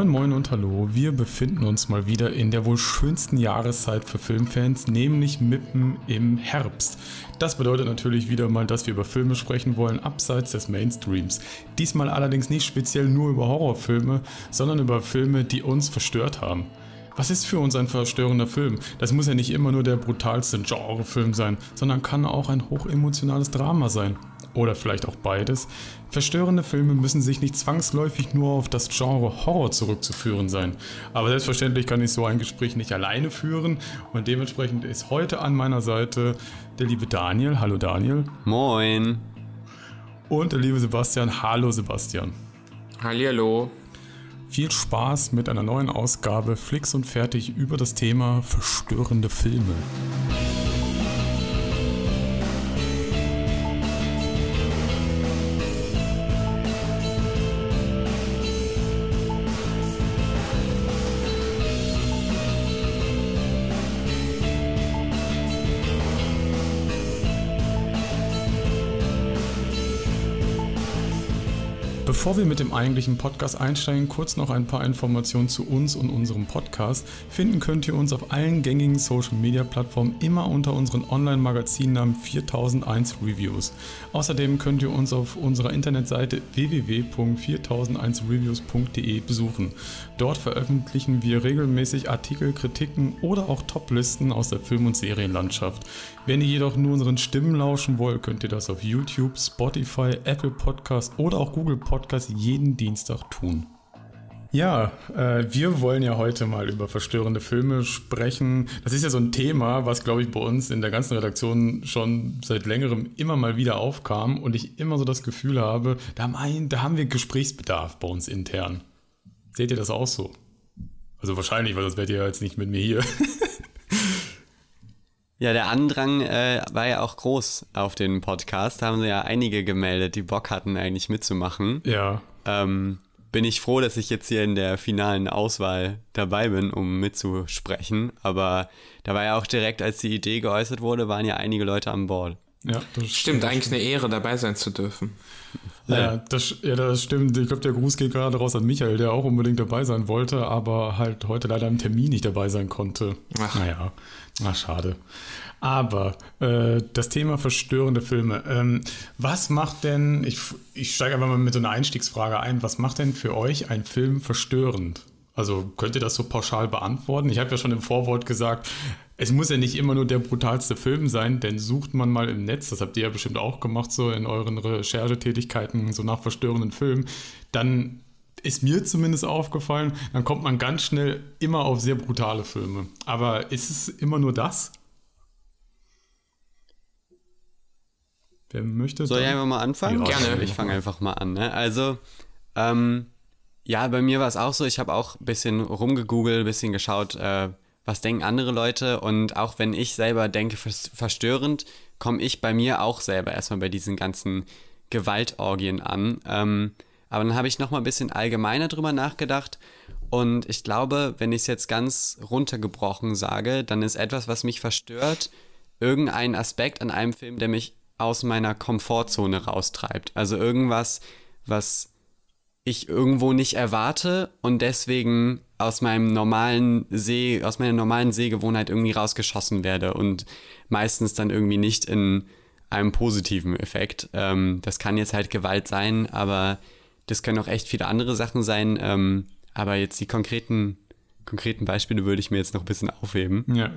Moin Moin und Hallo, wir befinden uns mal wieder in der wohl schönsten Jahreszeit für Filmfans, nämlich mitten im Herbst. Das bedeutet natürlich wieder mal, dass wir über Filme sprechen wollen, abseits des Mainstreams. Diesmal allerdings nicht speziell nur über Horrorfilme, sondern über Filme, die uns verstört haben. Was ist für uns ein verstörender Film? Das muss ja nicht immer nur der brutalste Genrefilm sein, sondern kann auch ein hochemotionales Drama sein. Oder vielleicht auch beides. Verstörende Filme müssen sich nicht zwangsläufig nur auf das Genre Horror zurückzuführen sein. Aber selbstverständlich kann ich so ein Gespräch nicht alleine führen und dementsprechend ist heute an meiner Seite der liebe Daniel. Hallo Daniel. Moin. Und der liebe Sebastian. Hallo Sebastian. Hallihallo. Viel Spaß mit einer neuen Ausgabe Flix und Fertig über das Thema verstörende Filme. Bevor wir mit dem eigentlichen Podcast einsteigen, kurz noch ein paar Informationen zu uns und unserem Podcast. Finden könnt ihr uns auf allen gängigen Social Media Plattformen immer unter unseren Online-Magazinnamen 4001 Reviews. Außerdem könnt ihr uns auf unserer Internetseite www.4001reviews.de besuchen. Dort veröffentlichen wir regelmäßig Artikel, Kritiken oder auch Toplisten aus der Film- und Serienlandschaft. Wenn ihr jedoch nur unseren Stimmen lauschen wollt, könnt ihr das auf YouTube, Spotify, Apple Podcast oder auch Google Podcast jeden Dienstag tun. Ja, äh, wir wollen ja heute mal über verstörende Filme sprechen. Das ist ja so ein Thema, was, glaube ich, bei uns in der ganzen Redaktion schon seit längerem immer mal wieder aufkam und ich immer so das Gefühl habe, da haben, ein, da haben wir Gesprächsbedarf bei uns intern. Seht ihr das auch so? Also wahrscheinlich, weil das wärt ihr ja jetzt nicht mit mir hier. Ja, der Andrang äh, war ja auch groß auf den Podcast. Da haben sie ja einige gemeldet, die Bock hatten, eigentlich mitzumachen. Ja. Ähm, bin ich froh, dass ich jetzt hier in der finalen Auswahl dabei bin, um mitzusprechen. Aber da war ja auch direkt, als die Idee geäußert wurde, waren ja einige Leute an Bord. Ja, das stimmt. Eigentlich eine Ehre, dabei sein zu dürfen. Ja, das, ja, das stimmt. Ich glaube, der Gruß geht gerade raus an Michael, der auch unbedingt dabei sein wollte, aber halt heute leider im Termin nicht dabei sein konnte. Ach. Naja, ach, schade. Aber äh, das Thema verstörende Filme. Ähm, was macht denn, ich, ich steige einfach mal mit so einer Einstiegsfrage ein, was macht denn für euch ein Film verstörend? Also könnt ihr das so pauschal beantworten? Ich habe ja schon im Vorwort gesagt, es muss ja nicht immer nur der brutalste Film sein, denn sucht man mal im Netz, das habt ihr ja bestimmt auch gemacht, so in euren Recherchetätigkeiten, so nach verstörenden Filmen, dann ist mir zumindest aufgefallen, dann kommt man ganz schnell immer auf sehr brutale Filme. Aber ist es immer nur das? Wer möchte? Soll ich einfach mal anfangen? Ja, Gerne. Ich fange einfach mal an. Ne? Also, ähm, ja, bei mir war es auch so, ich habe auch ein bisschen rumgegoogelt, ein bisschen geschaut, äh, was denken andere Leute und auch wenn ich selber denke, verstörend, komme ich bei mir auch selber erstmal bei diesen ganzen Gewaltorgien an. Ähm, aber dann habe ich nochmal ein bisschen allgemeiner drüber nachgedacht und ich glaube, wenn ich es jetzt ganz runtergebrochen sage, dann ist etwas, was mich verstört, irgendein Aspekt an einem Film, der mich aus meiner Komfortzone raustreibt. Also irgendwas, was ich irgendwo nicht erwarte und deswegen aus meinem normalen See, aus meiner normalen Sehgewohnheit irgendwie rausgeschossen werde und meistens dann irgendwie nicht in einem positiven Effekt. Ähm, das kann jetzt halt Gewalt sein, aber das können auch echt viele andere Sachen sein. Ähm, aber jetzt die konkreten konkreten Beispiele würde ich mir jetzt noch ein bisschen aufheben. Ja,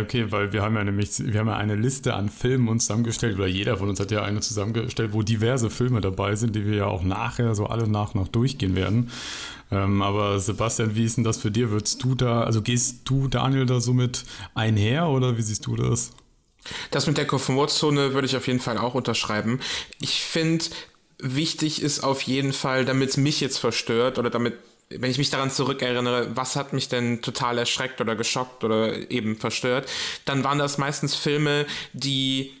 okay, weil wir haben ja nämlich, wir haben ja eine Liste an Filmen uns zusammengestellt, oder jeder von uns hat ja eine zusammengestellt, wo diverse Filme dabei sind, die wir ja auch nachher so alle nach noch durchgehen werden. Ähm, aber Sebastian, wie ist denn das für dir? Würdest du da, also gehst du, Daniel, da so mit einher oder wie siehst du das? Das mit der Komfortzone würde ich auf jeden Fall auch unterschreiben. Ich finde, wichtig ist auf jeden Fall, damit es mich jetzt verstört oder damit wenn ich mich daran zurückerinnere, was hat mich denn total erschreckt oder geschockt oder eben verstört, dann waren das meistens Filme, die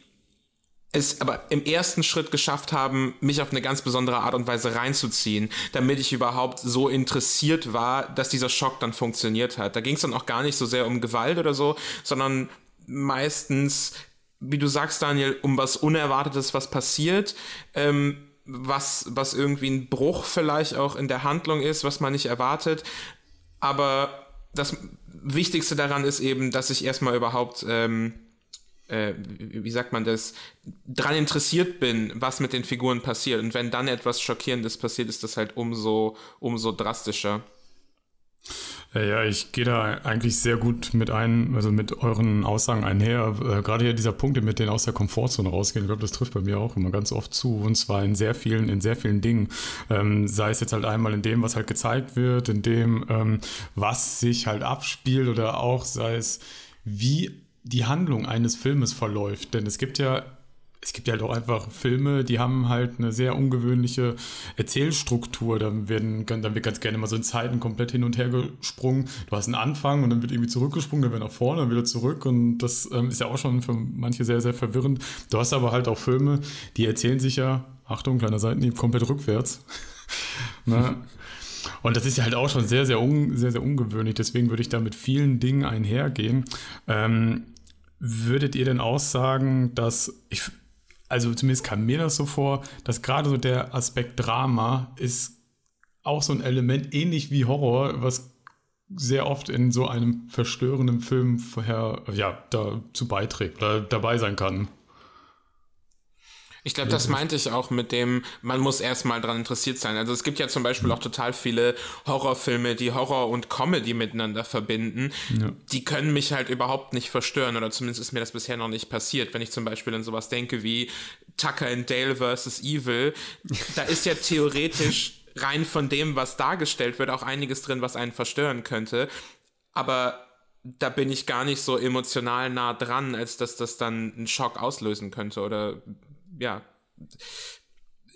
es aber im ersten Schritt geschafft haben, mich auf eine ganz besondere Art und Weise reinzuziehen, damit ich überhaupt so interessiert war, dass dieser Schock dann funktioniert hat. Da ging es dann auch gar nicht so sehr um Gewalt oder so, sondern meistens, wie du sagst, Daniel, um was Unerwartetes, was passiert. Ähm, was, was irgendwie ein Bruch vielleicht auch in der Handlung ist, was man nicht erwartet. Aber das Wichtigste daran ist eben, dass ich erstmal überhaupt, ähm, äh, wie sagt man das, dran interessiert bin, was mit den Figuren passiert. Und wenn dann etwas Schockierendes passiert, ist das halt umso, umso drastischer. Ja, ich gehe da eigentlich sehr gut mit ein, also mit euren Aussagen einher. Äh, gerade hier dieser Punkt mit denen aus der Komfortzone rausgehen, ich glaube, das trifft bei mir auch immer ganz oft zu. Und zwar in sehr vielen, in sehr vielen Dingen. Ähm, sei es jetzt halt einmal in dem, was halt gezeigt wird, in dem, ähm, was sich halt abspielt oder auch sei es, wie die Handlung eines Filmes verläuft. Denn es gibt ja es gibt ja halt auch einfach Filme, die haben halt eine sehr ungewöhnliche Erzählstruktur. Dann werden, dann wird ganz gerne mal so in Zeiten komplett hin und her gesprungen. Du hast einen Anfang und dann wird irgendwie zurückgesprungen, dann wird nach vorne, dann wieder zurück. Und das ähm, ist ja auch schon für manche sehr, sehr verwirrend. Du hast aber halt auch Filme, die erzählen sich ja, Achtung, kleiner Seitenhieb, komplett rückwärts. ne? Und das ist ja halt auch schon sehr, sehr, un, sehr, sehr ungewöhnlich. Deswegen würde ich da mit vielen Dingen einhergehen. Ähm, würdet ihr denn auch sagen, dass ich also zumindest kam mir das so vor, dass gerade so der Aspekt Drama ist auch so ein Element, ähnlich wie Horror, was sehr oft in so einem verstörenden Film vorher, ja, dazu beiträgt oder dabei sein kann. Ich glaube, das meinte ich auch mit dem, man muss erstmal dran interessiert sein. Also es gibt ja zum Beispiel auch total viele Horrorfilme, die Horror und Comedy miteinander verbinden. Ja. Die können mich halt überhaupt nicht verstören oder zumindest ist mir das bisher noch nicht passiert. Wenn ich zum Beispiel an sowas denke wie Tucker and Dale vs. Evil, da ist ja theoretisch rein von dem, was dargestellt wird, auch einiges drin, was einen verstören könnte. Aber da bin ich gar nicht so emotional nah dran, als dass das dann einen Schock auslösen könnte oder ja,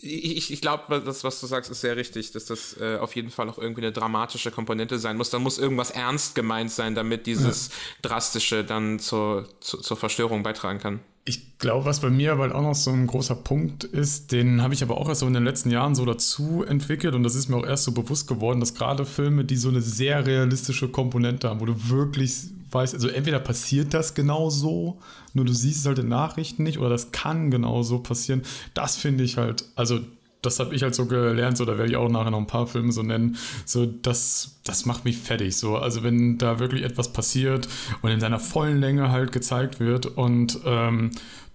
ich, ich glaube, das, was du sagst, ist sehr richtig, dass das äh, auf jeden Fall auch irgendwie eine dramatische Komponente sein muss. Da muss irgendwas ernst gemeint sein, damit dieses ja. Drastische dann zur, zu, zur Verstörung beitragen kann. Ich glaube, was bei mir aber auch noch so ein großer Punkt ist, den habe ich aber auch erst so in den letzten Jahren so dazu entwickelt und das ist mir auch erst so bewusst geworden, dass gerade Filme, die so eine sehr realistische Komponente haben, wo du wirklich weißt, also entweder passiert das genau so, nur du siehst es halt in Nachrichten nicht, oder das kann genau so passieren. Das finde ich halt, also das habe ich halt so gelernt, so da werde ich auch nachher noch ein paar Filme so nennen. So, das, das macht mich fertig. So, also wenn da wirklich etwas passiert und in seiner vollen Länge halt gezeigt wird und ähm,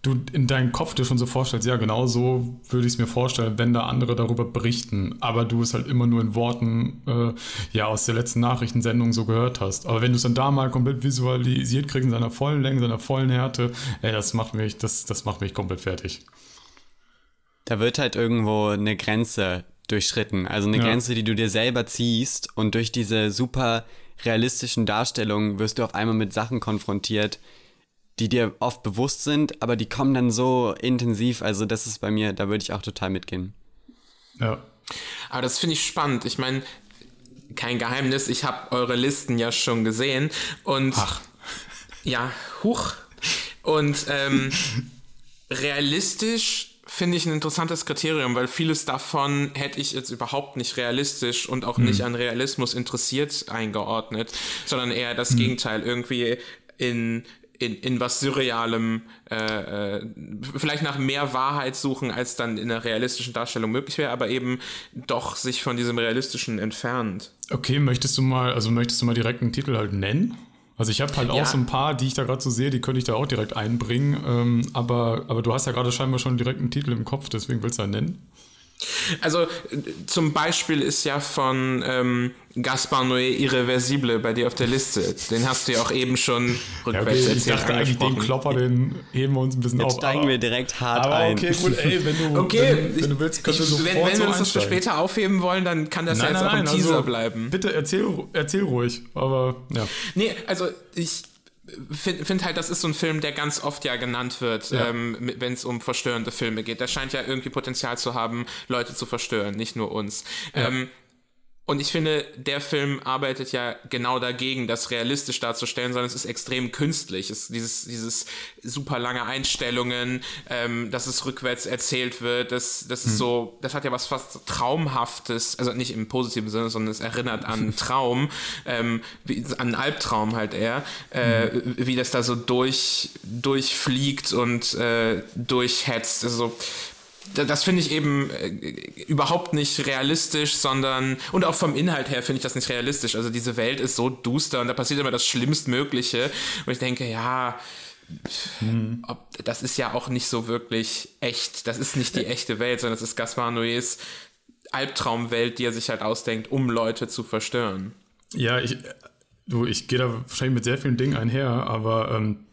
du in deinem Kopf dir schon so vorstellst, ja, genau so würde ich es mir vorstellen, wenn da andere darüber berichten, aber du es halt immer nur in Worten äh, ja aus der letzten Nachrichtensendung so gehört hast. Aber wenn du es dann da mal komplett visualisiert kriegst in seiner vollen Länge, seiner vollen Härte, ey, das macht mich, das, das macht mich komplett fertig da wird halt irgendwo eine Grenze durchschritten. Also eine ja. Grenze, die du dir selber ziehst und durch diese super realistischen Darstellungen wirst du auf einmal mit Sachen konfrontiert, die dir oft bewusst sind, aber die kommen dann so intensiv. Also das ist bei mir, da würde ich auch total mitgehen. Ja. Aber das finde ich spannend. Ich meine, kein Geheimnis, ich habe eure Listen ja schon gesehen und Ach. ja, huch. Und ähm, realistisch finde ich ein interessantes Kriterium, weil vieles davon hätte ich jetzt überhaupt nicht realistisch und auch hm. nicht an Realismus interessiert eingeordnet, sondern eher das hm. Gegenteil, irgendwie in, in, in was Surrealem, äh, äh, vielleicht nach mehr Wahrheit suchen, als dann in einer realistischen Darstellung möglich wäre, aber eben doch sich von diesem Realistischen entfernt. Okay, möchtest du mal, also möchtest du mal direkt einen Titel halt nennen? Also ich habe halt ja. auch so ein paar, die ich da gerade so sehe, die könnte ich da auch direkt einbringen. Ähm, aber, aber du hast ja gerade scheinbar schon direkt einen Titel im Kopf, deswegen willst du einen nennen? Also zum Beispiel ist ja von ähm, Gaspar Noé Irreversible bei dir auf der Liste. Den hast du ja auch eben schon rückwärts ja, okay, erzählt. Ich dachte eigentlich, den Klopper, den heben wir uns ein bisschen Jetzt auf. steigen wir direkt hart aber ein. okay, gut, ey, wenn du, okay, wenn, wenn du willst, können wir sofort Wenn, wenn wir uns das für später aufheben wollen, dann kann das nein, ja jetzt nein, auch ein Teaser also, bleiben. Bitte erzähl, erzähl ruhig, aber ja. Nee, also ich finde find halt, das ist so ein Film, der ganz oft ja genannt wird, ja. ähm, wenn es um verstörende Filme geht. Der scheint ja irgendwie Potenzial zu haben, Leute zu verstören, nicht nur uns. Ja. Ähm, und ich finde, der Film arbeitet ja genau dagegen, das realistisch darzustellen, sondern es ist extrem künstlich. Es ist dieses, dieses super lange Einstellungen, ähm, dass es rückwärts erzählt wird, das, das ist hm. so, das hat ja was fast Traumhaftes, also nicht im positiven Sinne, sondern es erinnert an Traum, ähm, wie, an Albtraum halt eher, äh, hm. wie das da so durch, durchfliegt und äh, durchhetzt. Also das finde ich eben äh, überhaupt nicht realistisch, sondern und auch vom Inhalt her finde ich das nicht realistisch. Also diese Welt ist so duster und da passiert immer das Schlimmstmögliche. Und ich denke, ja, hm. ob, das ist ja auch nicht so wirklich echt. Das ist nicht die echte Welt, sondern das ist Gaspar Noés Albtraumwelt, die er sich halt ausdenkt, um Leute zu verstören. Ja, ich, du, ich gehe da wahrscheinlich mit sehr vielen Dingen einher, aber ähm,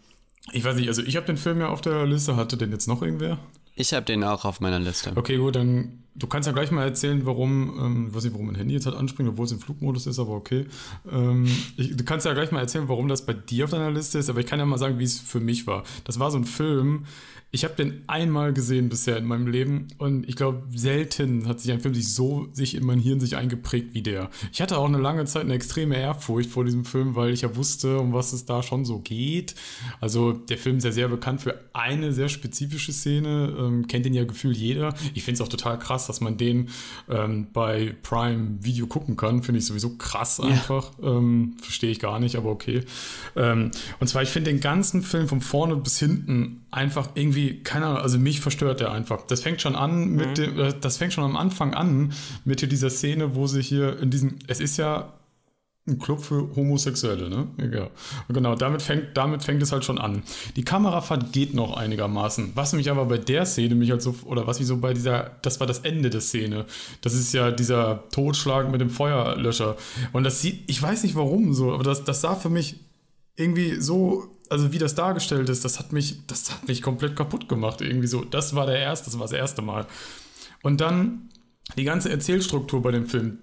ich weiß nicht, also ich habe den Film ja auf der Liste, hatte den jetzt noch irgendwer? Ich habe den auch auf meiner Liste. Okay, gut, dann du kannst ja gleich mal erzählen, warum, ähm, weiß nicht, warum mein Handy jetzt halt anspringt, obwohl es im Flugmodus ist, aber okay. Ähm, ich, du kannst ja gleich mal erzählen, warum das bei dir auf deiner Liste ist, aber ich kann ja mal sagen, wie es für mich war. Das war so ein Film, ich habe den einmal gesehen bisher in meinem Leben und ich glaube, selten hat sich ein Film sich so sich in mein Hirn sich eingeprägt wie der. Ich hatte auch eine lange Zeit eine extreme Ehrfurcht vor diesem Film, weil ich ja wusste, um was es da schon so geht. Also der Film ist ja sehr bekannt für eine sehr spezifische Szene, ähm, kennt den ja gefühlt jeder. Ich finde es auch total krass, dass man den ähm, bei Prime Video gucken kann. Finde ich sowieso krass einfach. Ja. Ähm, Verstehe ich gar nicht, aber okay. Ähm, und zwar, ich finde den ganzen Film von vorne bis hinten einfach irgendwie, keine Ahnung, also mich verstört der einfach. Das fängt schon an mit mhm. dem, äh, das fängt schon am Anfang an mit hier dieser Szene, wo sie hier in diesem, es ist ja ein Club für Homosexuelle, ne? Ja. Genau, damit fängt, damit fängt es halt schon an. Die Kamerafahrt geht noch einigermaßen. Was mich aber bei der Szene mich halt so, oder was ich so bei dieser, das war das Ende der Szene. Das ist ja dieser Totschlag mit dem Feuerlöscher. Und das sieht, ich weiß nicht warum so, aber das, das sah für mich irgendwie so also wie das dargestellt ist, das hat mich, das hat mich komplett kaputt gemacht. Irgendwie so. Das war der erste, das war das erste Mal. Und dann die ganze Erzählstruktur bei dem Film.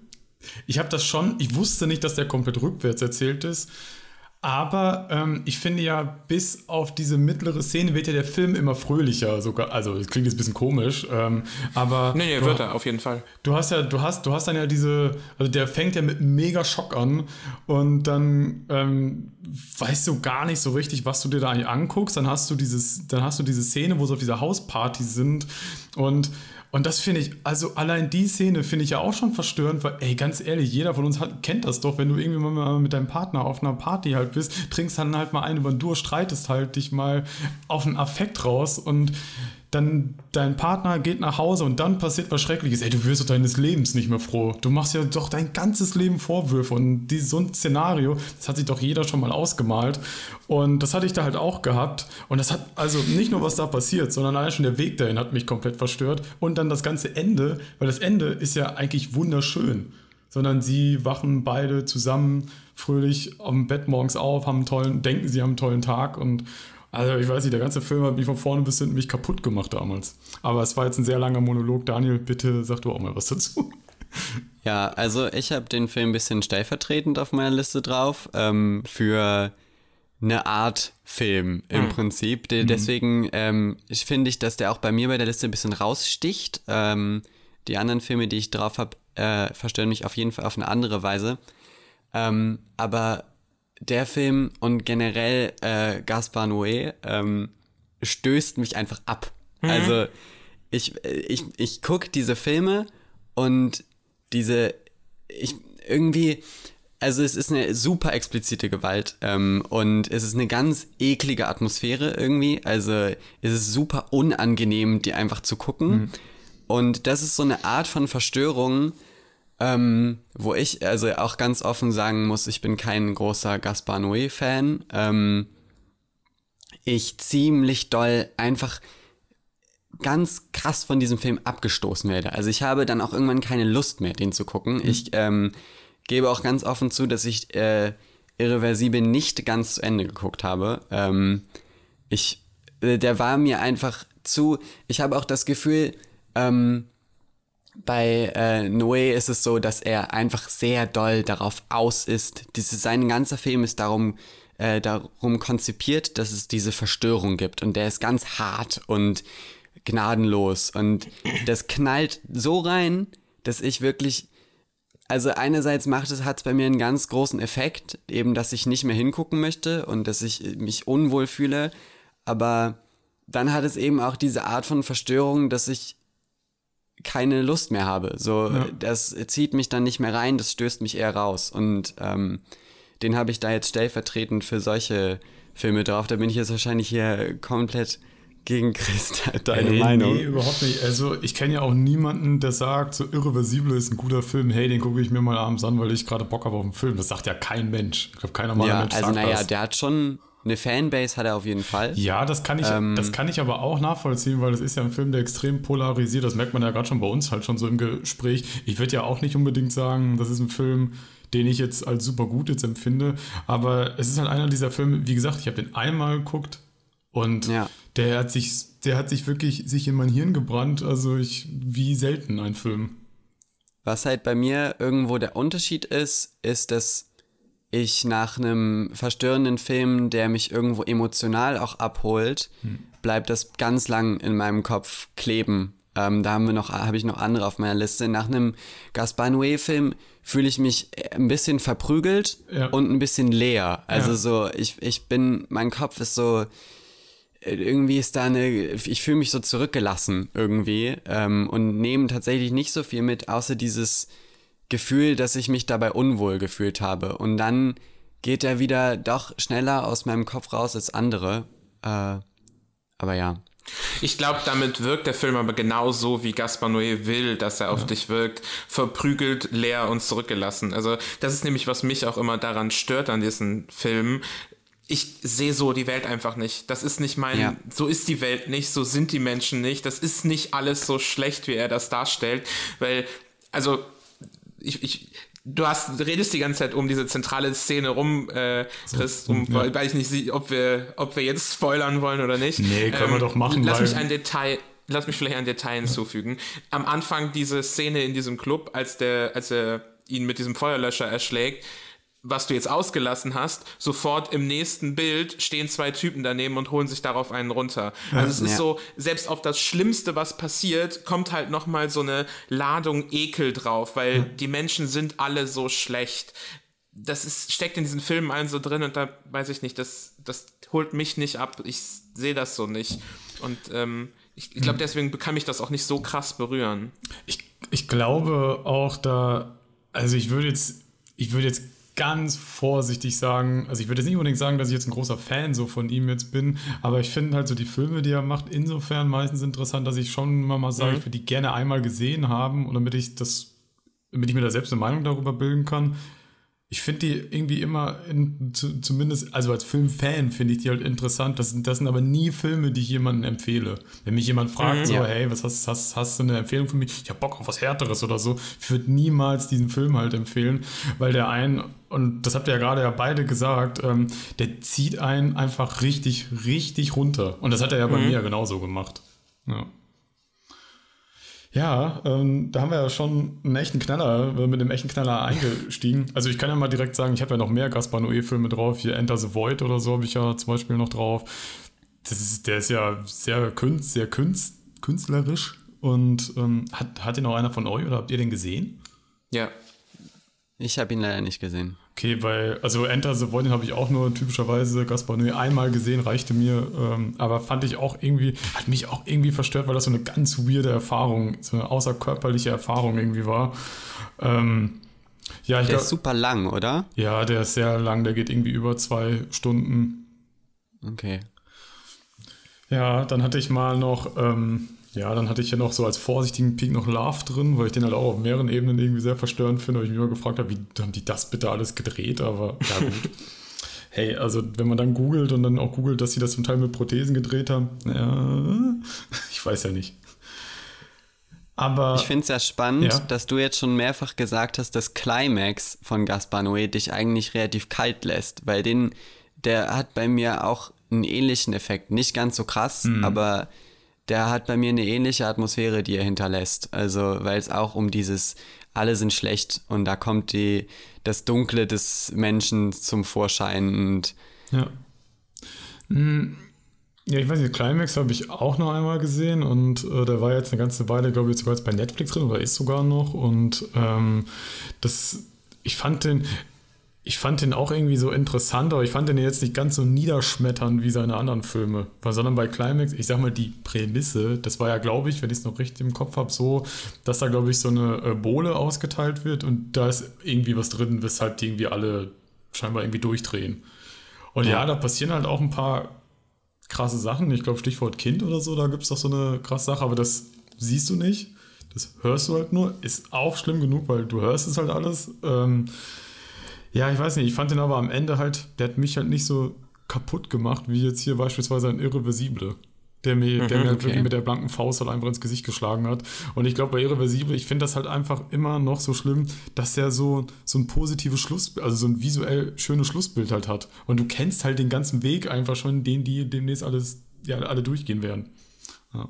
Ich habe das schon, ich wusste nicht, dass der komplett rückwärts erzählt ist. Aber ähm, ich finde ja, bis auf diese mittlere Szene wird ja der Film immer fröhlicher sogar. Also es klingt jetzt ein bisschen komisch, ähm, aber. Nee, nee, wird er, auf jeden Fall. Du hast ja, du hast, du hast dann ja diese, also der fängt ja mit mega Schock an und dann ähm, weißt du gar nicht so richtig, was du dir da eigentlich anguckst. Dann hast du dieses, dann hast du diese Szene, wo sie auf dieser Hausparty sind und und das finde ich, also allein die Szene finde ich ja auch schon verstörend, weil, ey, ganz ehrlich, jeder von uns hat, kennt das doch, wenn du irgendwie mal mit deinem Partner auf einer Party halt bist, trinkst dann halt mal einen über den Dur, streitest halt dich mal auf einen Affekt raus und dann dein Partner geht nach Hause und dann passiert was Schreckliches. Ey, du wirst doch deines Lebens nicht mehr froh. Du machst ja doch dein ganzes Leben Vorwürfe und die, so ein Szenario, das hat sich doch jeder schon mal ausgemalt. Und das hatte ich da halt auch gehabt. Und das hat also nicht nur was da passiert, sondern allein schon der Weg dahin hat mich komplett verstört. Und dann das ganze Ende, weil das Ende ist ja eigentlich wunderschön. Sondern sie wachen beide zusammen fröhlich am Bett morgens auf, haben einen tollen, denken sie haben einen tollen Tag und also ich weiß nicht, der ganze Film hat mich von vorne bis hinten mich kaputt gemacht damals. Aber es war jetzt ein sehr langer Monolog. Daniel, bitte sag du auch mal was dazu. Ja, also ich habe den Film ein bisschen stellvertretend auf meiner Liste drauf ähm, für eine Art Film im mhm. Prinzip. De. Deswegen ähm, finde ich, dass der auch bei mir bei der Liste ein bisschen raussticht. Ähm, die anderen Filme, die ich drauf habe, äh, verstören mich auf jeden Fall auf eine andere Weise. Ähm, aber der Film und generell äh, Gaspar Noé ähm, stößt mich einfach ab. Mhm. Also ich, ich, ich gucke diese Filme und diese, ich irgendwie, also es ist eine super explizite Gewalt ähm, und es ist eine ganz eklige Atmosphäre irgendwie. Also es ist super unangenehm, die einfach zu gucken. Mhm. Und das ist so eine Art von Verstörung, ähm, wo ich also auch ganz offen sagen muss, ich bin kein großer Gaspar Noé-Fan. Ähm, ich ziemlich doll einfach ganz krass von diesem Film abgestoßen werde. Also ich habe dann auch irgendwann keine Lust mehr, den zu gucken. Mhm. Ich ähm, gebe auch ganz offen zu, dass ich äh, Irreversibel nicht ganz zu Ende geguckt habe. Ähm, ich, äh, der war mir einfach zu. Ich habe auch das Gefühl, ähm, bei äh, Noé ist es so, dass er einfach sehr doll darauf aus ist. Diese, sein ganzer Film ist darum, äh, darum konzipiert, dass es diese Verstörung gibt. Und der ist ganz hart und gnadenlos. Und das knallt so rein, dass ich wirklich. Also einerseits macht es, hat es bei mir einen ganz großen Effekt, eben, dass ich nicht mehr hingucken möchte und dass ich mich unwohl fühle. Aber dann hat es eben auch diese Art von Verstörung, dass ich keine Lust mehr habe. So, ja. das zieht mich dann nicht mehr rein, das stößt mich eher raus. Und ähm, den habe ich da jetzt stellvertretend für solche Filme drauf. Da bin ich jetzt wahrscheinlich hier komplett gegen Chris deine Ey, Meinung. Nee, überhaupt nicht. Also ich kenne ja auch niemanden, der sagt, so Irreversible ist ein guter Film. Hey, den gucke ich mir mal abends an, weil ich gerade Bock habe auf einen Film. Das sagt ja kein Mensch. Ich glaube, keiner normaler ja, Mensch also, sagt naja, das. der hat schon eine Fanbase hat er auf jeden Fall. Ja, das kann ich, ähm, das kann ich aber auch nachvollziehen, weil das ist ja ein Film, der extrem polarisiert. Das merkt man ja gerade schon bei uns halt schon so im Gespräch. Ich würde ja auch nicht unbedingt sagen, das ist ein Film, den ich jetzt als super gut jetzt empfinde. Aber es ist halt einer dieser Filme, wie gesagt, ich habe den einmal geguckt und ja. der hat sich, der hat sich wirklich sich in mein Hirn gebrannt. Also ich, wie selten ein Film. Was halt bei mir irgendwo der Unterschied ist, ist, dass ich nach einem verstörenden Film, der mich irgendwo emotional auch abholt, hm. bleibt das ganz lang in meinem Kopf kleben. Ähm, da haben wir noch, habe ich noch andere auf meiner Liste. Nach einem Gaspar Noé-Film fühle ich mich ein bisschen verprügelt ja. und ein bisschen leer. Also ja. so, ich, ich bin, mein Kopf ist so, irgendwie ist da eine, ich fühle mich so zurückgelassen irgendwie ähm, und nehme tatsächlich nicht so viel mit, außer dieses Gefühl, dass ich mich dabei unwohl gefühlt habe. Und dann geht er wieder doch schneller aus meinem Kopf raus als andere. Äh, aber ja. Ich glaube, damit wirkt der Film aber genauso, wie Gaspar Noé will, dass er auf ja. dich wirkt. Verprügelt, leer und zurückgelassen. Also, das ist nämlich, was mich auch immer daran stört an diesen Filmen ich sehe so die Welt einfach nicht. Das ist nicht mein, ja. so ist die Welt nicht, so sind die Menschen nicht. Das ist nicht alles so schlecht, wie er das darstellt, weil, also, ich, ich, du hast, redest die ganze Zeit um diese zentrale Szene rum, äh, Chris, um, ja. weil ich nicht ob wir, ob wir jetzt spoilern wollen oder nicht. Nee, können ähm, wir doch machen. Lass mich ein Detail, lass mich vielleicht ein Detail hinzufügen. Am Anfang diese Szene in diesem Club, als der, als er ihn mit diesem Feuerlöscher erschlägt, was du jetzt ausgelassen hast, sofort im nächsten Bild stehen zwei Typen daneben und holen sich darauf einen runter. Also es ist ja. so, selbst auf das Schlimmste, was passiert, kommt halt nochmal so eine Ladung Ekel drauf, weil ja. die Menschen sind alle so schlecht. Das ist, steckt in diesen Filmen allen so drin und da weiß ich nicht, das, das holt mich nicht ab. Ich sehe das so nicht. Und ähm, ich, ich glaube, hm. deswegen kann mich das auch nicht so krass berühren. Ich, ich glaube auch da, also ich würde jetzt, ich würde jetzt ganz vorsichtig sagen, also ich würde jetzt nicht unbedingt sagen, dass ich jetzt ein großer Fan so von ihm jetzt bin, aber ich finde halt so die Filme, die er macht, insofern meistens interessant, dass ich schon mal, mal sage, mhm. ich würde die gerne einmal gesehen haben und damit ich das, damit ich mir da selbst eine Meinung darüber bilden kann ich finde die irgendwie immer, in, zu, zumindest, also als Filmfan finde ich die halt interessant. Das sind, das sind aber nie Filme, die ich jemandem empfehle. Wenn mich jemand fragt, mhm, so, ja. hey, was hast, hast, hast du eine Empfehlung für mich? Ich habe Bock auf was Härteres oder so. Ich würde niemals diesen Film halt empfehlen, weil der einen, und das habt ihr ja gerade ja beide gesagt, ähm, der zieht einen einfach richtig, richtig runter. Und das hat er ja bei mhm. mir ja genauso gemacht. Ja. Ja, ähm, da haben wir ja schon einen echten Knaller, äh, mit einem echten Knaller eingestiegen. Also ich kann ja mal direkt sagen, ich habe ja noch mehr Gaspar Noé-Filme drauf. Hier Enter the Void oder so habe ich ja zum Beispiel noch drauf. Das ist, der ist ja sehr, künst, sehr künst, künstlerisch. Und ähm, hat, hat ihn auch einer von euch oder habt ihr den gesehen? Ja. Ich habe ihn leider nicht gesehen. Okay, weil, also Enter the Void habe ich auch nur typischerweise Gaspar Noé einmal gesehen, reichte mir, ähm, aber fand ich auch irgendwie, hat mich auch irgendwie verstört, weil das so eine ganz weirde Erfahrung, so eine außerkörperliche Erfahrung irgendwie war. Ähm, ja, ich der glaub, ist super lang, oder? Ja, der ist sehr lang, der geht irgendwie über zwei Stunden. Okay. Ja, dann hatte ich mal noch, ähm, ja, dann hatte ich ja noch so als vorsichtigen Peak noch Love drin, weil ich den halt auch auf mehreren Ebenen irgendwie sehr verstörend finde, weil ich mich immer gefragt habe, wie haben die das bitte alles gedreht, aber ja gut. hey, also wenn man dann googelt und dann auch googelt, dass sie das zum Teil mit Prothesen gedreht haben, ja, ich weiß ja nicht. Aber, ich finde es ja spannend, ja? dass du jetzt schon mehrfach gesagt hast, dass Climax von Gaspar Noé dich eigentlich relativ kalt lässt, weil den, der hat bei mir auch einen ähnlichen Effekt. Nicht ganz so krass, mhm. aber der hat bei mir eine ähnliche Atmosphäre, die er hinterlässt. Also, weil es auch um dieses alle sind schlecht und da kommt die, das Dunkle des Menschen zum Vorschein und ja. Hm. Ja, ich weiß nicht, Climax habe ich auch noch einmal gesehen und äh, der war jetzt eine ganze Weile, glaube ich, sogar jetzt bei Netflix drin oder ist sogar noch und ähm, das, ich fand den, ich fand den auch irgendwie so interessant, aber ich fand den jetzt nicht ganz so niederschmetternd wie seine anderen Filme. Sondern bei Climax, ich sag mal, die Prämisse, das war ja, glaube ich, wenn ich es noch richtig im Kopf habe, so, dass da, glaube ich, so eine äh, Bohle ausgeteilt wird und da ist irgendwie was drin, weshalb die irgendwie alle scheinbar irgendwie durchdrehen. Und ja, ja da passieren halt auch ein paar krasse Sachen. Ich glaube, Stichwort Kind oder so, da gibt es doch so eine krasse Sache, aber das siehst du nicht. Das hörst du halt nur. Ist auch schlimm genug, weil du hörst es halt alles. Ähm, ja, ich weiß nicht, ich fand den aber am Ende halt, der hat mich halt nicht so kaputt gemacht, wie jetzt hier beispielsweise ein Irreversible. Der mir, mhm, der mir halt okay. wirklich mit der blanken Faust halt einfach ins Gesicht geschlagen hat. Und ich glaube, bei Irreversible, ich finde das halt einfach immer noch so schlimm, dass der so, so ein positives Schluss, also so ein visuell schönes Schlussbild halt hat. Und du kennst halt den ganzen Weg einfach schon, den die demnächst alles, ja, alle durchgehen werden. Ja.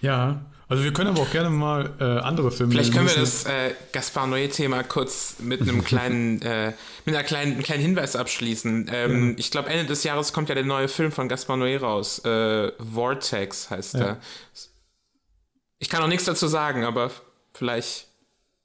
Ja, also wir können aber auch gerne mal äh, andere Filme. Vielleicht können wir das äh, Gaspar Noé-Thema kurz mit einem kleinen, äh, mit einer kleinen, kleinen Hinweis abschließen. Ähm, ja. Ich glaube, Ende des Jahres kommt ja der neue Film von Gaspar Noé raus. Äh, Vortex heißt ja. der. Ich kann auch nichts dazu sagen, aber vielleicht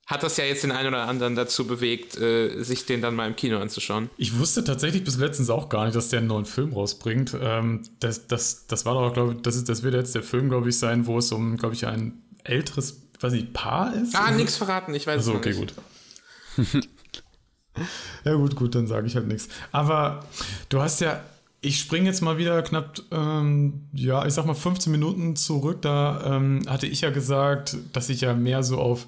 hat das ja jetzt den einen oder anderen dazu bewegt, äh, sich den dann mal im Kino anzuschauen. Ich wusste tatsächlich bis letztens auch gar nicht, dass der einen neuen Film rausbringt. Ähm, das, das, das war doch, glaube ich, das, ist, das wird jetzt der Film, glaube ich, sein, wo es um, glaube ich, ein älteres, weiß nicht, Paar ist? Ah, nichts verraten, ich weiß also, es nicht. okay, gut. ja, gut, gut, dann sage ich halt nichts. Aber du hast ja ich springe jetzt mal wieder knapp, ähm, ja, ich sag mal 15 Minuten zurück. Da ähm, hatte ich ja gesagt, dass ich ja mehr so auf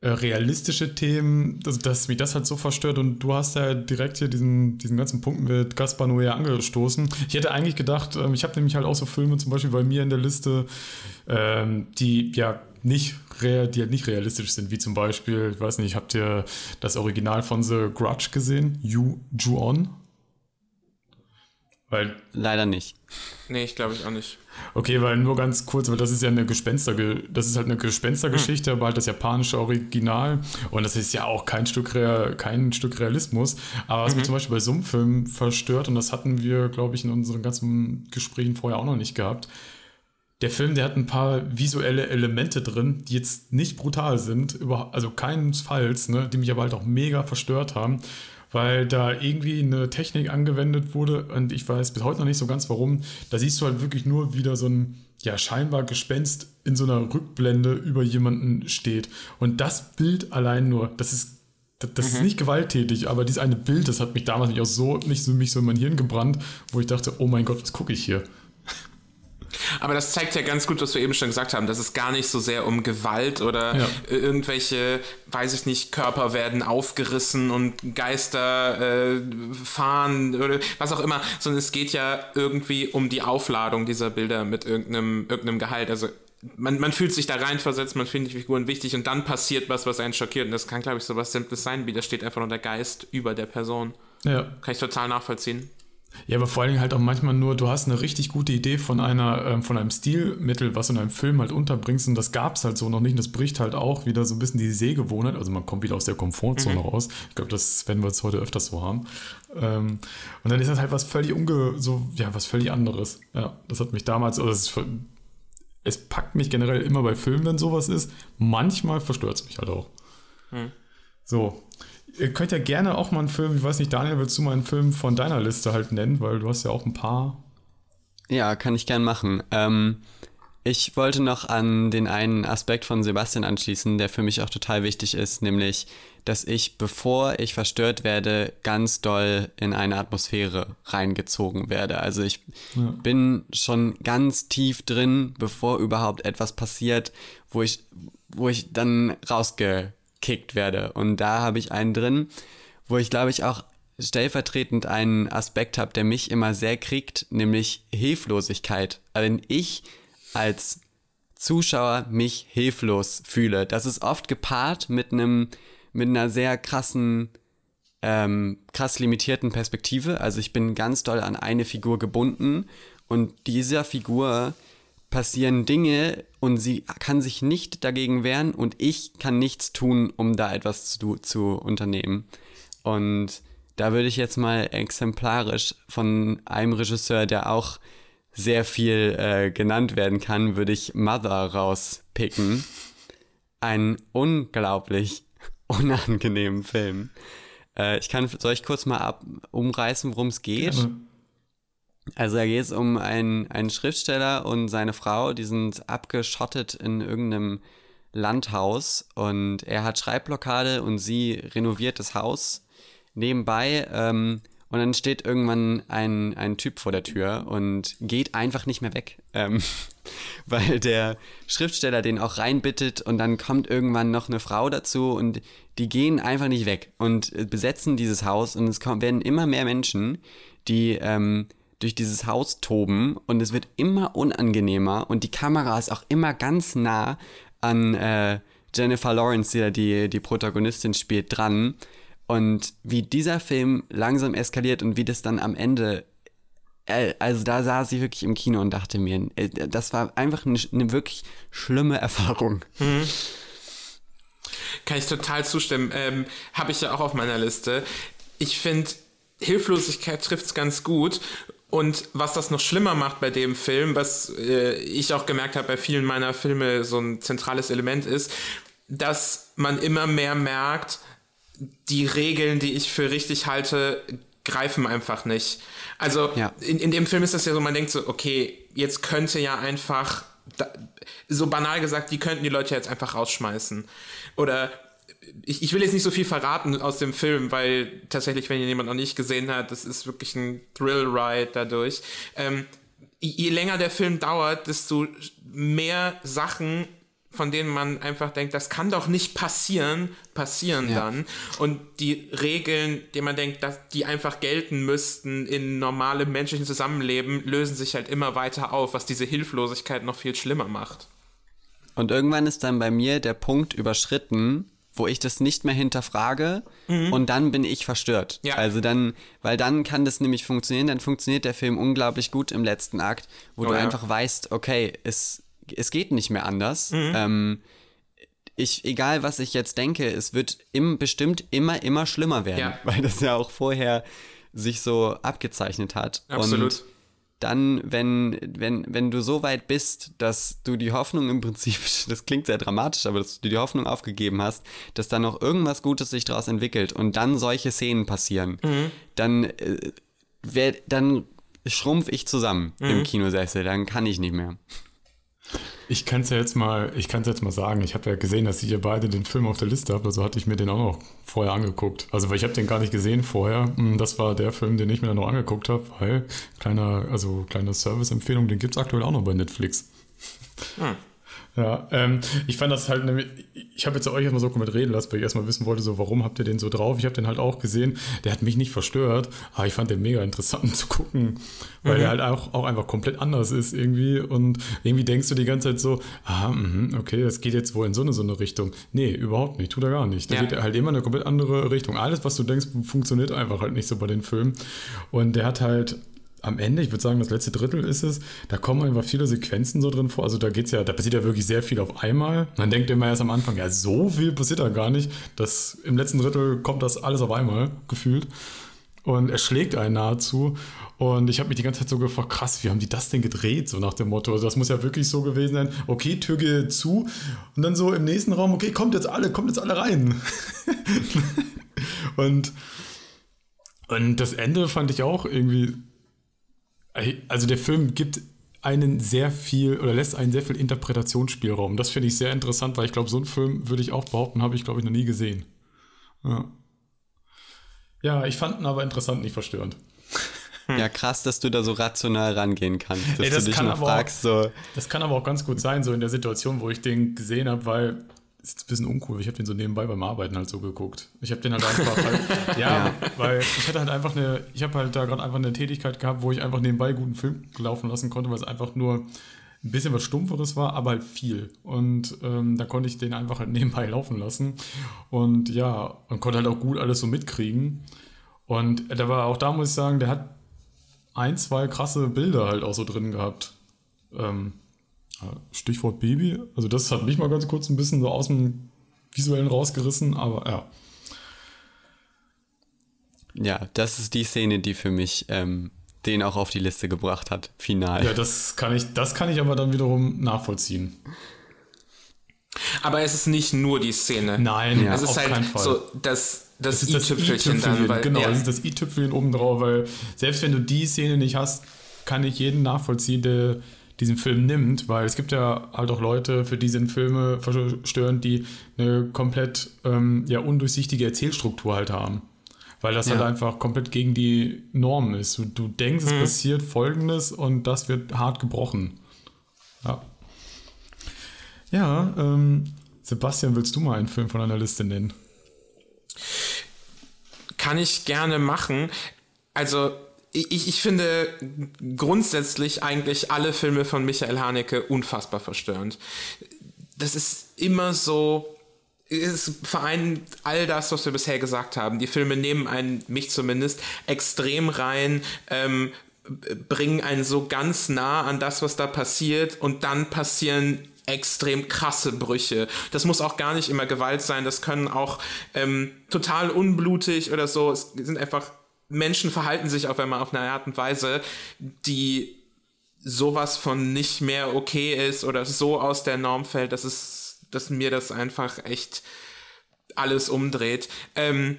äh, realistische Themen, dass, dass mich das halt so verstört und du hast ja direkt hier diesen, diesen ganzen Punkt mit Gaspar Noé angestoßen. Ich hätte eigentlich gedacht, ähm, ich habe nämlich halt auch so Filme zum Beispiel bei mir in der Liste, ähm, die ja nicht, real, die halt nicht realistisch sind, wie zum Beispiel, ich weiß nicht, habt ihr das Original von The Grudge gesehen? You, Ju-On? Weil, Leider nicht. Nee, ich glaube ich auch nicht. Okay, weil nur ganz kurz, weil das ist ja eine Gespenster, das ist halt eine Gespenstergeschichte, hm. aber halt das japanische Original und das ist ja auch kein Stück, Real, kein Stück Realismus. Aber was mhm. mich zum Beispiel bei so einem Film verstört und das hatten wir, glaube ich, in unseren ganzen Gesprächen vorher auch noch nicht gehabt. Der Film, der hat ein paar visuelle Elemente drin, die jetzt nicht brutal sind, also keinesfalls, ne, die mich aber halt auch mega verstört haben weil da irgendwie eine Technik angewendet wurde und ich weiß bis heute noch nicht so ganz warum. Da siehst du halt wirklich nur wieder so ein ja scheinbar Gespenst in so einer Rückblende über jemanden steht und das Bild allein nur, das ist das, das mhm. ist nicht gewalttätig, aber dieses eine Bild, das hat mich damals nicht auch so nicht so mich so in mein Hirn gebrannt, wo ich dachte, oh mein Gott, was gucke ich hier? Aber das zeigt ja ganz gut, was wir eben schon gesagt haben, dass es gar nicht so sehr um Gewalt oder ja. irgendwelche, weiß ich nicht, Körper werden aufgerissen und Geister äh, fahren oder was auch immer, sondern es geht ja irgendwie um die Aufladung dieser Bilder mit irgendeinem, irgendeinem Gehalt. Also man, man fühlt sich da reinversetzt, man findet die Figuren wichtig und dann passiert was, was einen schockiert. Und das kann, glaube ich, so was Simples sein, wie da steht einfach nur der Geist über der Person. Ja. Kann ich total nachvollziehen. Ja, aber vor allen Dingen halt auch manchmal nur, du hast eine richtig gute Idee von einer, ähm, von einem Stilmittel, was du in einem Film halt unterbringst und das gab es halt so noch nicht und das bricht halt auch wieder so ein bisschen die Sehgewohnheit, also man kommt wieder aus der Komfortzone mhm. raus. Ich glaube, das werden wir jetzt heute öfters so haben. Ähm, und dann ist das halt was völlig unge, so, ja, was völlig anderes. Ja, das hat mich damals, also es, es packt mich generell immer bei Filmen, wenn sowas ist. Manchmal verstört es mich halt auch. Mhm. So, Ihr könnt ja gerne auch mal einen Film, ich weiß nicht, Daniel, willst du mal einen Film von deiner Liste halt nennen, weil du hast ja auch ein paar. Ja, kann ich gern machen. Ähm, ich wollte noch an den einen Aspekt von Sebastian anschließen, der für mich auch total wichtig ist, nämlich, dass ich, bevor ich verstört werde, ganz doll in eine Atmosphäre reingezogen werde. Also ich ja. bin schon ganz tief drin, bevor überhaupt etwas passiert, wo ich, wo ich dann rausge gekickt werde. Und da habe ich einen drin, wo ich glaube ich auch stellvertretend einen Aspekt habe, der mich immer sehr kriegt, nämlich Hilflosigkeit. Also wenn ich als Zuschauer mich hilflos fühle, das ist oft gepaart mit einem mit einer sehr krassen ähm, krass limitierten Perspektive. Also ich bin ganz doll an eine Figur gebunden und dieser Figur passieren Dinge und sie kann sich nicht dagegen wehren und ich kann nichts tun, um da etwas zu, zu unternehmen. Und da würde ich jetzt mal exemplarisch von einem Regisseur, der auch sehr viel äh, genannt werden kann, würde ich Mother rauspicken. Ein unglaublich unangenehmen Film. Äh, ich kann, soll ich kurz mal ab, umreißen, worum es geht? Ja. Also da geht es um einen, einen Schriftsteller und seine Frau, die sind abgeschottet in irgendeinem Landhaus und er hat Schreibblockade und sie renoviert das Haus nebenbei ähm, und dann steht irgendwann ein, ein Typ vor der Tür und geht einfach nicht mehr weg, ähm, weil der Schriftsteller den auch reinbittet und dann kommt irgendwann noch eine Frau dazu und die gehen einfach nicht weg und besetzen dieses Haus und es kommen, werden immer mehr Menschen, die ähm, durch dieses Haus toben und es wird immer unangenehmer und die Kamera ist auch immer ganz nah an äh, Jennifer Lawrence, die da die, die Protagonistin spielt, dran. Und wie dieser Film langsam eskaliert und wie das dann am Ende äh, also da saß ich wirklich im Kino und dachte mir, äh, das war einfach eine, eine wirklich schlimme Erfahrung. Mhm. Kann ich total zustimmen. Ähm, Habe ich ja auch auf meiner Liste. Ich finde, Hilflosigkeit trifft es ganz gut. Und was das noch schlimmer macht bei dem Film, was äh, ich auch gemerkt habe bei vielen meiner Filme so ein zentrales Element ist, dass man immer mehr merkt, die Regeln, die ich für richtig halte, greifen einfach nicht. Also ja. in, in dem Film ist das ja so, man denkt so, okay, jetzt könnte ja einfach, da, so banal gesagt, die könnten die Leute jetzt einfach rausschmeißen. Oder ich, ich will jetzt nicht so viel verraten aus dem Film, weil tatsächlich, wenn jemand noch nicht gesehen hat, das ist wirklich ein Thrill-Ride dadurch. Ähm, je länger der Film dauert, desto mehr Sachen von denen man einfach denkt, das kann doch nicht passieren, passieren ja. dann. Und die Regeln, die man denkt, dass die einfach gelten müssten in normalem menschlichen Zusammenleben, lösen sich halt immer weiter auf, was diese Hilflosigkeit noch viel schlimmer macht. Und irgendwann ist dann bei mir der Punkt überschritten, wo ich das nicht mehr hinterfrage mhm. und dann bin ich verstört. Ja. Also dann, weil dann kann das nämlich funktionieren, dann funktioniert der Film unglaublich gut im letzten Akt, wo oh, du ja. einfach weißt, okay, es, es geht nicht mehr anders. Mhm. Ähm, ich, egal was ich jetzt denke, es wird im, bestimmt immer, immer schlimmer werden, ja. weil das ja auch vorher sich so abgezeichnet hat. Absolut. Und dann, wenn, wenn, wenn du so weit bist, dass du die Hoffnung im Prinzip, das klingt sehr dramatisch, aber dass du die Hoffnung aufgegeben hast, dass da noch irgendwas Gutes sich daraus entwickelt und dann solche Szenen passieren, mhm. dann, äh, wer, dann schrumpf ich zusammen mhm. im Kinosessel, dann kann ich nicht mehr. Ich kann es ja jetzt mal, ich kann jetzt mal sagen, ich habe ja gesehen, dass ihr beide den Film auf der Liste habt, also hatte ich mir den auch noch vorher angeguckt. Also weil ich habe den gar nicht gesehen vorher. Hm, das war der Film, den ich mir dann noch angeguckt habe, weil kleiner, also kleine Service-Empfehlung, den gibt es aktuell auch noch bei Netflix. Hm. Ja, ähm, ich fand das halt nämlich, ich habe jetzt euch erstmal so mit reden lassen, weil ich erstmal wissen wollte, so warum habt ihr den so drauf? Ich habe den halt auch gesehen, der hat mich nicht verstört, aber ich fand den mega interessant zu gucken, weil mhm. der halt auch, auch einfach komplett anders ist irgendwie und irgendwie denkst du die ganze Zeit so, ah, mh, okay, das geht jetzt wohl in so eine, so eine Richtung. Nee, überhaupt nicht, tut er gar nicht. Der ja. geht halt immer in eine komplett andere Richtung. Alles, was du denkst, funktioniert einfach halt nicht so bei den Filmen und der hat halt am Ende, ich würde sagen, das letzte Drittel ist es, da kommen einfach viele Sequenzen so drin vor. Also da geht's ja, da passiert ja wirklich sehr viel auf einmal. Man denkt immer erst am Anfang, ja, so viel passiert da gar nicht. Das, Im letzten Drittel kommt das alles auf einmal, gefühlt. Und er schlägt einen nahezu. Und ich habe mich die ganze Zeit so gefragt, krass, wie haben die das denn gedreht? So nach dem Motto. Also das muss ja wirklich so gewesen sein, okay, Tür geht zu. Und dann so im nächsten Raum, okay, kommt jetzt alle, kommt jetzt alle rein. und, und das Ende fand ich auch irgendwie also der Film gibt einen sehr viel oder lässt einen sehr viel Interpretationsspielraum. Das finde ich sehr interessant, weil ich glaube, so einen Film würde ich auch behaupten, habe ich glaube ich noch nie gesehen. Ja. ja, ich fand ihn aber interessant, nicht verstörend. Ja, krass, dass du da so rational rangehen kannst. Dass Ey, das du dich kann fragst, auch, so. Das kann aber auch ganz gut sein, so in der Situation, wo ich den gesehen habe, weil ist ein bisschen uncool. Ich habe den so nebenbei beim Arbeiten halt so geguckt. Ich habe den halt einfach, halt, ja, ja, weil ich hatte halt einfach eine, ich habe halt da gerade einfach eine Tätigkeit gehabt, wo ich einfach nebenbei guten Film laufen lassen konnte, weil es einfach nur ein bisschen was Stumpferes war, aber halt viel. Und ähm, da konnte ich den einfach halt nebenbei laufen lassen. Und ja, man konnte halt auch gut alles so mitkriegen. Und da war auch da, muss ich sagen, der hat ein, zwei krasse Bilder halt auch so drin gehabt. Ähm, Stichwort Baby. Also das hat mich mal ganz kurz ein bisschen so aus dem Visuellen rausgerissen, aber ja. Ja, das ist die Szene, die für mich ähm, den auch auf die Liste gebracht hat, final. Ja, das kann ich, das kann ich aber dann wiederum nachvollziehen. Aber es ist nicht nur die Szene. Nein, ja, es ist auf halt keinen Fall. so das, das i-Tüpfelchen dann. Weil, genau, ja. es ist das i-Tüpfelchen obendrauf, weil selbst wenn du die Szene nicht hast, kann ich jeden nachvollziehen, der diesen Film nimmt, weil es gibt ja halt auch Leute, für die sind Filme verstörend, die eine komplett ähm, ja, undurchsichtige Erzählstruktur halt haben. Weil das halt ja. halt einfach komplett gegen die Norm ist. Du, du denkst, es mhm. passiert Folgendes und das wird hart gebrochen. Ja. Ja, ähm, Sebastian, willst du mal einen Film von einer Liste nennen? Kann ich gerne machen. Also, ich, ich finde grundsätzlich eigentlich alle Filme von Michael Haneke unfassbar verstörend. Das ist immer so, es vereint all das, was wir bisher gesagt haben. Die Filme nehmen einen, mich zumindest, extrem rein, ähm, bringen einen so ganz nah an das, was da passiert und dann passieren extrem krasse Brüche. Das muss auch gar nicht immer Gewalt sein, das können auch ähm, total unblutig oder so. Es sind einfach Menschen verhalten sich auf einmal auf eine Art und Weise, die sowas von nicht mehr okay ist oder so aus der Norm fällt, dass es, dass mir das einfach echt alles umdreht. Ähm,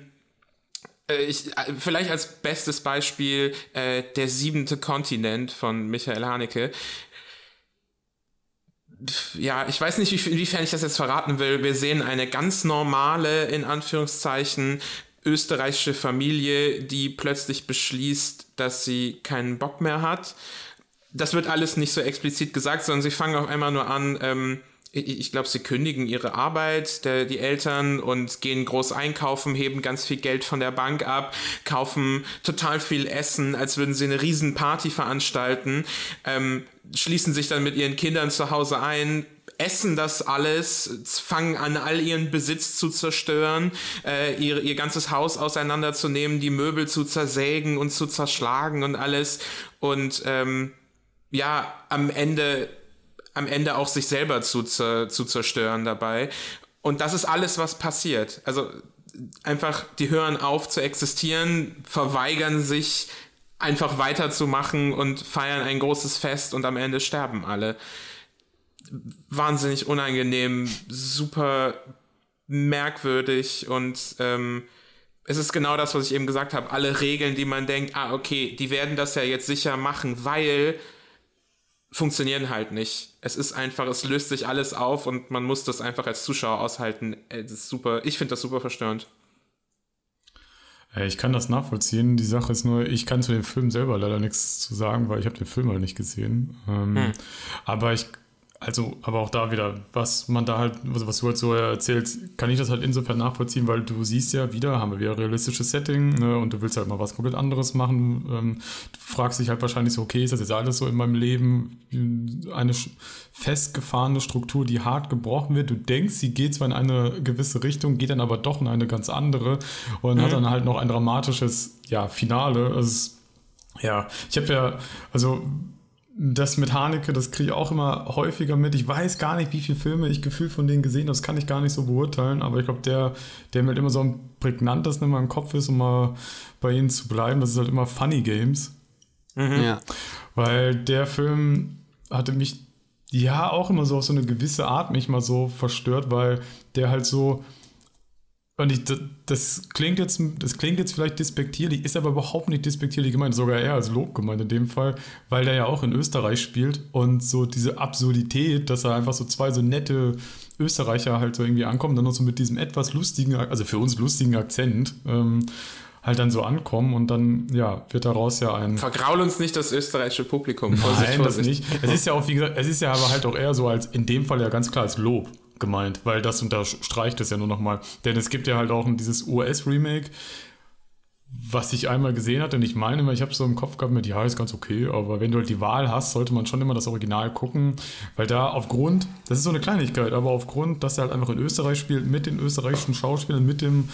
äh, ich, äh, vielleicht als bestes Beispiel äh, der siebente Kontinent von Michael Haneke. Ja, ich weiß nicht, inwiefern ich das jetzt verraten will. Wir sehen eine ganz normale, in Anführungszeichen, österreichische Familie, die plötzlich beschließt, dass sie keinen Bock mehr hat. Das wird alles nicht so explizit gesagt, sondern sie fangen auf einmal nur an, ähm, ich glaube, sie kündigen ihre Arbeit, der, die Eltern, und gehen groß einkaufen, heben ganz viel Geld von der Bank ab, kaufen total viel Essen, als würden sie eine riesen Party veranstalten, ähm, schließen sich dann mit ihren Kindern zu Hause ein, essen das alles, fangen an, all ihren Besitz zu zerstören, äh, ihr, ihr ganzes Haus auseinanderzunehmen, die Möbel zu zersägen und zu zerschlagen und alles. Und ähm, ja, am Ende, am Ende auch sich selber zu, zu zerstören dabei. Und das ist alles, was passiert. Also einfach, die hören auf zu existieren, verweigern sich einfach weiterzumachen und feiern ein großes Fest und am Ende sterben alle wahnsinnig unangenehm, super merkwürdig und ähm, es ist genau das, was ich eben gesagt habe. Alle Regeln, die man denkt, ah, okay, die werden das ja jetzt sicher machen, weil funktionieren halt nicht. Es ist einfach, es löst sich alles auf und man muss das einfach als Zuschauer aushalten. Es ist super, ich finde das super verstörend. Ich kann das nachvollziehen. Die Sache ist nur, ich kann zu dem Film selber leider nichts zu sagen, weil ich habe den Film halt nicht gesehen. Ähm, hm. Aber ich also, aber auch da wieder, was man da halt, also was du halt so erzählst, kann ich das halt insofern nachvollziehen, weil du siehst ja wieder, haben wir wieder realistisches Setting ne, und du willst halt mal was komplett anderes machen. Ähm, du fragst dich halt wahrscheinlich so, okay, ist das jetzt alles so in meinem Leben eine festgefahrene Struktur, die hart gebrochen wird? Du denkst, sie geht zwar in eine gewisse Richtung, geht dann aber doch in eine ganz andere und mhm. hat dann halt noch ein dramatisches, ja, Finale. Also, ja, ich habe ja, also das mit Haneke, das kriege ich auch immer häufiger mit. Ich weiß gar nicht, wie viele Filme ich gefühlt von denen gesehen habe. Das kann ich gar nicht so beurteilen. Aber ich glaube, der, der mir halt immer so ein prägnantes in meinem Kopf ist, um mal bei ihnen zu bleiben, das ist halt immer Funny Games. Mhm. Ja. Weil der Film hatte mich ja auch immer so auf so eine gewisse Art mich mal so verstört, weil der halt so und ich, das klingt jetzt, das klingt jetzt vielleicht despektierlich, ist aber überhaupt nicht despektierlich gemeint, sogar eher als Lob gemeint in dem Fall, weil der ja auch in Österreich spielt und so diese Absurdität, dass er einfach so zwei so nette Österreicher halt so irgendwie ankommen, dann noch so mit diesem etwas lustigen, also für uns lustigen Akzent, ähm, halt dann so ankommen und dann, ja, wird daraus ja ein. Vergraul uns nicht das österreichische Publikum. Vorsicht, Nein, Vorsicht. das nicht. Es ist ja auch, wie gesagt, es ist ja aber halt auch eher so als, in dem Fall ja ganz klar als Lob gemeint, weil das unterstreicht es ja nur nochmal. Denn es gibt ja halt auch dieses US-Remake, was ich einmal gesehen hatte, und ich meine, weil ich habe so im Kopf gehabt mit, ja, ist ganz okay, aber wenn du halt die Wahl hast, sollte man schon immer das Original gucken, weil da aufgrund, das ist so eine Kleinigkeit, aber aufgrund, dass er halt einfach in Österreich spielt, mit den österreichischen Schauspielern, mit dem,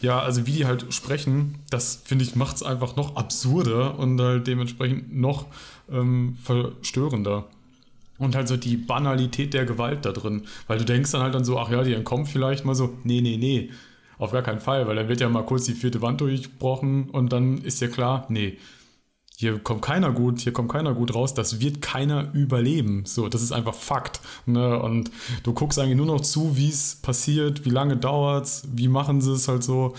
ja, also wie die halt sprechen, das finde ich, macht es einfach noch absurder und halt dementsprechend noch ähm, verstörender und halt so die Banalität der Gewalt da drin. Weil du denkst dann halt dann so, ach ja, die entkommen vielleicht mal so, nee, nee, nee, auf gar keinen Fall, weil dann wird ja mal kurz die vierte Wand durchbrochen und dann ist ja klar, nee, hier kommt keiner gut, hier kommt keiner gut raus, das wird keiner überleben. So, das ist einfach Fakt. Ne? Und du guckst eigentlich nur noch zu, wie es passiert, wie lange dauert es, wie machen sie es halt so.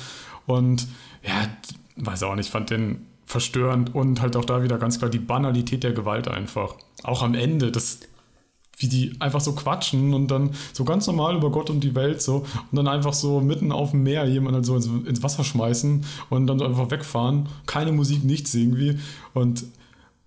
Und ja, weiß auch nicht, fand den verstörend und halt auch da wieder ganz klar die Banalität der Gewalt einfach. Auch am Ende, das wie die einfach so quatschen und dann so ganz normal über Gott und die Welt so und dann einfach so mitten auf dem Meer jemanden halt so ins, ins Wasser schmeißen und dann so einfach wegfahren. Keine Musik, nichts irgendwie. Und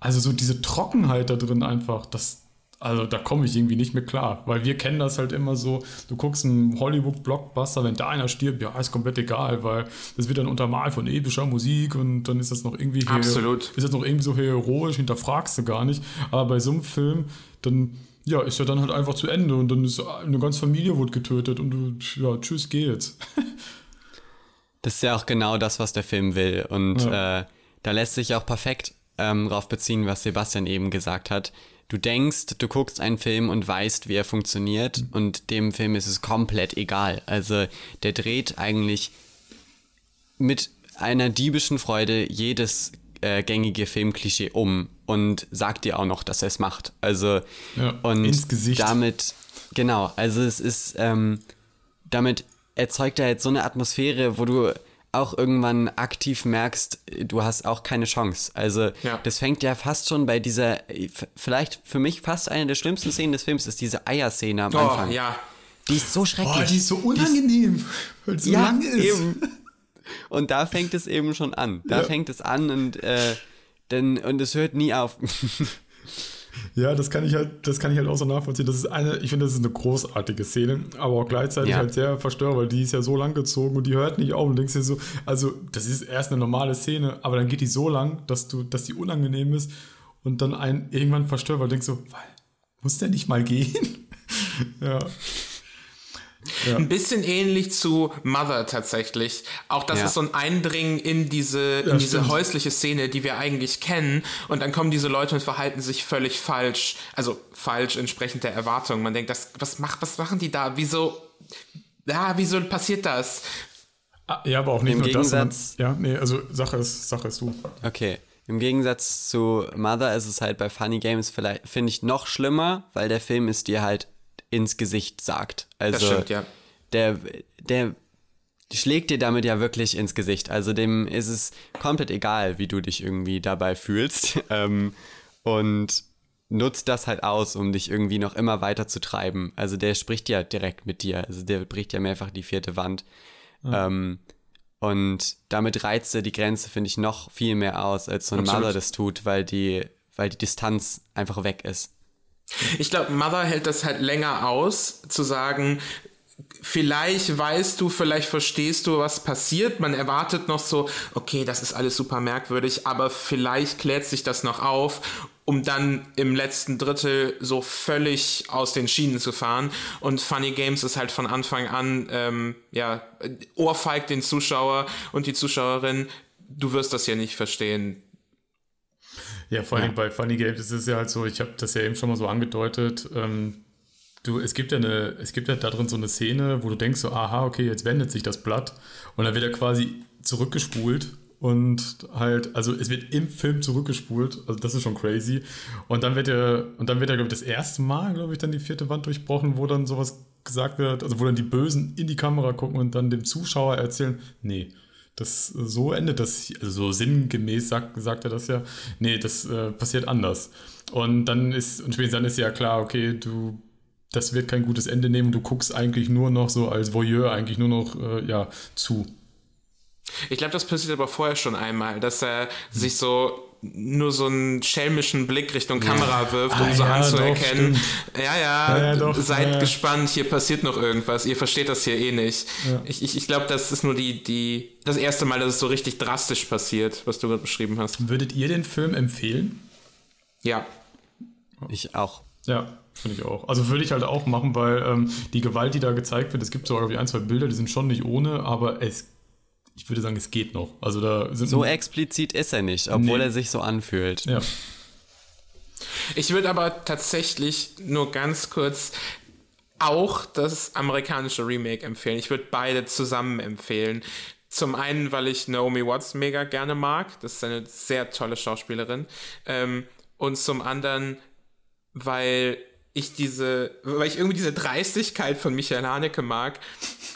also so diese Trockenheit da drin einfach, das, also da komme ich irgendwie nicht mehr klar, weil wir kennen das halt immer so, du guckst einen Hollywood-Blockbuster, wenn da einer stirbt, ja, ist komplett egal, weil das wird dann untermalt von epischer Musik und dann ist das noch irgendwie Absolut. ist das noch irgendwie so heroisch, hinterfragst du gar nicht. Aber bei so einem Film, dann ja, ist ja dann halt einfach zu Ende und dann ist eine ganze Familie wurde getötet und du, ja, tschüss, geh jetzt. das ist ja auch genau das, was der Film will und ja. äh, da lässt sich auch perfekt ähm, darauf beziehen, was Sebastian eben gesagt hat. Du denkst, du guckst einen Film und weißt, wie er funktioniert mhm. und dem Film ist es komplett egal. Also der dreht eigentlich mit einer diebischen Freude jedes äh, gängige Filmklischee um und sagt dir auch noch, dass er es macht. Also ja, und ins Gesicht. damit, genau, also es ist, ähm, damit erzeugt er jetzt so eine Atmosphäre, wo du auch irgendwann aktiv merkst, du hast auch keine Chance. Also ja. das fängt ja fast schon bei dieser, vielleicht für mich fast eine der schlimmsten Szenen des Films ist diese Eierszene am oh, Anfang. Ja. Die ist so schrecklich. Oh, die ist so unangenehm, weil es so ja, lang ist. Eben. Und da fängt es eben schon an. Da ja. fängt es an und, äh, denn, und es hört nie auf. Ja, das kann ich halt, das kann ich halt auch so nachvollziehen. Das ist eine, ich finde, das ist eine großartige Szene, aber auch gleichzeitig ja. halt sehr verstörend, weil die ist ja so lang gezogen und die hört nicht auf und denkst dir so, also das ist erst eine normale Szene, aber dann geht die so lang, dass du, dass die unangenehm ist und dann einen irgendwann verstört, weil du denkst so, muss der nicht mal gehen? ja. Ja. Ein bisschen ähnlich zu Mother tatsächlich. Auch das ja. ist so ein Eindringen in diese, in diese häusliche Szene, die wir eigentlich kennen. Und dann kommen diese Leute und verhalten sich völlig falsch. Also falsch entsprechend der Erwartung. Man denkt, das, was, macht, was machen die da? Wieso, ja, wieso passiert das? Ah, ja, aber auch nicht Im nur Gegensatz, das. ja, nee, also Sache ist, Sache ist du. Okay. Im Gegensatz zu Mother ist es halt bei Funny Games vielleicht, finde ich, noch schlimmer, weil der Film ist dir halt ins Gesicht sagt. Also das stimmt, ja. Der, der schlägt dir damit ja wirklich ins Gesicht. Also dem ist es komplett egal, wie du dich irgendwie dabei fühlst. Ähm, und nutzt das halt aus, um dich irgendwie noch immer weiter zu treiben. Also der spricht ja direkt mit dir. Also der bricht ja mehrfach die vierte Wand. Ja. Ähm, und damit reizt er die Grenze, finde ich, noch viel mehr aus, als so ein Absolut. Mother das tut, weil die, weil die Distanz einfach weg ist. Ich glaube, Mother hält das halt länger aus, zu sagen, vielleicht weißt du, vielleicht verstehst du, was passiert. Man erwartet noch so, okay, das ist alles super merkwürdig, aber vielleicht klärt sich das noch auf, um dann im letzten Drittel so völlig aus den Schienen zu fahren. Und Funny Games ist halt von Anfang an, ähm, ja, ohrfeigt den Zuschauer und die Zuschauerin, du wirst das ja nicht verstehen. Ja, vor allem ja. bei Funny Games ist es ja halt so, ich habe das ja eben schon mal so angedeutet, ähm, du, es gibt ja eine, es gibt ja da drin so eine Szene, wo du denkst so, aha, okay, jetzt wendet sich das Blatt und dann wird er quasi zurückgespult und halt, also es wird im Film zurückgespult, also das ist schon crazy. Und dann wird er, und dann wird er, glaube ich, das erste Mal, glaube ich, dann die vierte Wand durchbrochen, wo dann sowas gesagt wird, also wo dann die Bösen in die Kamera gucken und dann dem Zuschauer erzählen, nee, das, so endet das, also so sinngemäß sagt, sagt er das ja. Nee, das äh, passiert anders. Und dann ist, und spätestens dann ist ja klar, okay, du, das wird kein gutes Ende nehmen, du guckst eigentlich nur noch so als Voyeur eigentlich nur noch, äh, ja, zu. Ich glaube, das passiert aber vorher schon einmal, dass er sich so nur so einen schelmischen Blick Richtung Kamera wirft, um ah, so ja, anzuerkennen. Doch, ja, ja, ja doch, seid gespannt, hier passiert noch irgendwas. Ihr versteht das hier eh nicht. Ich, ich, ich glaube, das ist nur die, die, das erste Mal, dass es so richtig drastisch passiert, was du gerade beschrieben hast. Würdet ihr den Film empfehlen? Ja. Ich auch. Ja, finde ich auch. Also würde ich halt auch machen, weil ähm, die Gewalt, die da gezeigt wird, es gibt sogar ein, zwei Bilder, die sind schon nicht ohne, aber es ich würde sagen, es geht noch. Also da sind so explizit ist er nicht, obwohl nee. er sich so anfühlt. Ja. Ich würde aber tatsächlich nur ganz kurz auch das amerikanische Remake empfehlen. Ich würde beide zusammen empfehlen. Zum einen, weil ich Naomi Watts mega gerne mag. Das ist eine sehr tolle Schauspielerin. Ähm, und zum anderen, weil ich diese, weil ich irgendwie diese Dreistigkeit von Michael Haneke mag,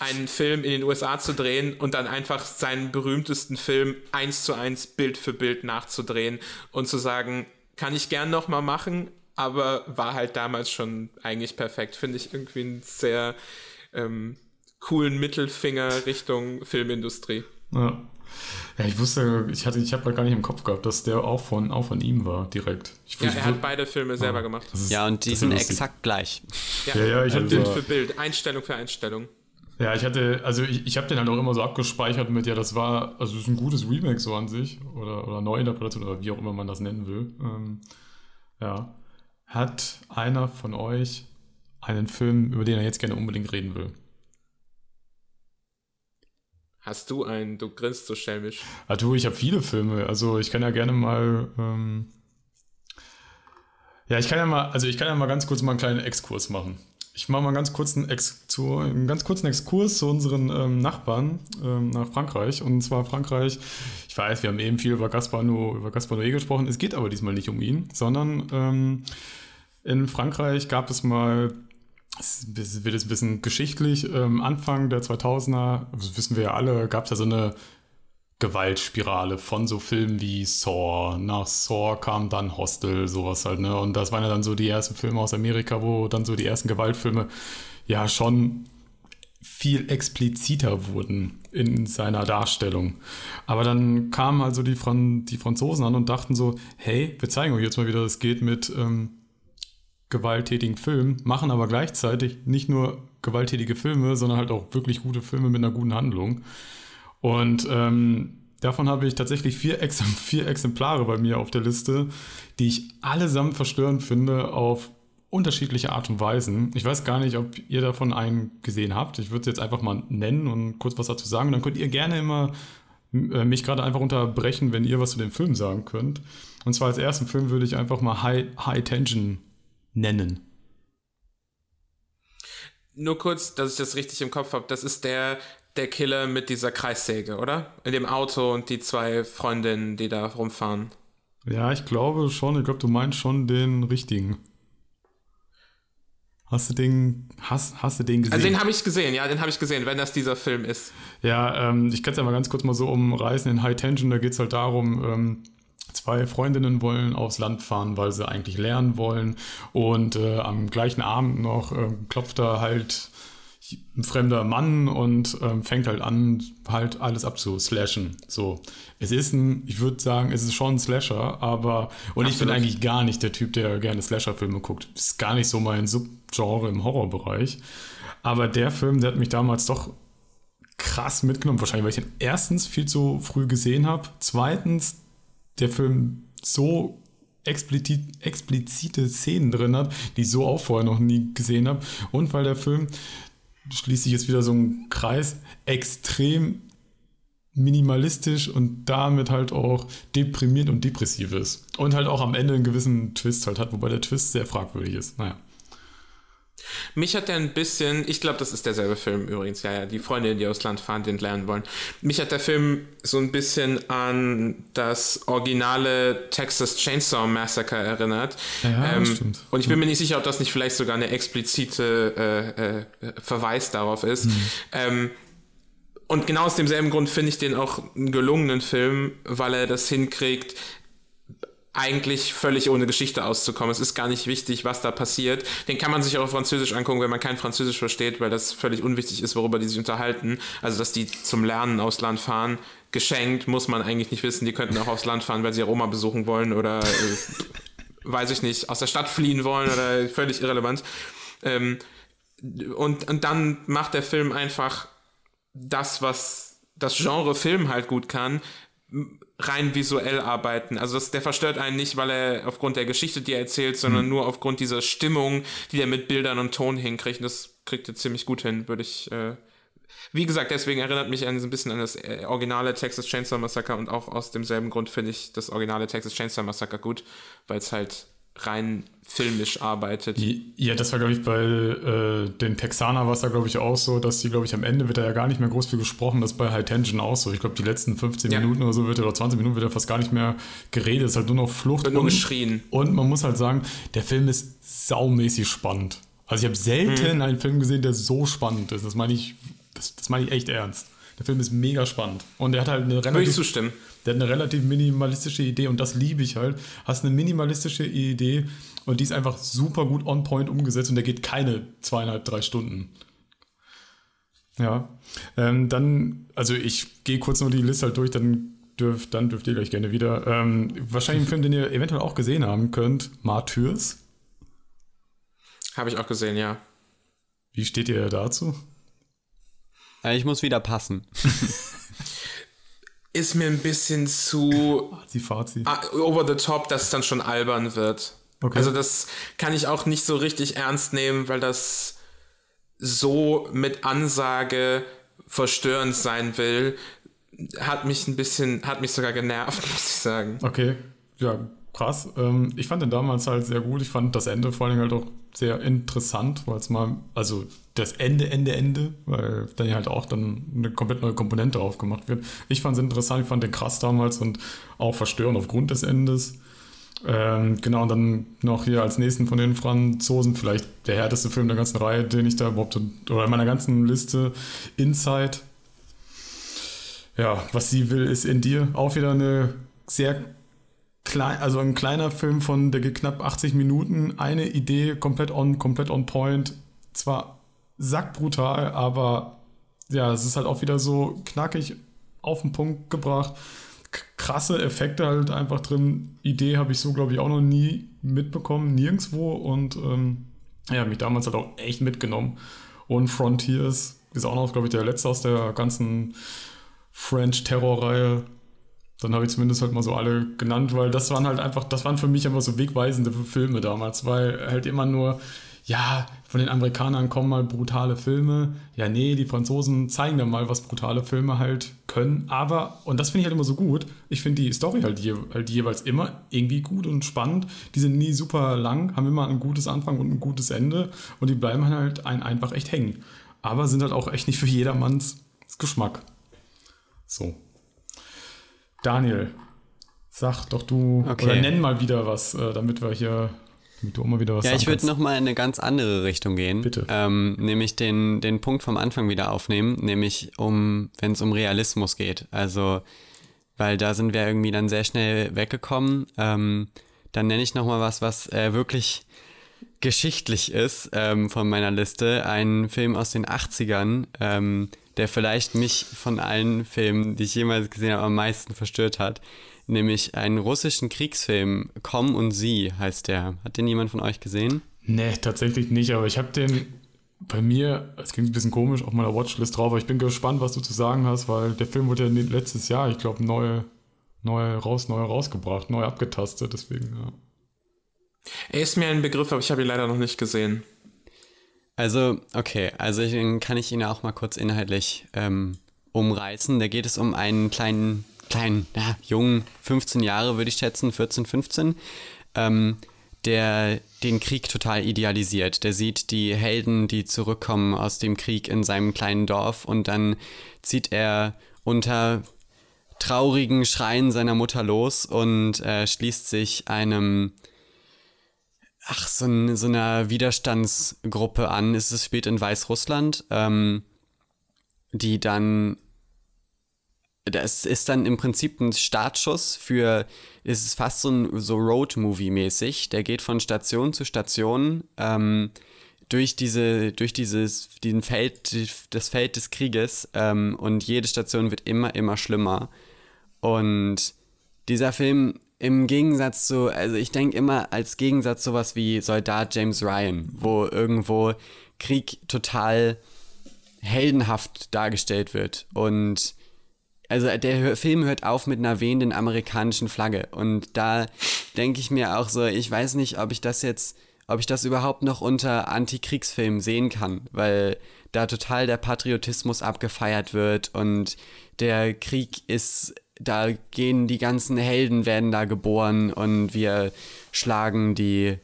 einen Film in den USA zu drehen und dann einfach seinen berühmtesten Film eins zu eins Bild für Bild nachzudrehen und zu sagen, kann ich gern nochmal machen, aber war halt damals schon eigentlich perfekt. Finde ich irgendwie einen sehr ähm, coolen Mittelfinger Richtung Filmindustrie. Ja. Ja, ich wusste, ich hatte, ich habe gar nicht im Kopf gehabt, dass der auch von, auch von ihm war, direkt. Ich, ja, er hat beide Filme selber gemacht. Ist, ja, und die sind exakt gleich. Ja, ja, ja ich hatte Bild für Bild, Einstellung für Einstellung. Ja, ich hatte, also ich, ich habe den halt auch immer so abgespeichert mit, ja, das war, also das ist ein gutes Remake so an sich oder, oder Neuinterpretation oder wie auch immer man das nennen will. Ähm, ja. Hat einer von euch einen Film, über den er jetzt gerne unbedingt reden will? Hast du einen? Du grinst so schelmisch. Ah, du, ich habe viele Filme. Also ich kann ja gerne mal. Ähm ja, ich kann ja mal, also ich kann ja mal ganz kurz mal einen kleinen Exkurs machen. Ich mache mal ganz kurz einen, Ex zu, einen ganz kurzen Exkurs zu unseren ähm, Nachbarn ähm, nach Frankreich. Und zwar Frankreich, ich weiß, wir haben eben viel über Gaspar, Noé, über Gaspar Noé gesprochen. Es geht aber diesmal nicht um ihn, sondern ähm, in Frankreich gab es mal es wird jetzt ein bisschen geschichtlich. Ähm, Anfang der 2000er, das wissen wir ja alle, gab es ja so eine Gewaltspirale von so Filmen wie Saw. Nach Saw kam dann Hostel, sowas halt, ne? Und das waren ja dann so die ersten Filme aus Amerika, wo dann so die ersten Gewaltfilme ja schon viel expliziter wurden in seiner Darstellung. Aber dann kamen also die, Fran die Franzosen an und dachten so, hey, wir zeigen euch jetzt mal wieder, es geht mit ähm, gewalttätigen Film, machen aber gleichzeitig nicht nur gewalttätige Filme, sondern halt auch wirklich gute Filme mit einer guten Handlung. Und ähm, davon habe ich tatsächlich vier, Ex vier Exemplare bei mir auf der Liste, die ich allesamt verstörend finde auf unterschiedliche Art und Weisen. Ich weiß gar nicht, ob ihr davon einen gesehen habt. Ich würde es jetzt einfach mal nennen und kurz was dazu sagen. Und dann könnt ihr gerne immer äh, mich gerade einfach unterbrechen, wenn ihr was zu dem Film sagen könnt. Und zwar als ersten Film würde ich einfach mal High, High Tension nennen? Nur kurz, dass ich das richtig im Kopf habe. Das ist der, der Killer mit dieser Kreissäge, oder? In dem Auto und die zwei Freundinnen, die da rumfahren. Ja, ich glaube schon. Ich glaube, du meinst schon den richtigen. Hast du den, hast, hast du den gesehen? Also den habe ich gesehen, ja, den habe ich gesehen, wenn das dieser Film ist. Ja, ähm, ich kann es ja mal ganz kurz mal so umreißen. In High Tension, da geht es halt darum, ähm, Zwei Freundinnen wollen aufs Land fahren, weil sie eigentlich lernen wollen. Und äh, am gleichen Abend noch äh, klopft da halt ein fremder Mann und ähm, fängt halt an, halt alles abzuslashen. So, es ist ein, ich würde sagen, es ist schon ein Slasher, aber und Absolut. ich bin eigentlich gar nicht der Typ, der gerne Slasher-Filme guckt. Ist gar nicht so mein Subgenre im Horrorbereich. Aber der Film, der hat mich damals doch krass mitgenommen. Wahrscheinlich, weil ich ihn erstens viel zu früh gesehen habe. Zweitens, der Film so explizit, explizite Szenen drin hat, die ich so auch vorher noch nie gesehen habe. Und weil der Film, schließt sich jetzt wieder so ein Kreis, extrem minimalistisch und damit halt auch deprimierend und depressiv ist. Und halt auch am Ende einen gewissen Twist halt hat, wobei der Twist sehr fragwürdig ist. Naja. Mich hat der ein bisschen, ich glaube, das ist derselbe Film übrigens, ja, ja, die Freundinnen, die aus Land fahren, den lernen wollen. Mich hat der Film so ein bisschen an das originale Texas Chainsaw Massacre erinnert. Ja, ähm, stimmt. Und ich bin mir nicht sicher, ob das nicht vielleicht sogar eine explizite äh, äh, Verweis darauf ist. Mhm. Ähm, und genau aus demselben Grund finde ich den auch einen gelungenen Film, weil er das hinkriegt, eigentlich völlig ohne Geschichte auszukommen. Es ist gar nicht wichtig, was da passiert. Den kann man sich auch auf Französisch angucken, wenn man kein Französisch versteht, weil das völlig unwichtig ist, worüber die sich unterhalten. Also, dass die zum Lernen aufs Land fahren. Geschenkt muss man eigentlich nicht wissen. Die könnten auch aufs Land fahren, weil sie Roma besuchen wollen oder, äh, weiß ich nicht, aus der Stadt fliehen wollen oder völlig irrelevant. Ähm, und, und dann macht der Film einfach das, was das Genre Film halt gut kann, rein visuell arbeiten. Also das, der verstört einen nicht, weil er aufgrund der Geschichte, die er erzählt, sondern mhm. nur aufgrund dieser Stimmung, die er mit Bildern und Ton hinkriegt. Und das kriegt er ziemlich gut hin, würde ich. Äh, wie gesagt, deswegen erinnert mich ein bisschen an das äh, originale Texas Chainsaw Massacre und auch aus demselben Grund finde ich das originale Texas Chainsaw Massacre gut, weil es halt rein filmisch arbeitet. Ja, das war, glaube ich, bei äh, den Texaner war es da, glaube ich, auch so, dass die, glaube ich, am Ende wird da ja gar nicht mehr groß viel gesprochen. Das ist bei High Tension auch so. Ich glaube, die letzten 15 ja. Minuten oder so wird oder 20 Minuten wird ja fast gar nicht mehr geredet. Es ist halt nur noch Flucht. Wird nur geschrien. Und man muss halt sagen, der Film ist saumäßig spannend. Also ich habe selten hm. einen Film gesehen, der so spannend ist. Das meine ich, das, das meine ich echt ernst. Der Film ist mega spannend. Und der hat halt eine relativ, zustimmen. Der hat eine relativ minimalistische Idee und das liebe ich halt. Hast eine minimalistische Idee und die ist einfach super gut on point umgesetzt und der geht keine zweieinhalb, drei Stunden. Ja, ähm, dann, also ich gehe kurz nur die Liste halt durch, dann dürft, dann dürft ihr gleich gerne wieder. Ähm, wahrscheinlich ein Film, den ihr eventuell auch gesehen haben könnt, Martyrs. Habe ich auch gesehen, ja. Wie steht ihr dazu? Äh, ich muss wieder passen. Ist mir ein bisschen zu Fazi, Fazi. over the top, dass es dann schon albern wird. Okay. Also das kann ich auch nicht so richtig ernst nehmen, weil das so mit Ansage verstörend sein will, hat mich ein bisschen, hat mich sogar genervt, muss ich sagen. Okay, ja, krass. Ähm, ich fand den damals halt sehr gut. Ich fand das Ende vor allem halt auch sehr interessant, weil es mal, also das Ende, Ende, Ende, weil dann halt auch dann eine komplett neue Komponente aufgemacht wird. Ich fand es interessant, ich fand den krass damals und auch verstörend aufgrund des Endes. Ähm, genau, und dann noch hier als nächsten von den Franzosen, vielleicht der härteste Film der ganzen Reihe, den ich da überhaupt, oder in meiner ganzen Liste, Inside. Ja, was sie will, ist in dir. Auch wieder eine sehr klein, also ein kleiner Film von, der knapp 80 Minuten, eine Idee, komplett on, komplett on point. Zwar sackbrutal, aber ja, es ist halt auch wieder so knackig auf den Punkt gebracht krasse Effekte halt einfach drin. Idee habe ich so, glaube ich, auch noch nie mitbekommen, nirgendwo. Und ähm, ja, mich damals halt auch echt mitgenommen. Und Frontiers ist auch noch, glaube ich, der letzte aus der ganzen French-Terror-Reihe. Dann habe ich zumindest halt mal so alle genannt, weil das waren halt einfach, das waren für mich einfach so wegweisende Filme damals, weil halt immer nur ja, von den Amerikanern kommen mal brutale Filme. Ja, nee, die Franzosen zeigen dann mal, was brutale Filme halt können. Aber, und das finde ich halt immer so gut, ich finde die Story halt, je, halt jeweils immer irgendwie gut und spannend. Die sind nie super lang, haben immer ein gutes Anfang und ein gutes Ende. Und die bleiben halt einen einfach echt hängen. Aber sind halt auch echt nicht für jedermanns Geschmack. So. Daniel, sag doch du, okay. oder nenn mal wieder was, äh, damit wir hier damit du immer wieder was Ja, ich würde nochmal in eine ganz andere Richtung gehen. Bitte. Ähm, nämlich den, den Punkt vom Anfang wieder aufnehmen, nämlich um, wenn es um Realismus geht. Also, weil da sind wir irgendwie dann sehr schnell weggekommen. Ähm, dann nenne ich nochmal was, was äh, wirklich geschichtlich ist ähm, von meiner Liste. Ein Film aus den 80ern, ähm, der vielleicht mich von allen Filmen, die ich jemals gesehen habe, am meisten verstört hat nämlich einen russischen Kriegsfilm, Komm und Sie heißt der. Hat den jemand von euch gesehen? Nee, tatsächlich nicht, aber ich habe den bei mir, es klingt ein bisschen komisch, auf meiner Watchlist drauf, aber ich bin gespannt, was du zu sagen hast, weil der Film wurde ja letztes Jahr, ich glaube, neu, neu raus, neu rausgebracht, neu abgetastet, deswegen, ja. Er ist mir ein Begriff, aber ich habe ihn leider noch nicht gesehen. Also, okay, also ich, kann ich ihn auch mal kurz inhaltlich ähm, umreißen. Da geht es um einen kleinen kleinen, ja, jungen, 15 Jahre würde ich schätzen, 14, 15, ähm, der den Krieg total idealisiert. Der sieht die Helden, die zurückkommen aus dem Krieg in seinem kleinen Dorf und dann zieht er unter traurigen Schreien seiner Mutter los und äh, schließt sich einem, ach, so, ein, so einer Widerstandsgruppe an. Es ist spät in Weißrussland, ähm, die dann das ist dann im Prinzip ein Startschuss für, ist es fast so ein so Road-Movie-mäßig. Der geht von Station zu Station ähm, durch diese, durch dieses, den Feld, das Feld des Krieges ähm, und jede Station wird immer, immer schlimmer. Und dieser Film im Gegensatz zu, also ich denke immer als Gegensatz sowas wie Soldat James Ryan, wo irgendwo Krieg total heldenhaft dargestellt wird und also der Film hört auf mit einer wehenden amerikanischen Flagge. Und da denke ich mir auch so, ich weiß nicht, ob ich das jetzt, ob ich das überhaupt noch unter Antikriegsfilm sehen kann, weil da total der Patriotismus abgefeiert wird und der Krieg ist, da gehen die ganzen Helden werden da geboren und wir schlagen die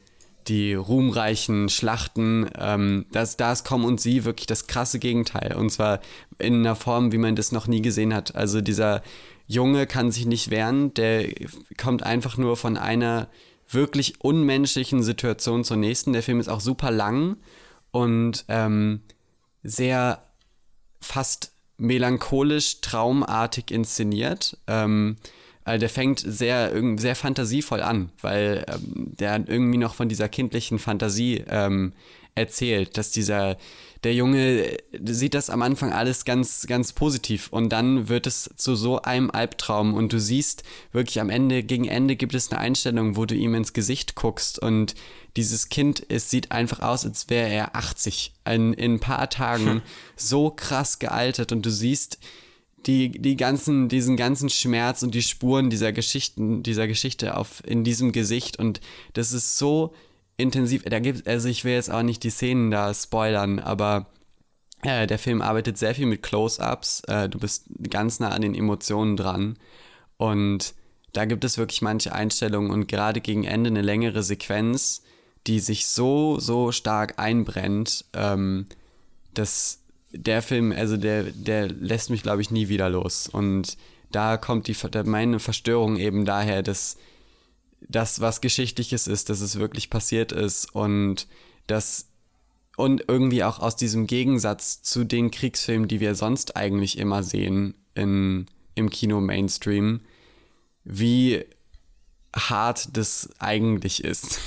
die ruhmreichen Schlachten, ähm, das, da ist Komm und Sie wirklich das krasse Gegenteil. Und zwar in einer Form, wie man das noch nie gesehen hat. Also dieser Junge kann sich nicht wehren, der kommt einfach nur von einer wirklich unmenschlichen Situation zur nächsten. Der Film ist auch super lang und ähm, sehr fast melancholisch, traumartig inszeniert. Ähm, Also der fängt sehr, sehr fantasievoll an, weil ähm, der irgendwie noch von dieser kindlichen Fantasie ähm, erzählt, dass dieser, der Junge sieht das am Anfang alles ganz, ganz positiv und dann wird es zu so einem Albtraum und du siehst wirklich am Ende, gegen Ende gibt es eine Einstellung, wo du ihm ins Gesicht guckst und dieses Kind, es sieht einfach aus, als wäre er 80. In, in ein paar Tagen so krass gealtert und du siehst die, die ganzen, diesen ganzen Schmerz und die Spuren dieser Geschichten, dieser Geschichte auf, in diesem Gesicht und das ist so intensiv. Da gibt also ich will jetzt auch nicht die Szenen da spoilern, aber äh, der Film arbeitet sehr viel mit Close-ups. Äh, du bist ganz nah an den Emotionen dran und da gibt es wirklich manche Einstellungen und gerade gegen Ende eine längere Sequenz, die sich so, so stark einbrennt, ähm, dass der Film, also der, der lässt mich, glaube ich, nie wieder los. Und da kommt die, meine Verstörung eben daher, dass das was Geschichtliches ist, dass es wirklich passiert ist und das und irgendwie auch aus diesem Gegensatz zu den Kriegsfilmen, die wir sonst eigentlich immer sehen in, im Kino Mainstream, wie hart das eigentlich ist.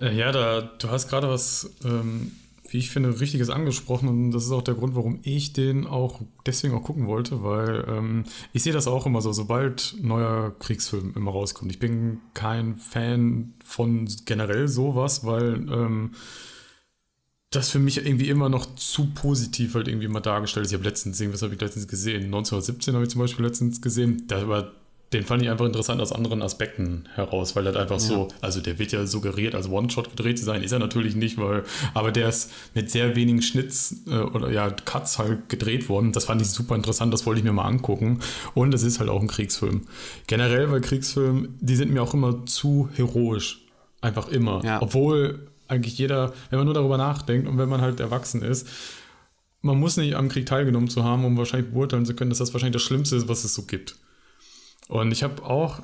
Äh, ja, da, du hast gerade was ähm, wie ich finde, Richtiges angesprochen und das ist auch der Grund, warum ich den auch deswegen auch gucken wollte, weil ähm, ich sehe das auch immer so, sobald neuer Kriegsfilm immer rauskommt. Ich bin kein Fan von generell sowas, weil ähm, das für mich irgendwie immer noch zu positiv halt irgendwie mal dargestellt ist. Ich habe letztens, was habe ich letztens gesehen? 1917 habe ich zum Beispiel letztens gesehen. Da war den fand ich einfach interessant aus anderen Aspekten heraus, weil das einfach ja. so, also der wird ja suggeriert, als One-Shot gedreht zu sein, ist er natürlich nicht, weil, aber der ist mit sehr wenigen Schnitts äh, oder ja, Cuts halt gedreht worden. Das fand ich super interessant, das wollte ich mir mal angucken. Und es ist halt auch ein Kriegsfilm. Generell, weil Kriegsfilme, die sind mir auch immer zu heroisch. Einfach immer. Ja. Obwohl eigentlich jeder, wenn man nur darüber nachdenkt und wenn man halt erwachsen ist, man muss nicht am Krieg teilgenommen zu haben, um wahrscheinlich beurteilen zu können, dass das wahrscheinlich das Schlimmste ist, was es so gibt. Und ich habe auch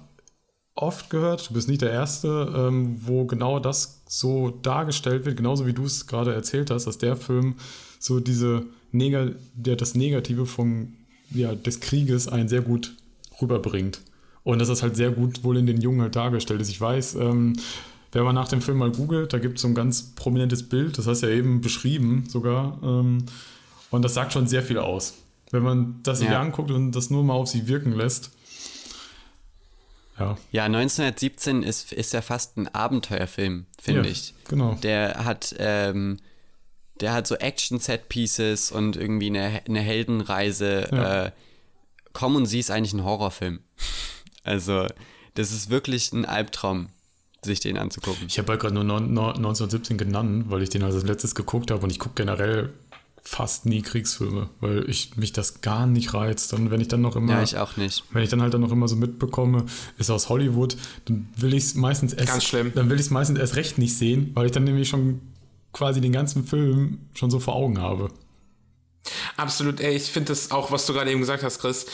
oft gehört, du bist nicht der Erste, ähm, wo genau das so dargestellt wird, genauso wie du es gerade erzählt hast, dass der Film so diese Neg der das Negative vom, ja, des Krieges einen sehr gut rüberbringt. Und dass das halt sehr gut wohl in den Jungen halt dargestellt ist. Ich weiß, ähm, wenn man nach dem Film mal googelt, da gibt es so ein ganz prominentes Bild, das hast du ja eben beschrieben sogar. Ähm, und das sagt schon sehr viel aus. Wenn man das sich anguckt und das nur mal auf sich wirken lässt, ja. ja, 1917 ist, ist ja fast ein Abenteuerfilm, finde ja, ich. Genau. Der hat, ähm, der hat so Action-Set-Pieces und irgendwie eine, eine Heldenreise. Ja. Äh, komm und sieh ist eigentlich ein Horrorfilm. Also, das ist wirklich ein Albtraum, sich den anzugucken. Ich habe halt gerade nur 1917 genannt, weil ich den als letztes geguckt habe und ich gucke generell fast nie Kriegsfilme, weil ich mich das gar nicht reizt. Und wenn ich dann noch immer. Ja, ich auch nicht. Wenn ich dann halt dann noch immer so mitbekomme, ist aus Hollywood, dann will ich es meistens erst. Ganz schlimm. Dann will ich es meistens erst recht nicht sehen, weil ich dann nämlich schon quasi den ganzen Film schon so vor Augen habe. Absolut, ey, ich finde das auch, was du gerade eben gesagt hast, Chris.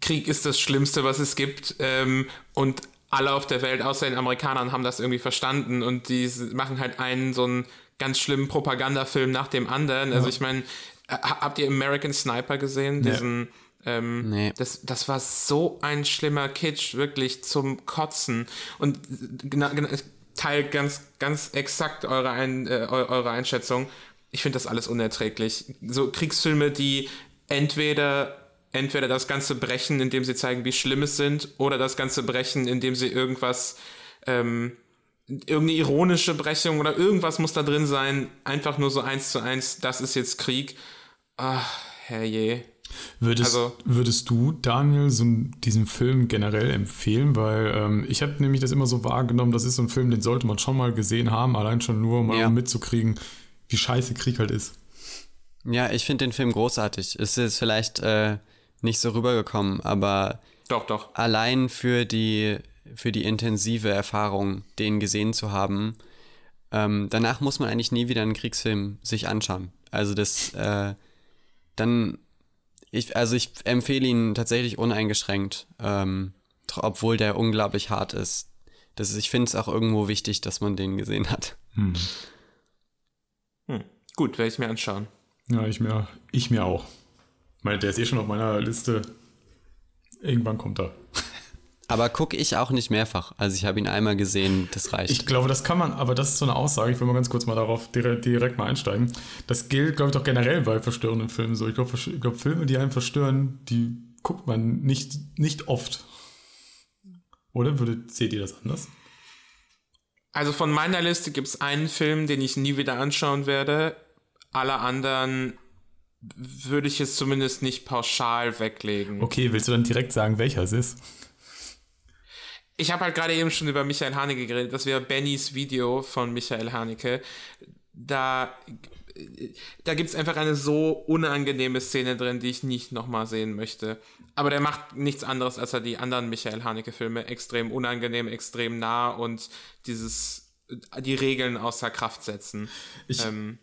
Krieg ist das Schlimmste, was es gibt. Ähm, und alle auf der Welt, außer den Amerikanern, haben das irgendwie verstanden und die machen halt einen so einen ganz schlimmen Propagandafilm nach dem anderen. Also ich meine, habt ihr American Sniper gesehen? Diesen, ähm, nee. das, das war so ein schlimmer Kitsch, wirklich zum Kotzen. Und genau, genau, teilt ganz, ganz exakt eure, ein, äh, eure Einschätzung. Ich finde das alles unerträglich. So Kriegsfilme, die entweder entweder das Ganze brechen, indem sie zeigen, wie schlimm es sind, oder das Ganze brechen, indem sie irgendwas ähm, irgendeine ironische Brechung oder irgendwas muss da drin sein. Einfach nur so eins zu eins, das ist jetzt Krieg. Ach, herrje. Würdest, also, würdest du, Daniel, so diesen Film generell empfehlen? Weil ähm, ich habe nämlich das immer so wahrgenommen, das ist so ein Film, den sollte man schon mal gesehen haben, allein schon nur, mal ja. um mitzukriegen, wie scheiße Krieg halt ist. Ja, ich finde den Film großartig. Es ist vielleicht äh, nicht so rübergekommen, aber doch, doch. allein für die für die intensive Erfahrung, den gesehen zu haben. Ähm, danach muss man eigentlich nie wieder einen Kriegsfilm sich anschauen. Also das, äh, dann, ich, also ich empfehle ihn tatsächlich uneingeschränkt, ähm, obwohl der unglaublich hart ist. Das ist ich finde es auch irgendwo wichtig, dass man den gesehen hat. Hm. Hm. Gut, werde ich mir anschauen. Ja, ich mir, ich mir auch. Meine, der ist eh schon auf meiner Liste. Irgendwann kommt er. Aber gucke ich auch nicht mehrfach. Also ich habe ihn einmal gesehen, das reicht. Ich glaube, das kann man, aber das ist so eine Aussage, ich will mal ganz kurz mal darauf direkt, direkt mal einsteigen. Das gilt, glaube ich, doch generell bei verstörenden Filmen so. Ich glaube, glaub, Filme, die einen verstören, die guckt man nicht, nicht oft. Oder würde, seht ihr das anders? Also von meiner Liste gibt es einen Film, den ich nie wieder anschauen werde. Alle anderen würde ich es zumindest nicht pauschal weglegen. Okay, willst du dann direkt sagen, welcher es ist? Ich habe halt gerade eben schon über Michael Haneke geredet. Das wäre Bennys Video von Michael Haneke. Da, da gibt es einfach eine so unangenehme Szene drin, die ich nicht nochmal sehen möchte. Aber der macht nichts anderes, als er die anderen Michael Haneke-Filme extrem unangenehm, extrem nah und dieses, die Regeln außer Kraft setzen. Ich, ähm,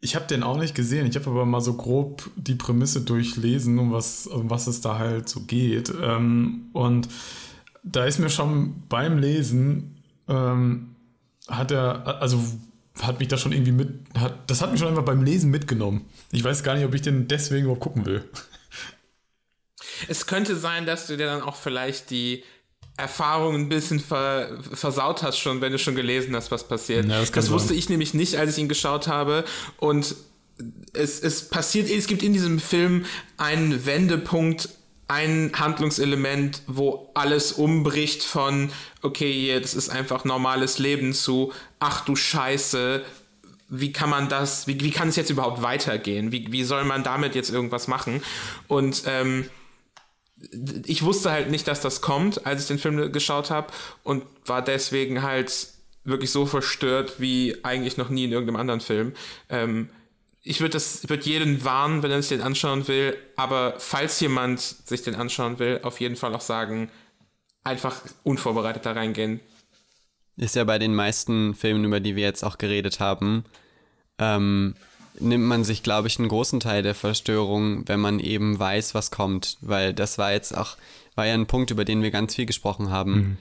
ich habe den auch nicht gesehen. Ich habe aber mal so grob die Prämisse durchlesen, um was, um was es da halt so geht. Ähm, und da ist mir schon beim Lesen, ähm, hat er, also hat mich das schon irgendwie mit, hat, das hat mich schon einfach beim Lesen mitgenommen. Ich weiß gar nicht, ob ich den deswegen überhaupt gucken will. Es könnte sein, dass du dir dann auch vielleicht die Erfahrung ein bisschen ver versaut hast schon, wenn du schon gelesen hast, was passiert. Ja, das, das wusste ich nämlich nicht, als ich ihn geschaut habe. Und es, es passiert, es gibt in diesem Film einen Wendepunkt ein Handlungselement, wo alles umbricht von, okay, jetzt ist einfach normales Leben zu, ach du Scheiße, wie kann man das, wie, wie kann es jetzt überhaupt weitergehen? Wie, wie soll man damit jetzt irgendwas machen? Und ähm, ich wusste halt nicht, dass das kommt, als ich den Film geschaut habe und war deswegen halt wirklich so verstört wie eigentlich noch nie in irgendeinem anderen Film. Ähm, ich würde das, würde jeden warnen, wenn er sich den anschauen will, aber falls jemand sich den anschauen will, auf jeden Fall auch sagen, einfach unvorbereitet da reingehen. Ist ja bei den meisten Filmen, über die wir jetzt auch geredet haben, ähm, nimmt man sich, glaube ich, einen großen Teil der Verstörung, wenn man eben weiß, was kommt. Weil das war jetzt auch, war ja ein Punkt, über den wir ganz viel gesprochen haben. Mhm.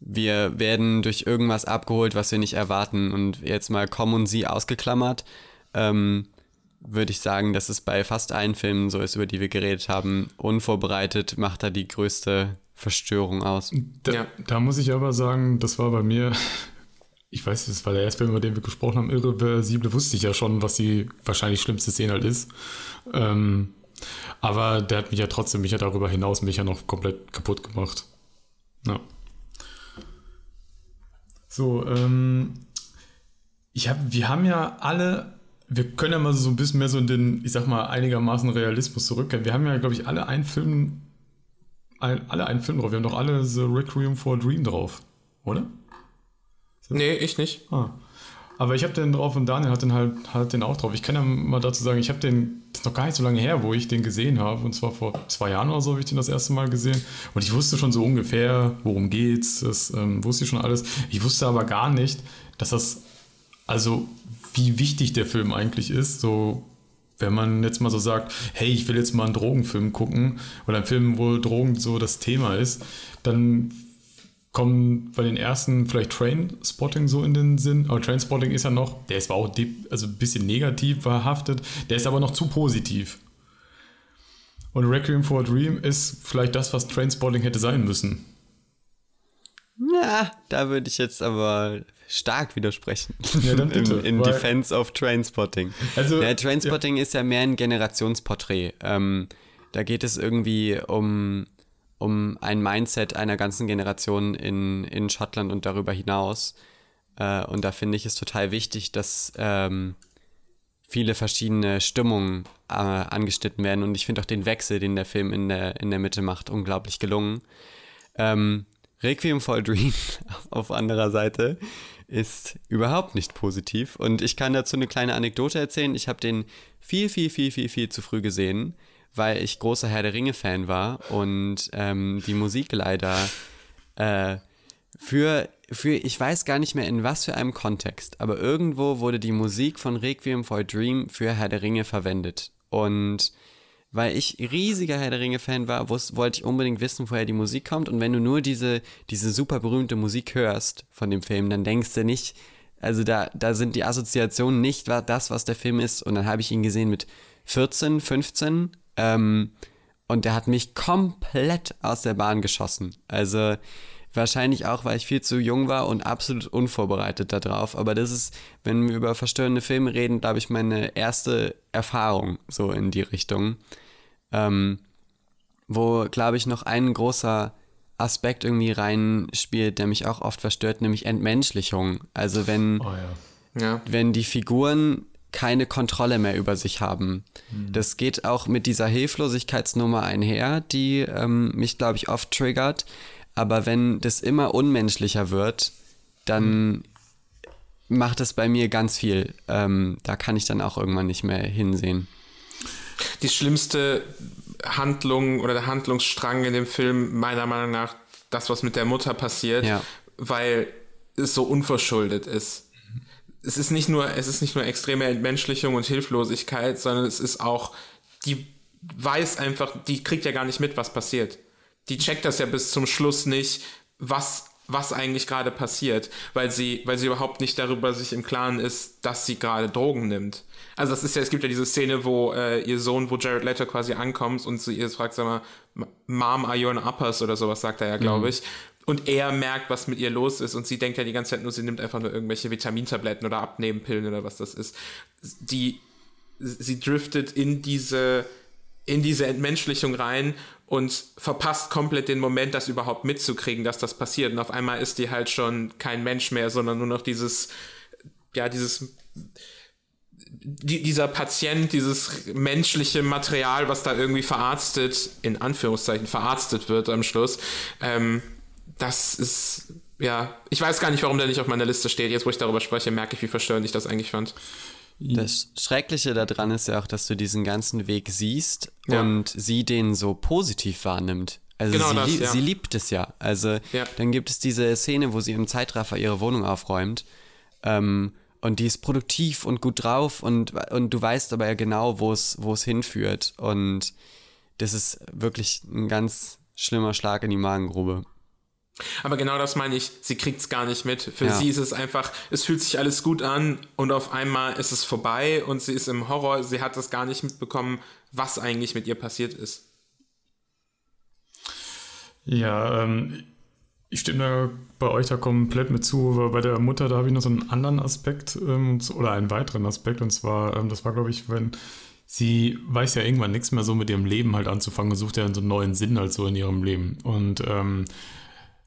Wir werden durch irgendwas abgeholt, was wir nicht erwarten. Und jetzt mal kommen und sie ausgeklammert. Ähm, würde ich sagen, dass es bei fast allen Filmen so ist, über die wir geredet haben. Unvorbereitet macht da die größte Verstörung aus. Da, ja. da muss ich aber sagen, das war bei mir, ich weiß, das war der erste Film, über den wir gesprochen haben, Irreversible, wusste ich ja schon, was die wahrscheinlich schlimmste Szene halt ist. Ähm, aber der hat mich ja trotzdem, mich ja darüber hinaus, mich ja noch komplett kaputt gemacht. Ja. So, ähm, ich hab, wir haben ja alle wir können ja mal so ein bisschen mehr so in den, ich sag mal, einigermaßen Realismus zurückkehren. Wir haben ja, glaube ich, alle einen Film, ein, alle einen Film drauf. Wir haben doch alle The Requiem for a Dream drauf, oder? Nee, ich nicht. Ah. Aber ich habe den drauf und Daniel hat den halt hat den auch drauf. Ich kann ja mal dazu sagen, ich habe den, das ist noch gar nicht so lange her, wo ich den gesehen habe. Und zwar vor zwei Jahren oder so habe ich den das erste Mal gesehen. Und ich wusste schon so ungefähr, worum geht's. Das ähm, wusste ich schon alles. Ich wusste aber gar nicht, dass das, also wie wichtig der Film eigentlich ist. So, wenn man jetzt mal so sagt, hey, ich will jetzt mal einen Drogenfilm gucken oder einen Film, wo Drogen so das Thema ist, dann kommen bei den ersten vielleicht Trainspotting so in den Sinn. Aber Trainspotting ist ja noch, der ist zwar auch also ein bisschen negativ behaftet, der ist aber noch zu positiv. Und Requiem for a Dream ist vielleicht das, was Trainspotting hätte sein müssen. Ja, da würde ich jetzt aber stark widersprechen. Ja, dann bitte, in, in Defense of Trainspotting. Also, ja, Trainspotting ja. ist ja mehr ein Generationsporträt. Ähm, da geht es irgendwie um, um ein Mindset einer ganzen Generation in, in Schottland und darüber hinaus. Äh, und da finde ich es total wichtig, dass ähm, viele verschiedene Stimmungen äh, angeschnitten werden. Und ich finde auch den Wechsel, den der Film in der, in der Mitte macht, unglaublich gelungen. Ähm, Requiem for a Dream auf anderer Seite ist überhaupt nicht positiv. Und ich kann dazu eine kleine Anekdote erzählen. Ich habe den viel, viel, viel, viel, viel zu früh gesehen, weil ich großer Herr der Ringe-Fan war und ähm, die Musik leider äh, für, für, ich weiß gar nicht mehr in was für einem Kontext, aber irgendwo wurde die Musik von Requiem for a Dream für Herr der Ringe verwendet. Und weil ich riesiger Herr der Ringe-Fan war, wollte ich unbedingt wissen, woher die Musik kommt. Und wenn du nur diese, diese super berühmte Musik hörst von dem Film, dann denkst du nicht, also da, da sind die Assoziationen nicht das, was der Film ist. Und dann habe ich ihn gesehen mit 14, 15. Ähm, und der hat mich komplett aus der Bahn geschossen. Also wahrscheinlich auch, weil ich viel zu jung war und absolut unvorbereitet darauf. Aber das ist, wenn wir über verstörende Filme reden, glaube ich, meine erste Erfahrung so in die Richtung. Ähm, wo, glaube ich, noch ein großer Aspekt irgendwie reinspielt, der mich auch oft verstört, nämlich Entmenschlichung. Also wenn, oh ja. Ja. wenn die Figuren keine Kontrolle mehr über sich haben. Mhm. Das geht auch mit dieser Hilflosigkeitsnummer einher, die ähm, mich, glaube ich, oft triggert. Aber wenn das immer unmenschlicher wird, dann macht es bei mir ganz viel. Ähm, da kann ich dann auch irgendwann nicht mehr hinsehen. Die schlimmste Handlung oder der Handlungsstrang in dem Film, meiner Meinung nach, das, was mit der Mutter passiert, ja. weil es so unverschuldet ist. Es ist nicht nur, es ist nicht nur extreme Entmenschlichung und Hilflosigkeit, sondern es ist auch, die weiß einfach, die kriegt ja gar nicht mit, was passiert. Die checkt das ja bis zum Schluss nicht, was was eigentlich gerade passiert, weil sie, weil sie überhaupt nicht darüber sich im Klaren ist, dass sie gerade Drogen nimmt. Also das ist ja, es gibt ja diese Szene, wo äh, ihr Sohn, wo Jared Leto quasi ankommt und sie ihr fragt, sag mal, Mom, are you on uppers oder sowas, sagt er ja, glaube mhm. ich. Und er merkt, was mit ihr los ist und sie denkt ja die ganze Zeit nur, sie nimmt einfach nur irgendwelche Vitamintabletten oder Abnehmpillen oder was das ist. Die, sie driftet in diese, in diese Entmenschlichung rein und verpasst komplett den Moment, das überhaupt mitzukriegen, dass das passiert. Und auf einmal ist die halt schon kein Mensch mehr, sondern nur noch dieses, ja, dieses, die, dieser Patient, dieses menschliche Material, was da irgendwie verarztet, in Anführungszeichen verarztet wird am Schluss, ähm, das ist, ja, ich weiß gar nicht, warum der nicht auf meiner Liste steht. Jetzt, wo ich darüber spreche, merke ich, wie verstörend ich das eigentlich fand. Das Schreckliche daran ist ja auch, dass du diesen ganzen Weg siehst ja. und sie den so positiv wahrnimmt. Also genau sie, das, ja. sie liebt es ja. Also ja. dann gibt es diese Szene, wo sie im Zeitraffer ihre Wohnung aufräumt. Ähm, und die ist produktiv und gut drauf und, und du weißt aber ja genau, wo es, wo es hinführt. Und das ist wirklich ein ganz schlimmer Schlag in die Magengrube. Aber genau das meine ich, sie kriegt es gar nicht mit. Für ja. sie ist es einfach, es fühlt sich alles gut an und auf einmal ist es vorbei und sie ist im Horror, sie hat das gar nicht mitbekommen, was eigentlich mit ihr passiert ist. Ja, ähm, ich stimme da bei euch da komplett mit zu, weil bei der Mutter, da habe ich noch so einen anderen Aspekt ähm, oder einen weiteren Aspekt und zwar, ähm, das war glaube ich, wenn sie weiß ja irgendwann nichts mehr so mit ihrem Leben halt anzufangen und sucht ja so einen neuen Sinn halt so in ihrem Leben und ähm,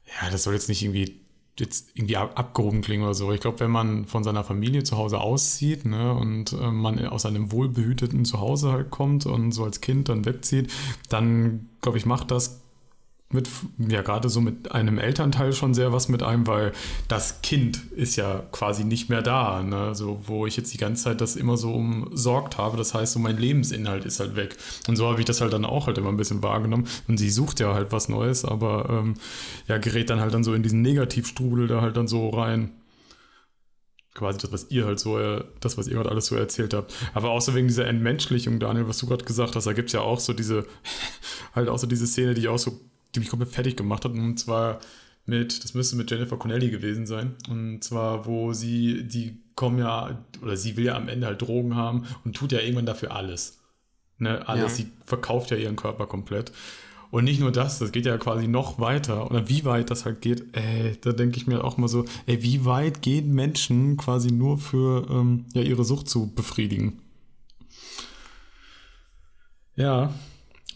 ja, das soll jetzt nicht irgendwie jetzt irgendwie abgehoben klingen oder so. Ich glaube, wenn man von seiner Familie zu Hause auszieht ne, und äh, man aus einem wohlbehüteten Zuhause halt kommt und so als Kind dann wegzieht, dann glaube ich, macht das mit, ja, gerade so mit einem Elternteil schon sehr was mit einem, weil das Kind ist ja quasi nicht mehr da, ne? so, wo ich jetzt die ganze Zeit das immer so umsorgt habe. Das heißt, so mein Lebensinhalt ist halt weg. Und so habe ich das halt dann auch halt immer ein bisschen wahrgenommen. Und sie sucht ja halt was Neues, aber ähm, ja, gerät dann halt dann so in diesen Negativstrudel da halt dann so rein quasi das, was ihr halt so, äh, das, was ihr gerade alles so erzählt habt. Aber so wegen dieser Entmenschlichung, Daniel, was du gerade gesagt hast, da gibt es ja auch so diese, halt auch so diese Szene, die ich auch so die mich komplett fertig gemacht hat. Und zwar mit, das müsste mit Jennifer Connelly gewesen sein. Und zwar, wo sie, die kommen ja, oder sie will ja am Ende halt Drogen haben und tut ja irgendwann dafür alles. Ne, alles. Ja. Sie verkauft ja ihren Körper komplett. Und nicht nur das, das geht ja quasi noch weiter. Oder wie weit das halt geht, ey, da denke ich mir auch mal so, ey, wie weit gehen Menschen quasi nur für ähm, ja, ihre Sucht zu befriedigen? Ja,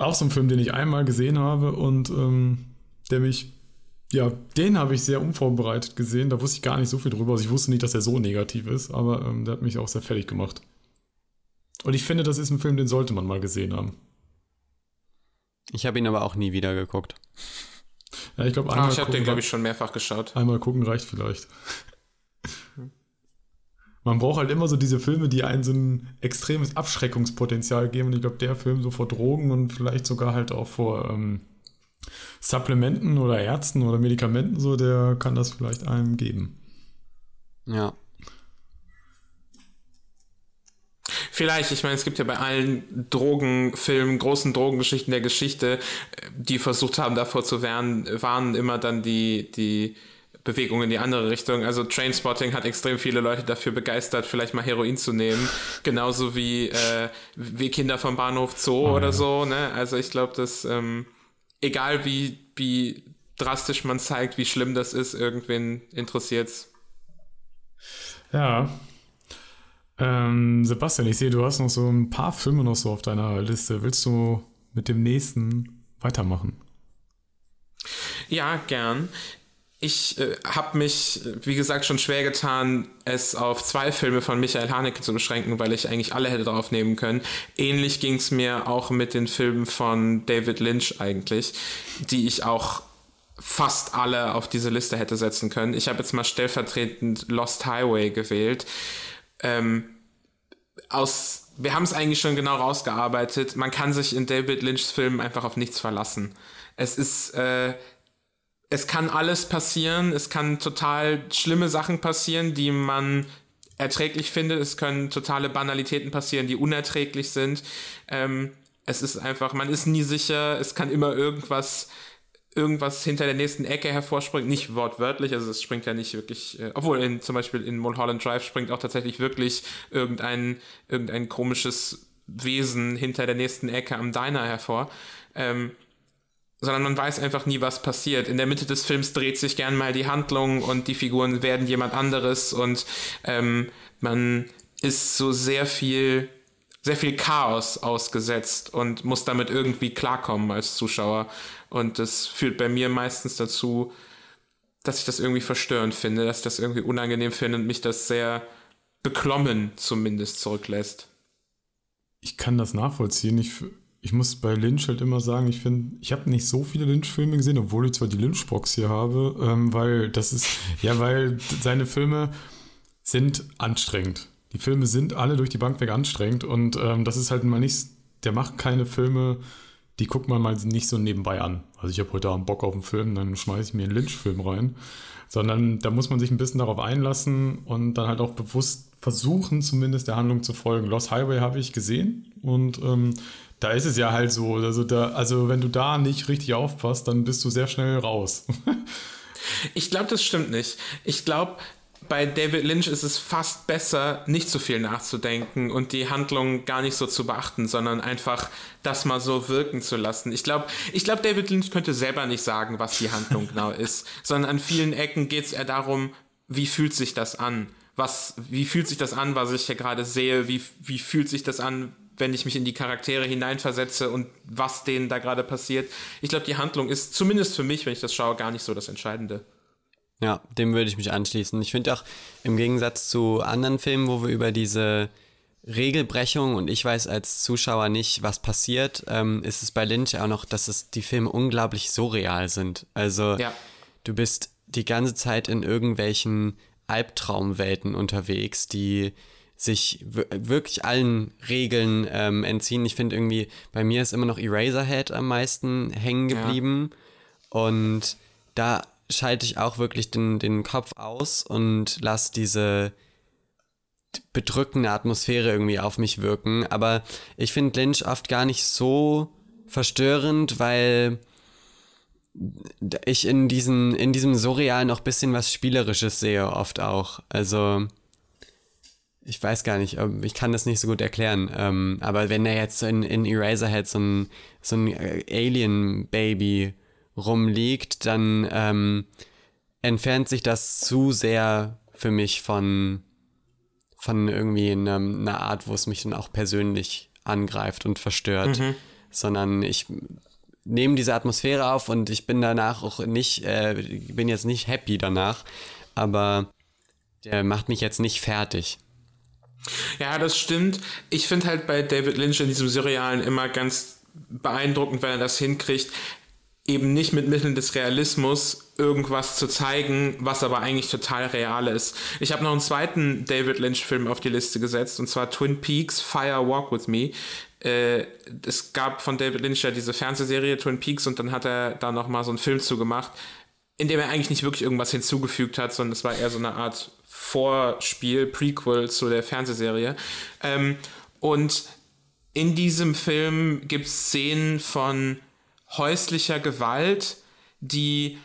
auch so ein Film, den ich einmal gesehen habe und ähm, der mich, ja, den habe ich sehr unvorbereitet gesehen. Da wusste ich gar nicht so viel drüber. Also ich wusste nicht, dass er so negativ ist, aber ähm, der hat mich auch sehr fertig gemacht. Und ich finde, das ist ein Film, den sollte man mal gesehen haben. Ich habe ihn aber auch nie wieder geguckt. Ja, ich glaube, einmal. Ah, ich habe den, glaube ich, schon mehrfach geschaut. Einmal gucken reicht vielleicht. Man braucht halt immer so diese Filme, die einen so ein extremes Abschreckungspotenzial geben. Und ich glaube, der Film so vor Drogen und vielleicht sogar halt auch vor ähm, Supplementen oder Ärzten oder Medikamenten, so, der kann das vielleicht einem geben. Ja. Vielleicht, ich meine, es gibt ja bei allen Drogenfilmen, großen Drogengeschichten der Geschichte, die versucht haben, davor zu warnen, waren immer dann die, die Bewegung in die andere Richtung. Also Trainspotting hat extrem viele Leute dafür begeistert, vielleicht mal Heroin zu nehmen. Genauso wie, äh, wie Kinder vom Bahnhof Zoo oh, oder ja. so. Ne? Also ich glaube, dass ähm, egal wie, wie drastisch man zeigt, wie schlimm das ist, irgendwen interessiert's. Ja. Ähm, Sebastian, ich sehe, du hast noch so ein paar Filme noch so auf deiner Liste. Willst du mit dem nächsten weitermachen? Ja, gern. Ich äh, habe mich, wie gesagt, schon schwer getan, es auf zwei Filme von Michael Haneke zu beschränken, weil ich eigentlich alle hätte drauf nehmen können. Ähnlich ging es mir auch mit den Filmen von David Lynch eigentlich, die ich auch fast alle auf diese Liste hätte setzen können. Ich habe jetzt mal stellvertretend Lost Highway gewählt. Ähm, aus, wir haben es eigentlich schon genau rausgearbeitet. Man kann sich in David Lynchs Filmen einfach auf nichts verlassen. Es ist äh, es kann alles passieren, es kann total schlimme Sachen passieren, die man erträglich findet, es können totale Banalitäten passieren, die unerträglich sind. Ähm, es ist einfach, man ist nie sicher, es kann immer irgendwas irgendwas hinter der nächsten Ecke hervorspringen, nicht wortwörtlich, also es springt ja nicht wirklich, äh, obwohl in, zum Beispiel in Mulholland Drive springt auch tatsächlich wirklich irgendein, irgendein komisches Wesen hinter der nächsten Ecke am Diner hervor. Ähm, sondern man weiß einfach nie, was passiert. In der Mitte des Films dreht sich gern mal die Handlung und die Figuren werden jemand anderes und ähm, man ist so sehr viel, sehr viel Chaos ausgesetzt und muss damit irgendwie klarkommen als Zuschauer. Und das führt bei mir meistens dazu, dass ich das irgendwie verstörend finde, dass ich das irgendwie unangenehm finde und mich das sehr beklommen zumindest zurücklässt. Ich kann das nachvollziehen. Ich ich muss bei Lynch halt immer sagen, ich finde, ich habe nicht so viele Lynch-Filme gesehen, obwohl ich zwar die Lynch-Box hier habe, ähm, weil das ist, ja, weil seine Filme sind anstrengend. Die Filme sind alle durch die Bank weg anstrengend und ähm, das ist halt mal nicht, der macht keine Filme, die guckt man mal nicht so nebenbei an. Also ich habe heute Abend Bock auf einen Film, dann schmeiße ich mir einen Lynch-Film rein. Sondern da muss man sich ein bisschen darauf einlassen und dann halt auch bewusst versuchen, zumindest der Handlung zu folgen. Lost Highway habe ich gesehen und ähm, da ist es ja halt so. Also, da, also wenn du da nicht richtig aufpasst, dann bist du sehr schnell raus. ich glaube, das stimmt nicht. Ich glaube, bei David Lynch ist es fast besser, nicht so viel nachzudenken und die Handlung gar nicht so zu beachten, sondern einfach das mal so wirken zu lassen. Ich glaube, ich glaube, David Lynch könnte selber nicht sagen, was die Handlung genau ist, sondern an vielen Ecken geht es eher darum, wie fühlt sich das an? Was, wie fühlt sich das an, was ich hier gerade sehe? Wie, wie fühlt sich das an, wenn ich mich in die Charaktere hineinversetze und was denen da gerade passiert. Ich glaube, die Handlung ist zumindest für mich, wenn ich das schaue, gar nicht so das Entscheidende. Ja, dem würde ich mich anschließen. Ich finde auch im Gegensatz zu anderen Filmen, wo wir über diese Regelbrechung und ich weiß als Zuschauer nicht, was passiert, ähm, ist es bei Lynch auch noch, dass es die Filme unglaublich surreal sind. Also ja. du bist die ganze Zeit in irgendwelchen Albtraumwelten unterwegs, die sich wirklich allen Regeln ähm, entziehen. Ich finde irgendwie, bei mir ist immer noch Eraserhead am meisten hängen geblieben. Ja. Und da schalte ich auch wirklich den, den Kopf aus und lasse diese bedrückende Atmosphäre irgendwie auf mich wirken. Aber ich finde Lynch oft gar nicht so verstörend, weil ich in, diesen, in diesem Surreal noch ein bisschen was Spielerisches sehe, oft auch. Also ich weiß gar nicht, ich kann das nicht so gut erklären. Ähm, aber wenn er jetzt in, in Eraserhead so ein, so ein äh, Alien-Baby rumliegt, dann ähm, entfernt sich das zu sehr für mich von, von irgendwie einer, einer Art, wo es mich dann auch persönlich angreift und verstört. Mhm. Sondern ich nehme diese Atmosphäre auf und ich bin danach auch nicht, äh, bin jetzt nicht happy danach, aber der macht mich jetzt nicht fertig. Ja, das stimmt. Ich finde halt bei David Lynch in diesem Surrealen immer ganz beeindruckend, wenn er das hinkriegt, eben nicht mit Mitteln des Realismus irgendwas zu zeigen, was aber eigentlich total real ist. Ich habe noch einen zweiten David Lynch-Film auf die Liste gesetzt, und zwar Twin Peaks Fire Walk With Me. Äh, es gab von David Lynch ja diese Fernsehserie Twin Peaks und dann hat er da nochmal so einen Film zugemacht, in dem er eigentlich nicht wirklich irgendwas hinzugefügt hat, sondern es war eher so eine Art Vorspiel, Prequel zu der Fernsehserie. Ähm, und in diesem Film gibt es Szenen von häuslicher Gewalt, die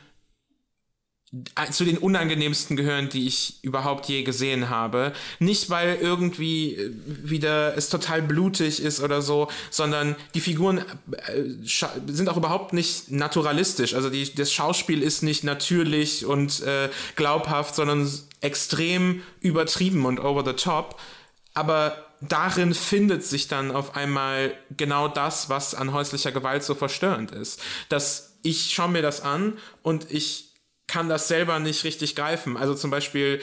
zu den unangenehmsten gehören, die ich überhaupt je gesehen habe. Nicht, weil irgendwie äh, wieder es total blutig ist oder so, sondern die Figuren äh, sind auch überhaupt nicht naturalistisch. Also die, das Schauspiel ist nicht natürlich und äh, glaubhaft, sondern extrem übertrieben und over the top. Aber darin findet sich dann auf einmal genau das, was an häuslicher Gewalt so verstörend ist. Dass ich schaue mir das an und ich kann das selber nicht richtig greifen. Also zum Beispiel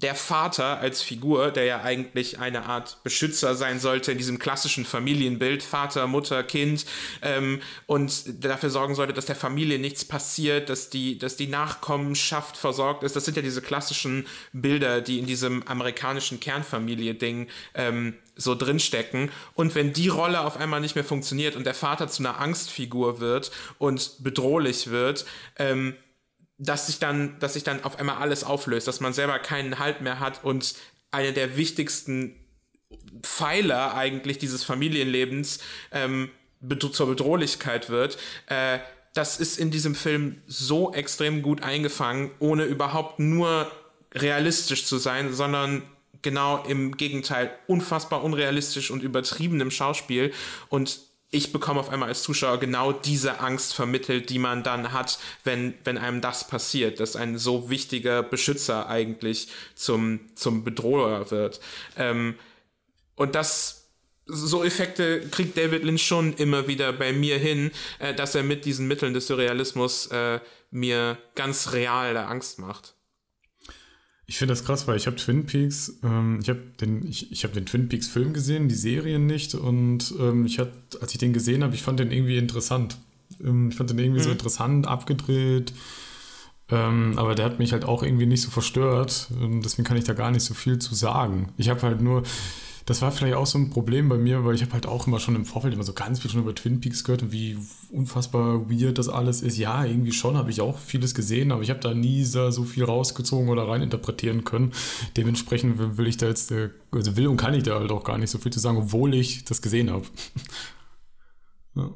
der Vater als Figur, der ja eigentlich eine Art Beschützer sein sollte in diesem klassischen Familienbild, Vater, Mutter, Kind, ähm, und dafür sorgen sollte, dass der Familie nichts passiert, dass die, dass die Nachkommenschaft versorgt ist. Das sind ja diese klassischen Bilder, die in diesem amerikanischen Kernfamilie-Ding ähm, so drinstecken. Und wenn die Rolle auf einmal nicht mehr funktioniert und der Vater zu einer Angstfigur wird und bedrohlich wird, ähm, dass sich dann, dass sich dann auf einmal alles auflöst, dass man selber keinen Halt mehr hat und eine der wichtigsten Pfeiler eigentlich dieses Familienlebens ähm, zur Bedrohlichkeit wird. Äh, das ist in diesem Film so extrem gut eingefangen, ohne überhaupt nur realistisch zu sein, sondern genau im Gegenteil unfassbar unrealistisch und übertrieben im Schauspiel und ich bekomme auf einmal als Zuschauer genau diese Angst vermittelt, die man dann hat, wenn, wenn einem das passiert, dass ein so wichtiger Beschützer eigentlich zum, zum Bedroher wird. Ähm, und das, so Effekte kriegt David Lynch schon immer wieder bei mir hin, äh, dass er mit diesen Mitteln des Surrealismus äh, mir ganz real Angst macht. Ich finde das krass, weil ich habe Twin Peaks, ähm, ich habe den, ich, ich habe den Twin Peaks Film gesehen, die Serien nicht und ähm, ich hatte, als ich den gesehen habe, ich fand den irgendwie interessant. Ähm, ich fand den irgendwie mhm. so interessant, abgedreht, ähm, aber der hat mich halt auch irgendwie nicht so verstört. Und deswegen kann ich da gar nicht so viel zu sagen. Ich habe halt nur, das war vielleicht auch so ein Problem bei mir, weil ich habe halt auch immer schon im Vorfeld immer so ganz viel schon über Twin Peaks gehört und wie unfassbar weird das alles ist. Ja, irgendwie schon habe ich auch vieles gesehen, aber ich habe da nie so viel rausgezogen oder reininterpretieren können. Dementsprechend will ich da jetzt, äh, also will und kann ich da halt auch gar nicht so viel zu sagen, obwohl ich das gesehen habe. ja.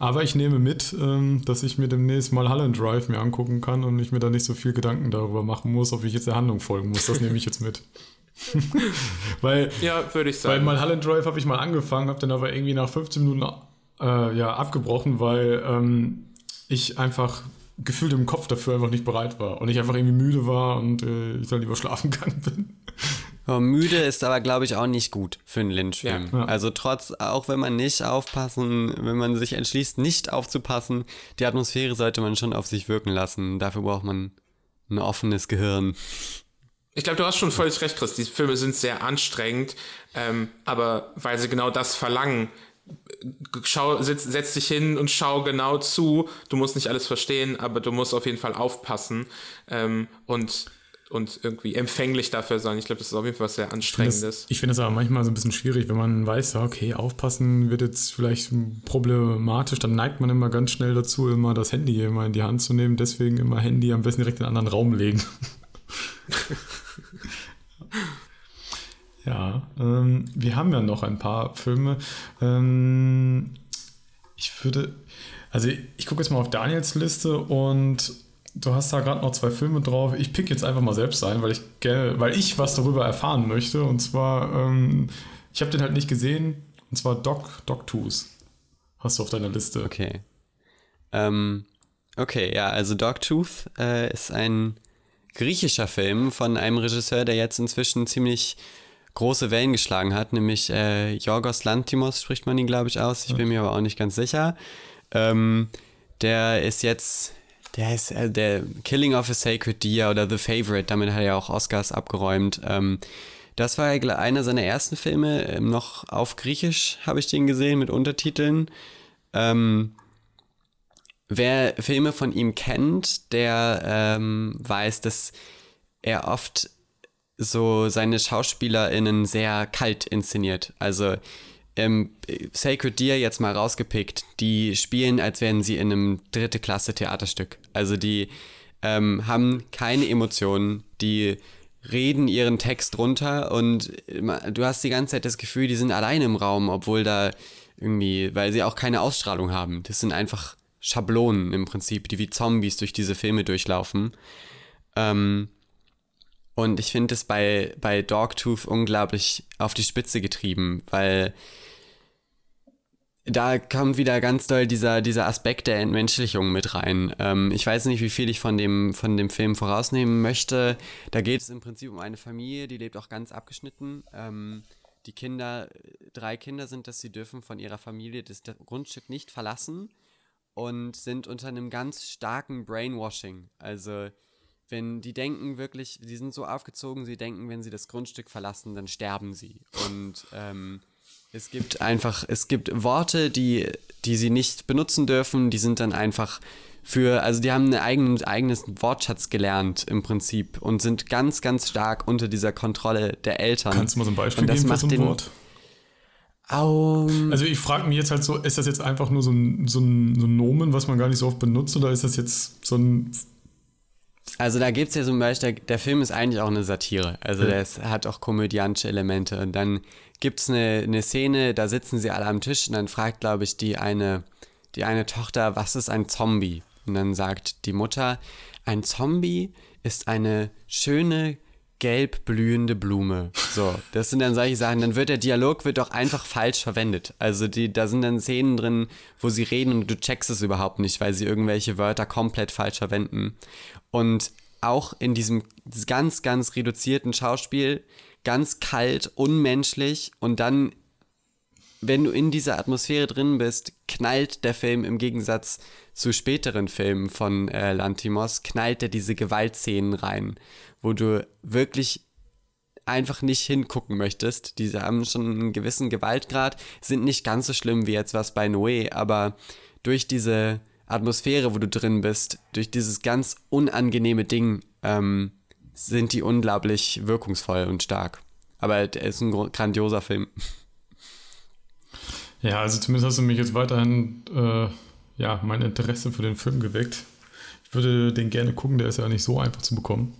Aber ich nehme mit, ähm, dass ich mir demnächst mal Holland Drive mir angucken kann und ich mir da nicht so viel Gedanken darüber machen muss, ob ich jetzt der Handlung folgen muss. Das nehme ich jetzt mit. weil, ja, würde ich sagen. Weil mal Holland Drive habe ich mal angefangen, habe dann aber irgendwie nach 15 Minuten äh, ja, abgebrochen, weil ähm, ich einfach gefühlt im Kopf dafür einfach nicht bereit war und ich einfach irgendwie müde war und äh, ich dann lieber schlafen gegangen bin. Müde ist aber, glaube ich, auch nicht gut für einen Lynch-Film. Ja. Also trotz, auch wenn man nicht aufpassen, wenn man sich entschließt, nicht aufzupassen, die Atmosphäre sollte man schon auf sich wirken lassen. Dafür braucht man ein offenes Gehirn. Ich glaube, du hast schon völlig recht, Chris. Die Filme sind sehr anstrengend, ähm, aber weil sie genau das verlangen, schau, setz, setz dich hin und schau genau zu. Du musst nicht alles verstehen, aber du musst auf jeden Fall aufpassen. Ähm, und und irgendwie empfänglich dafür sein. Ich glaube, das ist auf jeden Fall was sehr Anstrengendes. Ich finde es aber manchmal so ein bisschen schwierig, wenn man weiß, okay, aufpassen wird jetzt vielleicht problematisch, dann neigt man immer ganz schnell dazu, immer das Handy immer in die Hand zu nehmen. Deswegen immer Handy am besten direkt in einen anderen Raum legen. ja, ähm, wir haben ja noch ein paar Filme. Ähm, ich würde, also ich, ich gucke jetzt mal auf Daniels Liste und du hast da gerade noch zwei Filme drauf. Ich pick jetzt einfach mal selbst ein, weil ich, weil ich was darüber erfahren möchte. Und zwar, ähm, ich habe den halt nicht gesehen. Und zwar Doc, Doc Tooth. Hast du auf deiner Liste. Okay. Ähm, okay, ja, also Dogtooth äh, ist ein griechischer Film von einem Regisseur, der jetzt inzwischen ziemlich große Wellen geschlagen hat, nämlich äh, Yorgos Lantimos spricht man ihn, glaube ich, aus. Ich bin mir aber auch nicht ganz sicher. Ähm, der ist jetzt der ist äh, der Killing of a Sacred Deer oder The Favorite, damit hat er auch Oscars abgeräumt. Ähm, das war einer seiner ersten Filme, ähm, noch auf Griechisch habe ich den gesehen mit Untertiteln. Ähm, wer Filme von ihm kennt, der ähm, weiß, dass er oft so seine SchauspielerInnen sehr kalt inszeniert. Also ähm, Sacred Deer jetzt mal rausgepickt, die spielen, als wären sie in einem dritte Klasse Theaterstück. Also die ähm, haben keine Emotionen, die reden ihren Text runter und du hast die ganze Zeit das Gefühl, die sind alleine im Raum, obwohl da irgendwie, weil sie auch keine Ausstrahlung haben. Das sind einfach Schablonen im Prinzip, die wie Zombies durch diese Filme durchlaufen. Ähm, und ich finde es bei, bei Dogtooth unglaublich auf die Spitze getrieben, weil da kommt wieder ganz doll dieser, dieser Aspekt der Entmenschlichung mit rein. Ähm, ich weiß nicht, wie viel ich von dem, von dem Film vorausnehmen möchte. Da geht es im Prinzip um eine Familie, die lebt auch ganz abgeschnitten. Ähm, die Kinder, drei Kinder sind das, sie dürfen von ihrer Familie das Grundstück nicht verlassen und sind unter einem ganz starken Brainwashing. Also, wenn die denken wirklich, die sind so aufgezogen, sie denken, wenn sie das Grundstück verlassen, dann sterben sie. Und ähm, es gibt einfach, es gibt Worte, die, die sie nicht benutzen dürfen, die sind dann einfach für, also die haben einen eigenen, eigenes Wortschatz gelernt im Prinzip und sind ganz, ganz stark unter dieser Kontrolle der Eltern. Kannst du mal so ein Beispiel geben für so ein Wort? Um, also ich frage mich jetzt halt so, ist das jetzt einfach nur so ein, so, ein, so ein Nomen, was man gar nicht so oft benutzt, oder ist das jetzt so ein also da gibt es ja zum Beispiel, der, Film ist eigentlich auch eine Satire. Also ja. der ist, hat auch komödiantische Elemente. Und dann gibt es eine, eine Szene, da sitzen sie alle am Tisch und dann fragt, glaube ich, die eine, die eine Tochter, was ist ein Zombie? Und dann sagt die Mutter, ein Zombie ist eine schöne, gelb blühende Blume. So, das sind dann solche Sachen. Dann wird der Dialog wird doch einfach falsch verwendet. Also die, da sind dann Szenen drin, wo sie reden und du checkst es überhaupt nicht, weil sie irgendwelche Wörter komplett falsch verwenden. Und auch in diesem ganz, ganz reduzierten Schauspiel ganz kalt, unmenschlich und dann, wenn du in dieser Atmosphäre drin bist, knallt der Film im Gegensatz zu späteren Filmen von äh, Lantimos, knallt er diese Gewaltszenen rein, wo du wirklich einfach nicht hingucken möchtest. Diese haben schon einen gewissen Gewaltgrad, sind nicht ganz so schlimm wie jetzt was bei Noé, aber durch diese Atmosphäre, wo du drin bist, durch dieses ganz unangenehme Ding, ähm, sind die unglaublich wirkungsvoll und stark. Aber der ist ein grandioser Film. Ja, also zumindest hast du mich jetzt weiterhin, äh, ja, mein Interesse für den Film geweckt. Ich würde den gerne gucken, der ist ja nicht so einfach zu bekommen.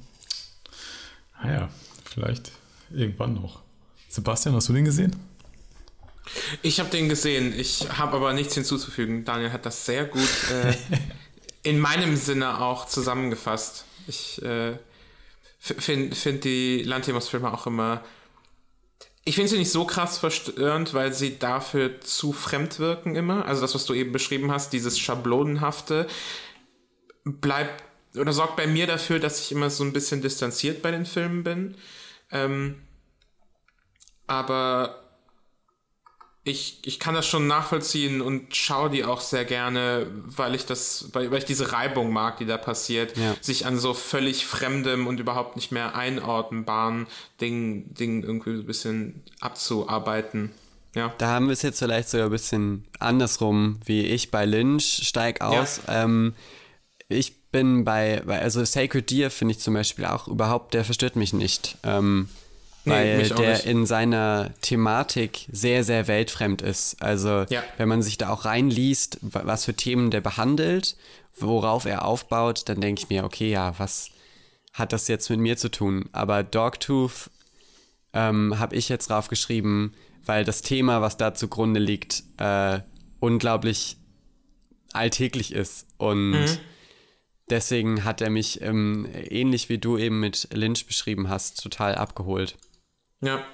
Naja, vielleicht irgendwann noch. Sebastian, hast du den gesehen? Ich habe den gesehen. Ich habe aber nichts hinzuzufügen. Daniel hat das sehr gut äh, in meinem Sinne auch zusammengefasst. Ich äh, finde find die Lantimos-Filme auch immer. Ich finde sie nicht so krass verstörend, weil sie dafür zu fremd wirken immer. Also das, was du eben beschrieben hast, dieses Schablonenhafte, bleibt oder sorgt bei mir dafür, dass ich immer so ein bisschen distanziert bei den Filmen bin. Ähm, aber ich, ich kann das schon nachvollziehen und schaue die auch sehr gerne, weil ich das, weil, weil ich diese Reibung mag, die da passiert, ja. sich an so völlig fremdem und überhaupt nicht mehr einordnbaren Dingen, Dingen irgendwie so ein bisschen abzuarbeiten. Ja. Da haben wir es jetzt vielleicht sogar ein bisschen andersrum, wie ich bei Lynch steig aus. Ja. Ähm, ich bin bei, also Sacred Deer finde ich zum Beispiel auch überhaupt, der verstört mich nicht. Ähm, weil nee, der in seiner Thematik sehr, sehr weltfremd ist. Also ja. wenn man sich da auch reinliest, was für Themen der behandelt, worauf er aufbaut, dann denke ich mir, okay, ja, was hat das jetzt mit mir zu tun? Aber Dogtooth ähm, habe ich jetzt draufgeschrieben, weil das Thema, was da zugrunde liegt, äh, unglaublich alltäglich ist. Und mhm. deswegen hat er mich, ähm, ähnlich wie du eben mit Lynch beschrieben hast, total abgeholt. Ja.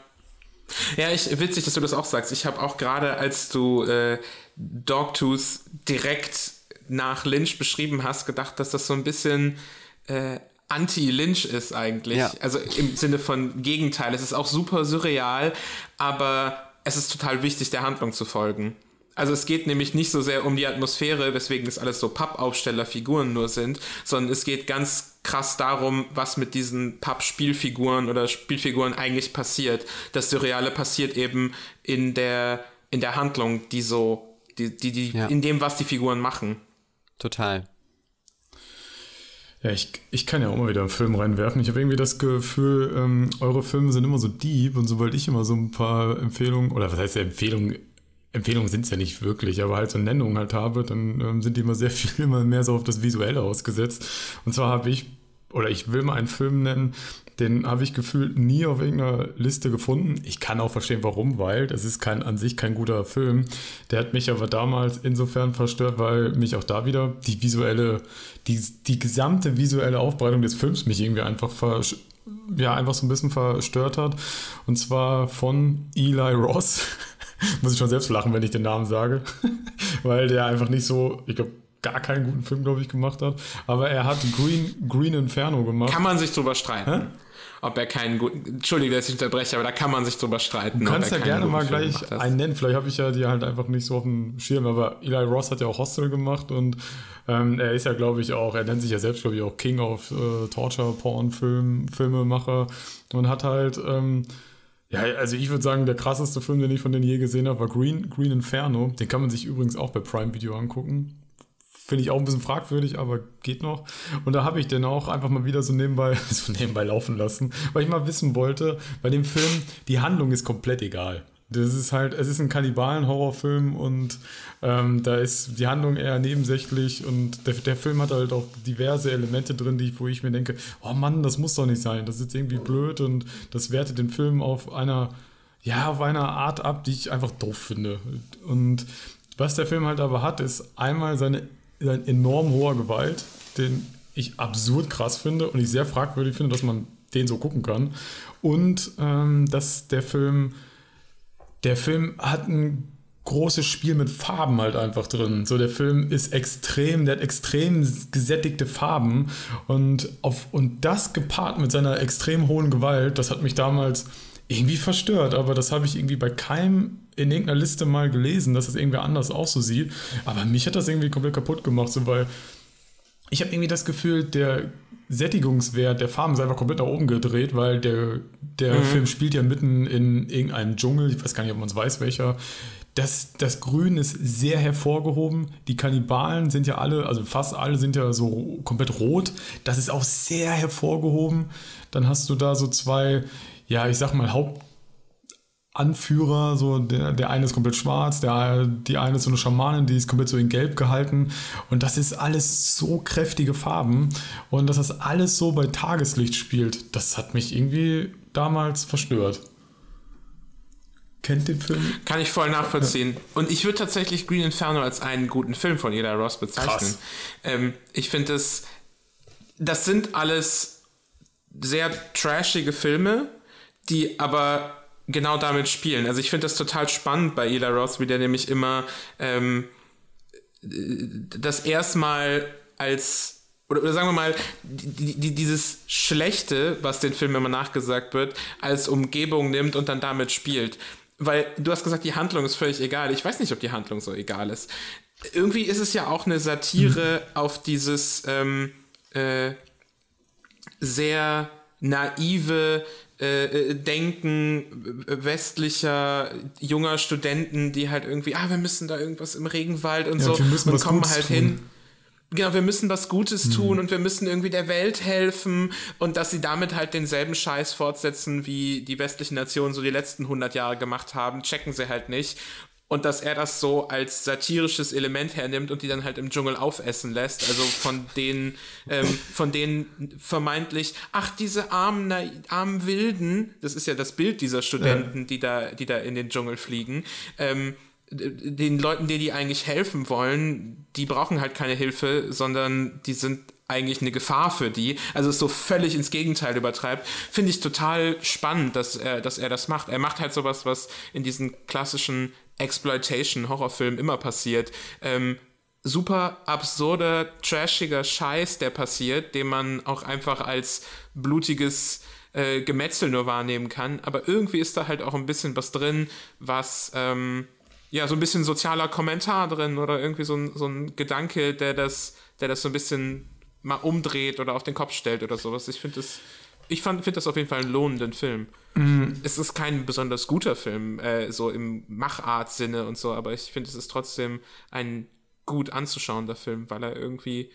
Ja, ich, witzig, dass du das auch sagst. Ich habe auch gerade, als du äh, Dogtooth direkt nach Lynch beschrieben hast, gedacht, dass das so ein bisschen äh, anti-Lynch ist eigentlich. Ja. Also im Sinne von Gegenteil. Es ist auch super surreal, aber es ist total wichtig, der Handlung zu folgen. Also es geht nämlich nicht so sehr um die Atmosphäre, weswegen es alles so Pappaufsteller-Figuren nur sind, sondern es geht ganz krass darum, was mit diesen Pappspielfiguren oder Spielfiguren eigentlich passiert. Das Surreale passiert eben in der, in der Handlung, die so, die, die, die ja. in dem, was die Figuren machen. Total. Ja, ich, ich kann ja auch mal wieder einen Film reinwerfen. Ich habe irgendwie das Gefühl, ähm, eure Filme sind immer so deep und sobald ich immer so ein paar Empfehlungen, oder was heißt ja Empfehlungen, Empfehlungen sind es ja nicht wirklich, aber halt so Nennungen halt habe, dann ähm, sind die immer sehr viel immer mehr so auf das Visuelle ausgesetzt. Und zwar habe ich oder ich will mal einen Film nennen, den habe ich gefühlt nie auf irgendeiner Liste gefunden. Ich kann auch verstehen, warum, weil das ist kein, an sich kein guter Film. Der hat mich aber damals insofern verstört, weil mich auch da wieder die visuelle, die, die gesamte visuelle Aufbereitung des Films mich irgendwie einfach ja, einfach so ein bisschen verstört hat. Und zwar von Eli Ross. Muss ich schon selbst lachen, wenn ich den Namen sage. weil der einfach nicht so, ich glaube, gar keinen guten Film, glaube ich, gemacht hat. Aber er hat Green, Green Inferno gemacht. Kann man sich drüber streiten. Hä? ob er keinen guten. Entschuldige, dass ich unterbreche, aber da kann man sich drüber streiten. Du kannst ja gerne mal gleich einen nennen. Vielleicht habe ich ja die halt einfach nicht so auf dem Schirm, aber Eli Ross hat ja auch Hostel gemacht und ähm, er ist ja, glaube ich, auch, er nennt sich ja selbst, glaube ich, auch King of äh, Torture Porn Film, Filmemacher und hat halt. Ähm, ja, also ich würde sagen, der krasseste Film, den ich von denen je gesehen habe, war Green, Green Inferno. Den kann man sich übrigens auch bei Prime Video angucken. Finde ich auch ein bisschen fragwürdig, aber geht noch. Und da habe ich den auch einfach mal wieder so nebenbei, so nebenbei laufen lassen, weil ich mal wissen wollte, bei dem Film, die Handlung ist komplett egal. Das ist halt, es ist ein Kannibalen-Horrorfilm und ähm, da ist die Handlung eher nebensächlich und der, der Film hat halt auch diverse Elemente drin, die, wo ich mir denke, oh Mann, das muss doch nicht sein, das ist irgendwie blöd und das wertet den Film auf einer, ja, auf einer Art ab, die ich einfach doof finde. Und was der Film halt aber hat, ist einmal seine ein enorm hoher Gewalt, den ich absurd krass finde und ich sehr fragwürdig finde, dass man den so gucken kann. Und ähm, dass der Film, der Film hat ein großes Spiel mit Farben halt einfach drin. So der Film ist extrem, der hat extrem gesättigte Farben und auf und das gepaart mit seiner extrem hohen Gewalt, das hat mich damals irgendwie verstört, aber das habe ich irgendwie bei keinem in irgendeiner Liste mal gelesen, dass das irgendwer anders auch so sieht. Aber mich hat das irgendwie komplett kaputt gemacht, so weil ich habe irgendwie das Gefühl, der Sättigungswert der Farben ist einfach komplett nach oben gedreht, weil der, der mhm. Film spielt ja mitten in irgendeinem Dschungel, ich weiß gar nicht, ob man es weiß, welcher. Das, das Grün ist sehr hervorgehoben. Die Kannibalen sind ja alle, also fast alle sind ja so komplett rot. Das ist auch sehr hervorgehoben. Dann hast du da so zwei, ja, ich sag mal, Hauptanführer, so der, der eine ist komplett schwarz, der, die eine ist so eine Schamanin, die ist komplett so in Gelb gehalten. Und das ist alles so kräftige Farben. Und dass das alles so bei Tageslicht spielt, das hat mich irgendwie damals verstört. Kennt den Film? Kann ich voll nachvollziehen. Ja. Und ich würde tatsächlich Green Inferno als einen guten Film von Eda Ross bezeichnen. Ähm, ich finde es, das sind alles sehr trashige Filme, die aber genau damit spielen. Also ich finde das total spannend bei Ela Ross, wie der nämlich immer ähm, das erstmal als oder, oder sagen wir mal, die, die, dieses Schlechte, was den Film immer nachgesagt wird, als Umgebung nimmt und dann damit spielt. Weil du hast gesagt, die Handlung ist völlig egal. Ich weiß nicht, ob die Handlung so egal ist. Irgendwie ist es ja auch eine Satire mhm. auf dieses ähm, äh, sehr naive äh, äh, Denken westlicher junger Studenten, die halt irgendwie, ah, wir müssen da irgendwas im Regenwald und ja, so und kommen Gutes halt tun. hin. Genau, wir müssen was Gutes mhm. tun und wir müssen irgendwie der Welt helfen und dass sie damit halt denselben Scheiß fortsetzen, wie die westlichen Nationen so die letzten 100 Jahre gemacht haben, checken sie halt nicht und dass er das so als satirisches Element hernimmt und die dann halt im Dschungel aufessen lässt. Also von denen, ähm, von denen vermeintlich, ach, diese armen, na, armen Wilden, das ist ja das Bild dieser Studenten, ja. die da, die da in den Dschungel fliegen, ähm, den Leuten, denen die eigentlich helfen wollen, die brauchen halt keine Hilfe, sondern die sind eigentlich eine Gefahr für die. Also es so völlig ins Gegenteil übertreibt. Finde ich total spannend, dass er, dass er das macht. Er macht halt sowas, was in diesen klassischen Exploitation-Horrorfilm immer passiert. Ähm, super absurder, trashiger Scheiß, der passiert, den man auch einfach als blutiges äh, Gemetzel nur wahrnehmen kann. Aber irgendwie ist da halt auch ein bisschen was drin, was ähm, ja so ein bisschen sozialer Kommentar drin oder irgendwie so ein, so ein Gedanke, der das, der das so ein bisschen mal umdreht oder auf den Kopf stellt oder sowas. Ich finde das ich finde das auf jeden Fall einen lohnenden Film. Mm. Es ist kein besonders guter Film, äh, so im Machart-Sinne und so, aber ich finde, es ist trotzdem ein gut anzuschauender Film, weil er irgendwie,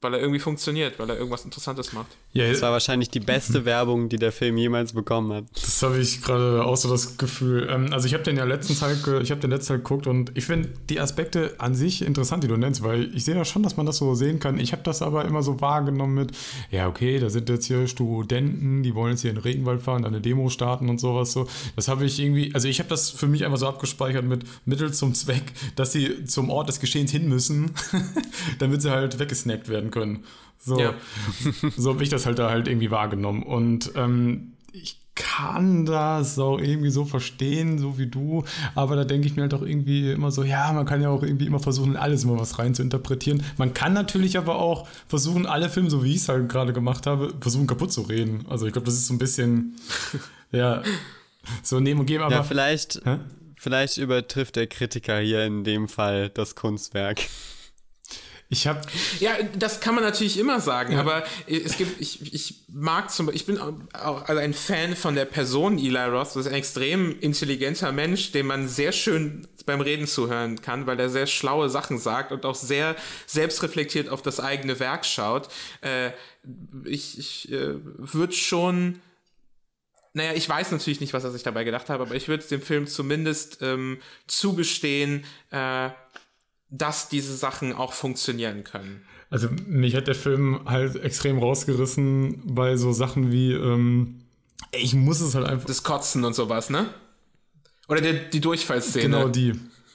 weil er irgendwie funktioniert, weil er irgendwas Interessantes macht. Ja, das war wahrscheinlich die beste Werbung, die der Film jemals bekommen hat. Das habe ich gerade auch so das Gefühl. Ähm, also ich habe den ja letztens halt, ich habe den letzten Teil geguckt und ich finde die Aspekte an sich interessant, die du nennst, weil ich sehe ja schon, dass man das so sehen kann. Ich habe das aber immer so wahrgenommen mit, ja okay, da sind jetzt hier Studenten, die wollen jetzt hier in den Regenwald fahren, eine Demo starten und sowas so. Das habe ich irgendwie, also ich habe das für mich einfach so abgespeichert mit Mittel zum Zweck, dass sie zum Ort des Geschehens hin müssen, damit sie halt weggesnackt werden können. So, ja. so habe ich das halt da halt irgendwie wahrgenommen. Und ähm, ich kann das auch irgendwie so verstehen, so wie du, aber da denke ich mir halt auch irgendwie immer so, ja, man kann ja auch irgendwie immer versuchen, alles immer was rein zu interpretieren. Man kann natürlich aber auch versuchen, alle Filme, so wie ich es halt gerade gemacht habe, versuchen kaputt zu reden. Also ich glaube, das ist so ein bisschen, ja, so nehmen und geben, aber. Ja, vielleicht, vielleicht übertrifft der Kritiker hier in dem Fall das Kunstwerk. Ich habe ja, das kann man natürlich immer sagen, ja. aber es gibt, ich, ich mag zum Beispiel, ich bin auch also ein Fan von der Person Eli Roth. Das ist ein extrem intelligenter Mensch, dem man sehr schön beim Reden zuhören kann, weil er sehr schlaue Sachen sagt und auch sehr selbstreflektiert auf das eigene Werk schaut. Äh, ich ich äh, würde schon naja, ich weiß natürlich nicht, was er sich dabei gedacht hat, aber ich würde dem Film zumindest ähm, zugestehen, äh, dass diese Sachen auch funktionieren können. Also mich hat der Film halt extrem rausgerissen bei so Sachen wie, ähm, ich muss es halt einfach. Das Kotzen und sowas, ne? Oder die, die Durchfallszene. Genau die.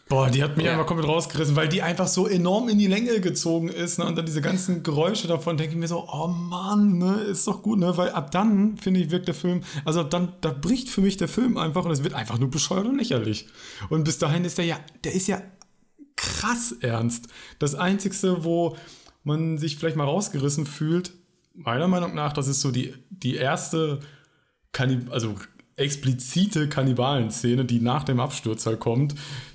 Boah, die hat mich ja. einfach komplett rausgerissen, weil die einfach so enorm in die Länge gezogen ist. Ne? Und dann diese ganzen Geräusche davon, denke ich mir so, oh Mann, ne? ist doch gut, ne? Weil ab dann, finde ich, wirkt der Film, also ab dann, da bricht für mich der Film einfach und es wird einfach nur bescheuert und lächerlich. Und bis dahin ist der ja, der ist ja krass ernst. Das Einzige, wo man sich vielleicht mal rausgerissen fühlt, meiner Meinung nach, das ist so die, die erste, Kannib also explizite Kannibalen-Szene, die nach dem Absturz halt kommt,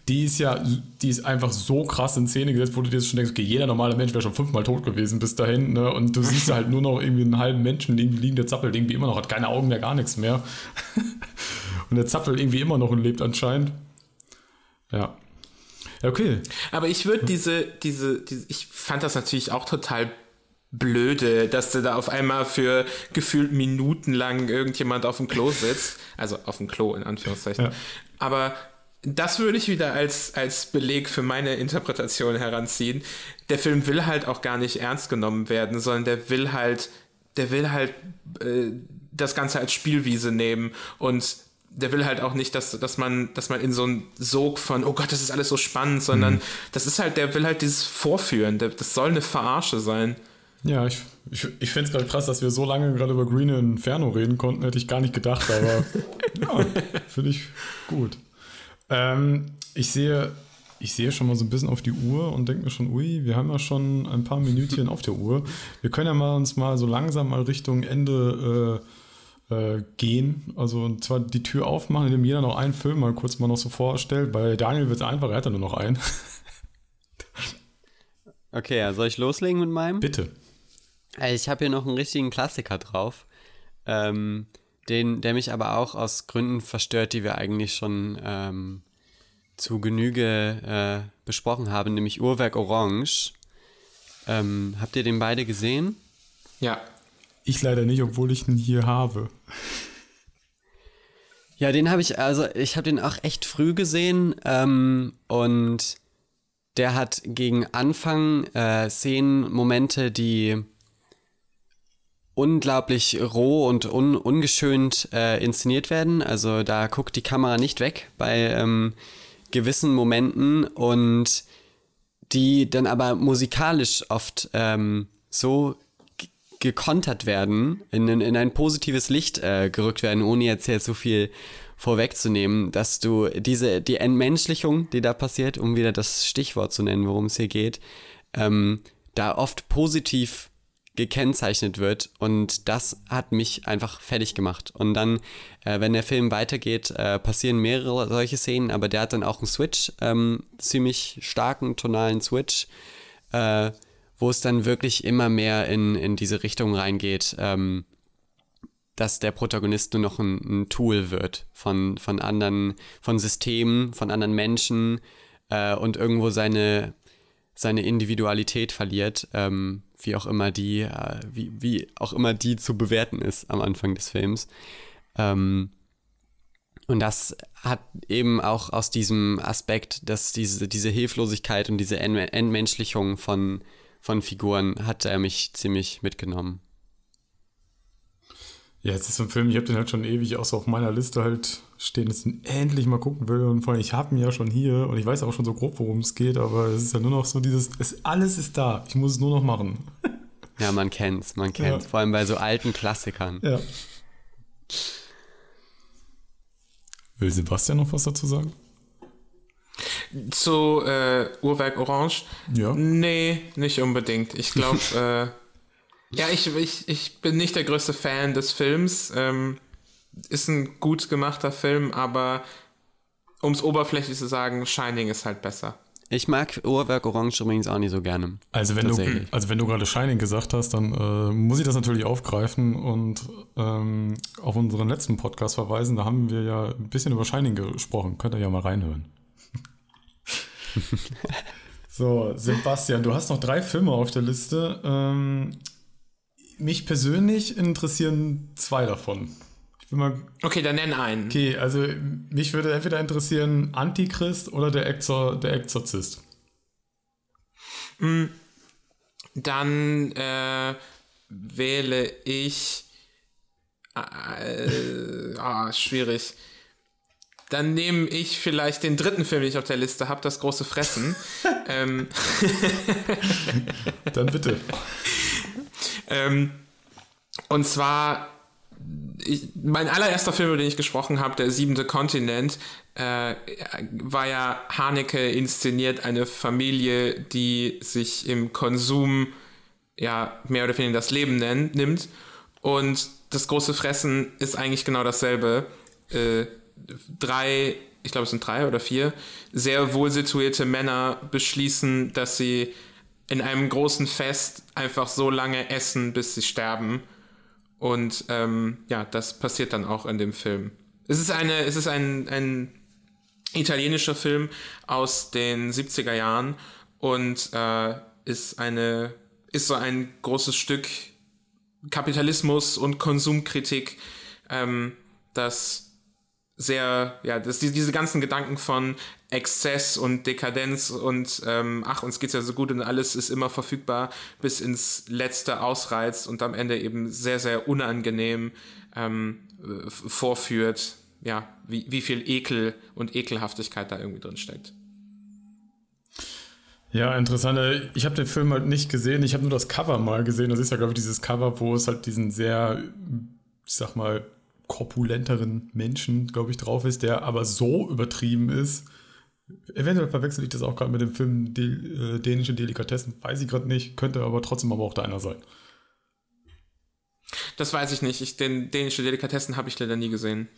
die ist ja, die ist einfach so krass in Szene gesetzt, wo du dir schon denkst, okay, jeder normale Mensch wäre schon fünfmal tot gewesen bis dahin, ne? Und du siehst halt nur noch irgendwie einen halben Menschen irgendwie liegen, der zappelt irgendwie immer noch, hat keine Augen mehr, gar nichts mehr. und der zappelt irgendwie immer noch und lebt anscheinend. Ja. Okay. Aber ich würde diese, diese, diese, ich fand das natürlich auch total blöde, dass du da auf einmal für gefühlt Minuten lang irgendjemand auf dem Klo sitzt. Also auf dem Klo in Anführungszeichen. Ja. Aber das würde ich wieder als, als Beleg für meine Interpretation heranziehen. Der Film will halt auch gar nicht ernst genommen werden, sondern der will halt, der will halt äh, das Ganze als Spielwiese nehmen und der will halt auch nicht, dass, dass man, dass man in so einen Sog von, oh Gott, das ist alles so spannend, sondern mhm. das ist halt, der will halt dieses Vorführen, der, das soll eine Verarsche sein. Ja, ich, ich, ich finde es gerade krass, dass wir so lange gerade über Green Inferno reden konnten, hätte ich gar nicht gedacht, aber ja, finde ich gut. Ähm, ich sehe, ich sehe schon mal so ein bisschen auf die Uhr und denke mir schon, ui, wir haben ja schon ein paar Minütchen auf der Uhr. Wir können ja mal uns mal so langsam mal Richtung Ende äh, äh, gehen. Also und zwar die Tür aufmachen, indem jeder noch einen Film mal kurz mal noch so vorstellt. Bei Daniel wird es einfach, er hat ja nur noch einen. okay, ja, soll ich loslegen mit meinem? Bitte. Äh, ich habe hier noch einen richtigen Klassiker drauf. Ähm, den, der mich aber auch aus Gründen verstört, die wir eigentlich schon ähm, zu Genüge äh, besprochen haben, nämlich Uhrwerk Orange. Ähm, habt ihr den beide gesehen? Ja. Ich leider nicht, obwohl ich ihn hier habe. Ja, den habe ich, also ich habe den auch echt früh gesehen ähm, und der hat gegen Anfang äh, Szenen, Momente, die unglaublich roh und un ungeschönt äh, inszeniert werden. Also da guckt die Kamera nicht weg bei ähm, gewissen Momenten und die dann aber musikalisch oft ähm, so gekontert werden, in, in ein positives Licht äh, gerückt werden, ohne jetzt hier so viel vorwegzunehmen, dass du diese, die Entmenschlichung, die da passiert, um wieder das Stichwort zu nennen, worum es hier geht, ähm, da oft positiv gekennzeichnet wird und das hat mich einfach fertig gemacht. Und dann, äh, wenn der Film weitergeht, äh, passieren mehrere solche Szenen, aber der hat dann auch einen Switch, ähm, ziemlich starken tonalen Switch, äh, wo es dann wirklich immer mehr in, in diese Richtung reingeht, ähm, dass der Protagonist nur noch ein, ein, Tool wird von, von anderen, von Systemen, von anderen Menschen äh, und irgendwo seine, seine Individualität verliert, ähm, wie auch immer die, äh, wie, wie auch immer die zu bewerten ist am Anfang des Films. Ähm, und das hat eben auch aus diesem Aspekt, dass diese, diese Hilflosigkeit und diese Entmenschlichung von, von Figuren hat er mich ziemlich mitgenommen. Ja, es ist so ein Film, ich habe den halt schon ewig auch so auf meiner Liste halt stehen, dass ich ihn endlich mal gucken will. Und vor allem, ich habe ihn ja schon hier und ich weiß auch schon so grob, worum es geht, aber es ist ja nur noch so dieses, es, alles ist da, ich muss es nur noch machen. Ja, man kennt's, man kennt's. Ja. Vor allem bei so alten Klassikern. Ja. Will Sebastian noch was dazu sagen? Zu äh, Uhrwerk Orange? Ja. Nee, nicht unbedingt. Ich glaube, äh, ja, ich, ich, ich bin nicht der größte Fan des Films. Ähm, ist ein gut gemachter Film, aber um es oberflächlich zu sagen, Shining ist halt besser. Ich mag Uhrwerk Orange übrigens auch nicht so gerne. Also wenn du, also wenn du gerade Shining gesagt hast, dann äh, muss ich das natürlich aufgreifen und ähm, auf unseren letzten Podcast verweisen. Da haben wir ja ein bisschen über Shining gesprochen. Könnt ihr ja mal reinhören. so, Sebastian, du hast noch drei Filme auf der Liste. Ähm, mich persönlich interessieren zwei davon. okay, dann nenn einen. Okay, also mich würde entweder interessieren Antichrist oder der, Exor, der Exorzist. Hm, dann äh, wähle ich. Äh, ah, schwierig. Dann nehme ich vielleicht den dritten Film, den ich auf der Liste habe, das große Fressen. ähm. Dann bitte. ähm, und zwar ich, mein allererster Film, über den ich gesprochen habe, Der siebente Kontinent, äh, war ja Haneke inszeniert, eine Familie, die sich im Konsum ja mehr oder weniger das Leben nennt, nimmt. Und das große Fressen ist eigentlich genau dasselbe. Äh, drei, ich glaube es sind drei oder vier, sehr wohl situierte Männer beschließen, dass sie in einem großen Fest einfach so lange essen, bis sie sterben und ähm, ja, das passiert dann auch in dem Film. Es ist, eine, es ist ein, ein italienischer Film aus den 70er Jahren und äh, ist eine ist so ein großes Stück Kapitalismus und Konsumkritik, ähm, das sehr, ja, das, diese ganzen Gedanken von Exzess und Dekadenz und ähm, ach, uns geht's ja so gut und alles ist immer verfügbar bis ins Letzte ausreizt und am Ende eben sehr, sehr unangenehm ähm, vorführt, ja, wie, wie viel Ekel und Ekelhaftigkeit da irgendwie drin steckt. Ja, interessant. Ich habe den Film halt nicht gesehen. Ich habe nur das Cover mal gesehen. Das ist ja, glaube ich, dieses Cover, wo es halt diesen sehr, ich sag mal, korpulenteren Menschen, glaube ich, drauf ist, der aber so übertrieben ist. Eventuell verwechsel ich das auch gerade mit dem Film De äh, Dänische Delikatessen. Weiß ich gerade nicht, könnte aber trotzdem aber auch deiner sein. Das weiß ich nicht. Ich, den Dänische Delikatessen habe ich leider nie gesehen.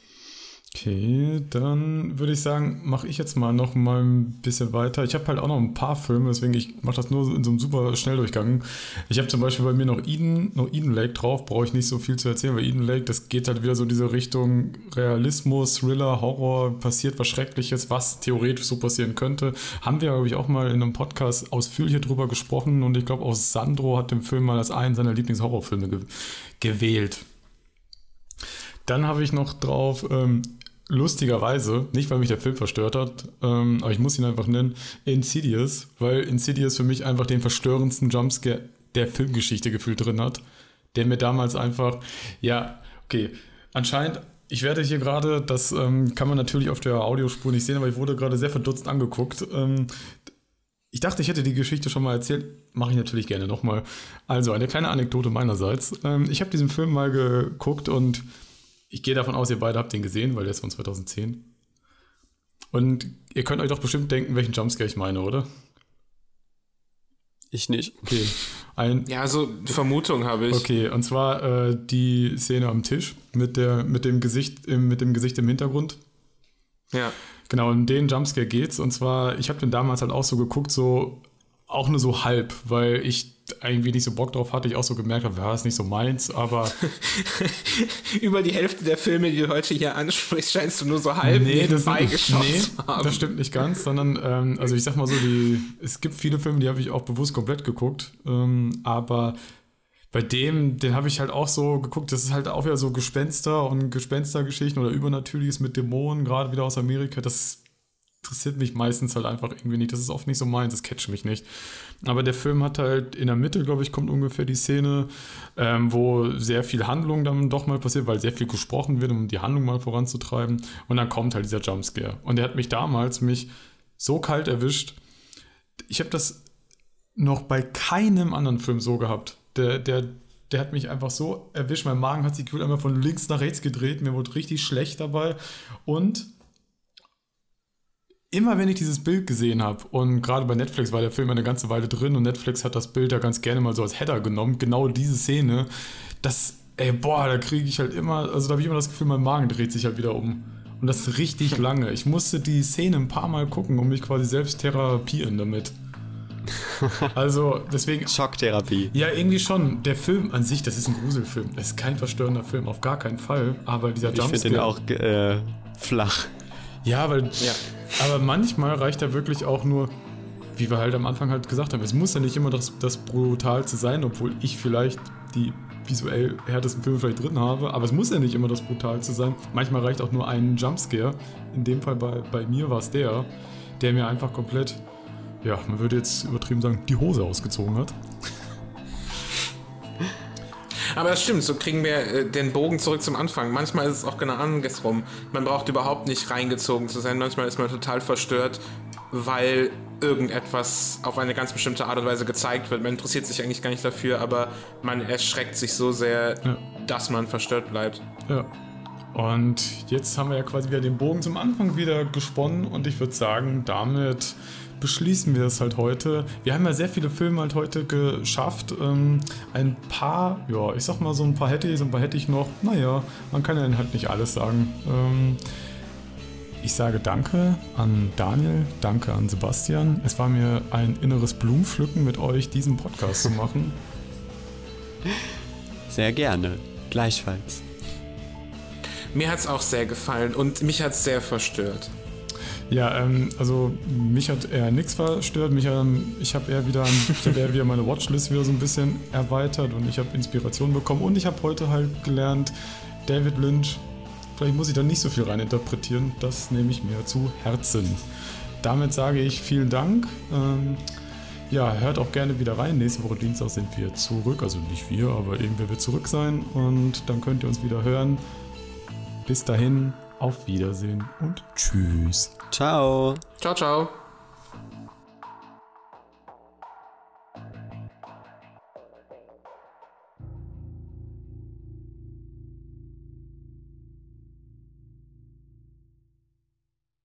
Okay, dann würde ich sagen, mache ich jetzt mal noch mal ein bisschen weiter. Ich habe halt auch noch ein paar Filme, deswegen ich mache das nur in so einem super Schnelldurchgang. Ich habe zum Beispiel bei mir noch Eden, noch Eden Lake drauf, brauche ich nicht so viel zu erzählen, weil Eden Lake, das geht halt wieder so in diese Richtung Realismus, Thriller, Horror, passiert was Schreckliches, was theoretisch so passieren könnte. Haben wir, glaube ich, auch mal in einem Podcast ausführlich drüber gesprochen und ich glaube auch Sandro hat den Film mal als einen seiner Lieblingshorrorfilme ge gewählt. Dann habe ich noch drauf ähm, lustigerweise, nicht weil mich der Film verstört hat, ähm, aber ich muss ihn einfach nennen, Insidious, weil Insidious für mich einfach den verstörendsten Jumpscare der Filmgeschichte gefühlt drin hat, der mir damals einfach, ja, okay, anscheinend, ich werde hier gerade, das ähm, kann man natürlich auf der Audiospur nicht sehen, aber ich wurde gerade sehr verdutzt angeguckt. Ähm, ich dachte, ich hätte die Geschichte schon mal erzählt, mache ich natürlich gerne nochmal. Also, eine kleine Anekdote meinerseits. Ähm, ich habe diesen Film mal geguckt und ich gehe davon aus, ihr beide habt den gesehen, weil der ist von 2010. Und ihr könnt euch doch bestimmt denken, welchen Jumpscare ich meine, oder? Ich nicht. Okay. Ein, ja, so Vermutung habe ich. Okay, und zwar äh, die Szene am Tisch mit, der, mit, dem Gesicht im, mit dem Gesicht im Hintergrund. Ja. Genau, um den Jumpscare geht's. Und zwar, ich habe den damals halt auch so geguckt, so auch nur so halb, weil ich irgendwie nicht so Bock drauf hatte, ich auch so gemerkt habe, ja, ist nicht so meins, aber. Über die Hälfte der Filme, die du heute hier ansprichst, scheinst du nur so halb nee, das, nee, haben. das stimmt nicht ganz, sondern, ähm, also ich sag mal so, die, es gibt viele Filme, die habe ich auch bewusst komplett geguckt, ähm, aber bei dem, den habe ich halt auch so geguckt, das ist halt auch wieder so Gespenster und Gespenstergeschichten oder Übernatürliches mit Dämonen, gerade wieder aus Amerika, das interessiert mich meistens halt einfach irgendwie nicht. Das ist oft nicht so meins, das catcht mich nicht. Aber der Film hat halt in der Mitte, glaube ich, kommt ungefähr die Szene, ähm, wo sehr viel Handlung dann doch mal passiert, weil sehr viel gesprochen wird, um die Handlung mal voranzutreiben. Und dann kommt halt dieser Jumpscare. Und der hat mich damals mich so kalt erwischt. Ich habe das noch bei keinem anderen Film so gehabt. Der, der, der hat mich einfach so erwischt. Mein Magen hat sich gefühlt einmal von links nach rechts gedreht. Mir wurde richtig schlecht dabei. Und immer wenn ich dieses Bild gesehen habe, und gerade bei Netflix war der Film eine ganze Weile drin und Netflix hat das Bild ja ganz gerne mal so als Header genommen, genau diese Szene, das, ey, boah, da kriege ich halt immer, also da habe ich immer das Gefühl, mein Magen dreht sich halt wieder um. Und das ist richtig lange. Ich musste die Szene ein paar Mal gucken, um mich quasi selbst therapieren damit. Also deswegen. Schocktherapie. Ja, irgendwie schon. Der Film an sich, das ist ein Gruselfilm. Das ist kein verstörender Film, auf gar keinen Fall. Aber dieser Jumpscare. Ich finde den auch äh, flach. Ja, weil. Ja. Aber manchmal reicht er wirklich auch nur, wie wir halt am Anfang halt gesagt haben, es muss ja nicht immer das, das Brutalste sein, obwohl ich vielleicht die visuell härtesten Filme vielleicht drin habe, aber es muss ja nicht immer das Brutalste sein. Manchmal reicht auch nur ein Jumpscare. In dem Fall bei, bei mir war es der, der mir einfach komplett, ja, man würde jetzt übertrieben sagen, die Hose ausgezogen hat. Aber das stimmt, so kriegen wir äh, den Bogen zurück zum Anfang. Manchmal ist es auch genau andersrum. Man braucht überhaupt nicht reingezogen zu sein. Manchmal ist man total verstört, weil irgendetwas auf eine ganz bestimmte Art und Weise gezeigt wird. Man interessiert sich eigentlich gar nicht dafür, aber man erschreckt sich so sehr, ja. dass man verstört bleibt. Ja. Und jetzt haben wir ja quasi wieder den Bogen zum Anfang wieder gesponnen und ich würde sagen, damit beschließen wir es halt heute. Wir haben ja sehr viele Filme halt heute geschafft. Ähm, ein paar, ja, ich sag mal so ein paar hätte ich, so ein paar hätte ich noch. Naja, man kann ja halt nicht alles sagen. Ähm, ich sage danke an Daniel, danke an Sebastian. Es war mir ein inneres Blumenpflücken mit euch, diesen Podcast zu machen. Sehr gerne, gleichfalls. Mir hat es auch sehr gefallen und mich hat es sehr verstört. Ja, ähm, also mich hat eher nichts verstört. Mich, ähm, ich habe eher wieder, ich hab eher wieder meine Watchlist wieder so ein bisschen erweitert und ich habe Inspiration bekommen und ich habe heute halt gelernt, David Lynch, vielleicht muss ich da nicht so viel rein interpretieren, das nehme ich mir zu Herzen. Damit sage ich vielen Dank. Ähm, ja, hört auch gerne wieder rein. Nächste Woche Dienstag sind wir zurück. Also nicht wir, aber irgendwer wird zurück sein. Und dann könnt ihr uns wieder hören. Bis dahin, auf Wiedersehen und tschüss. Ciao. Ciao, ciao.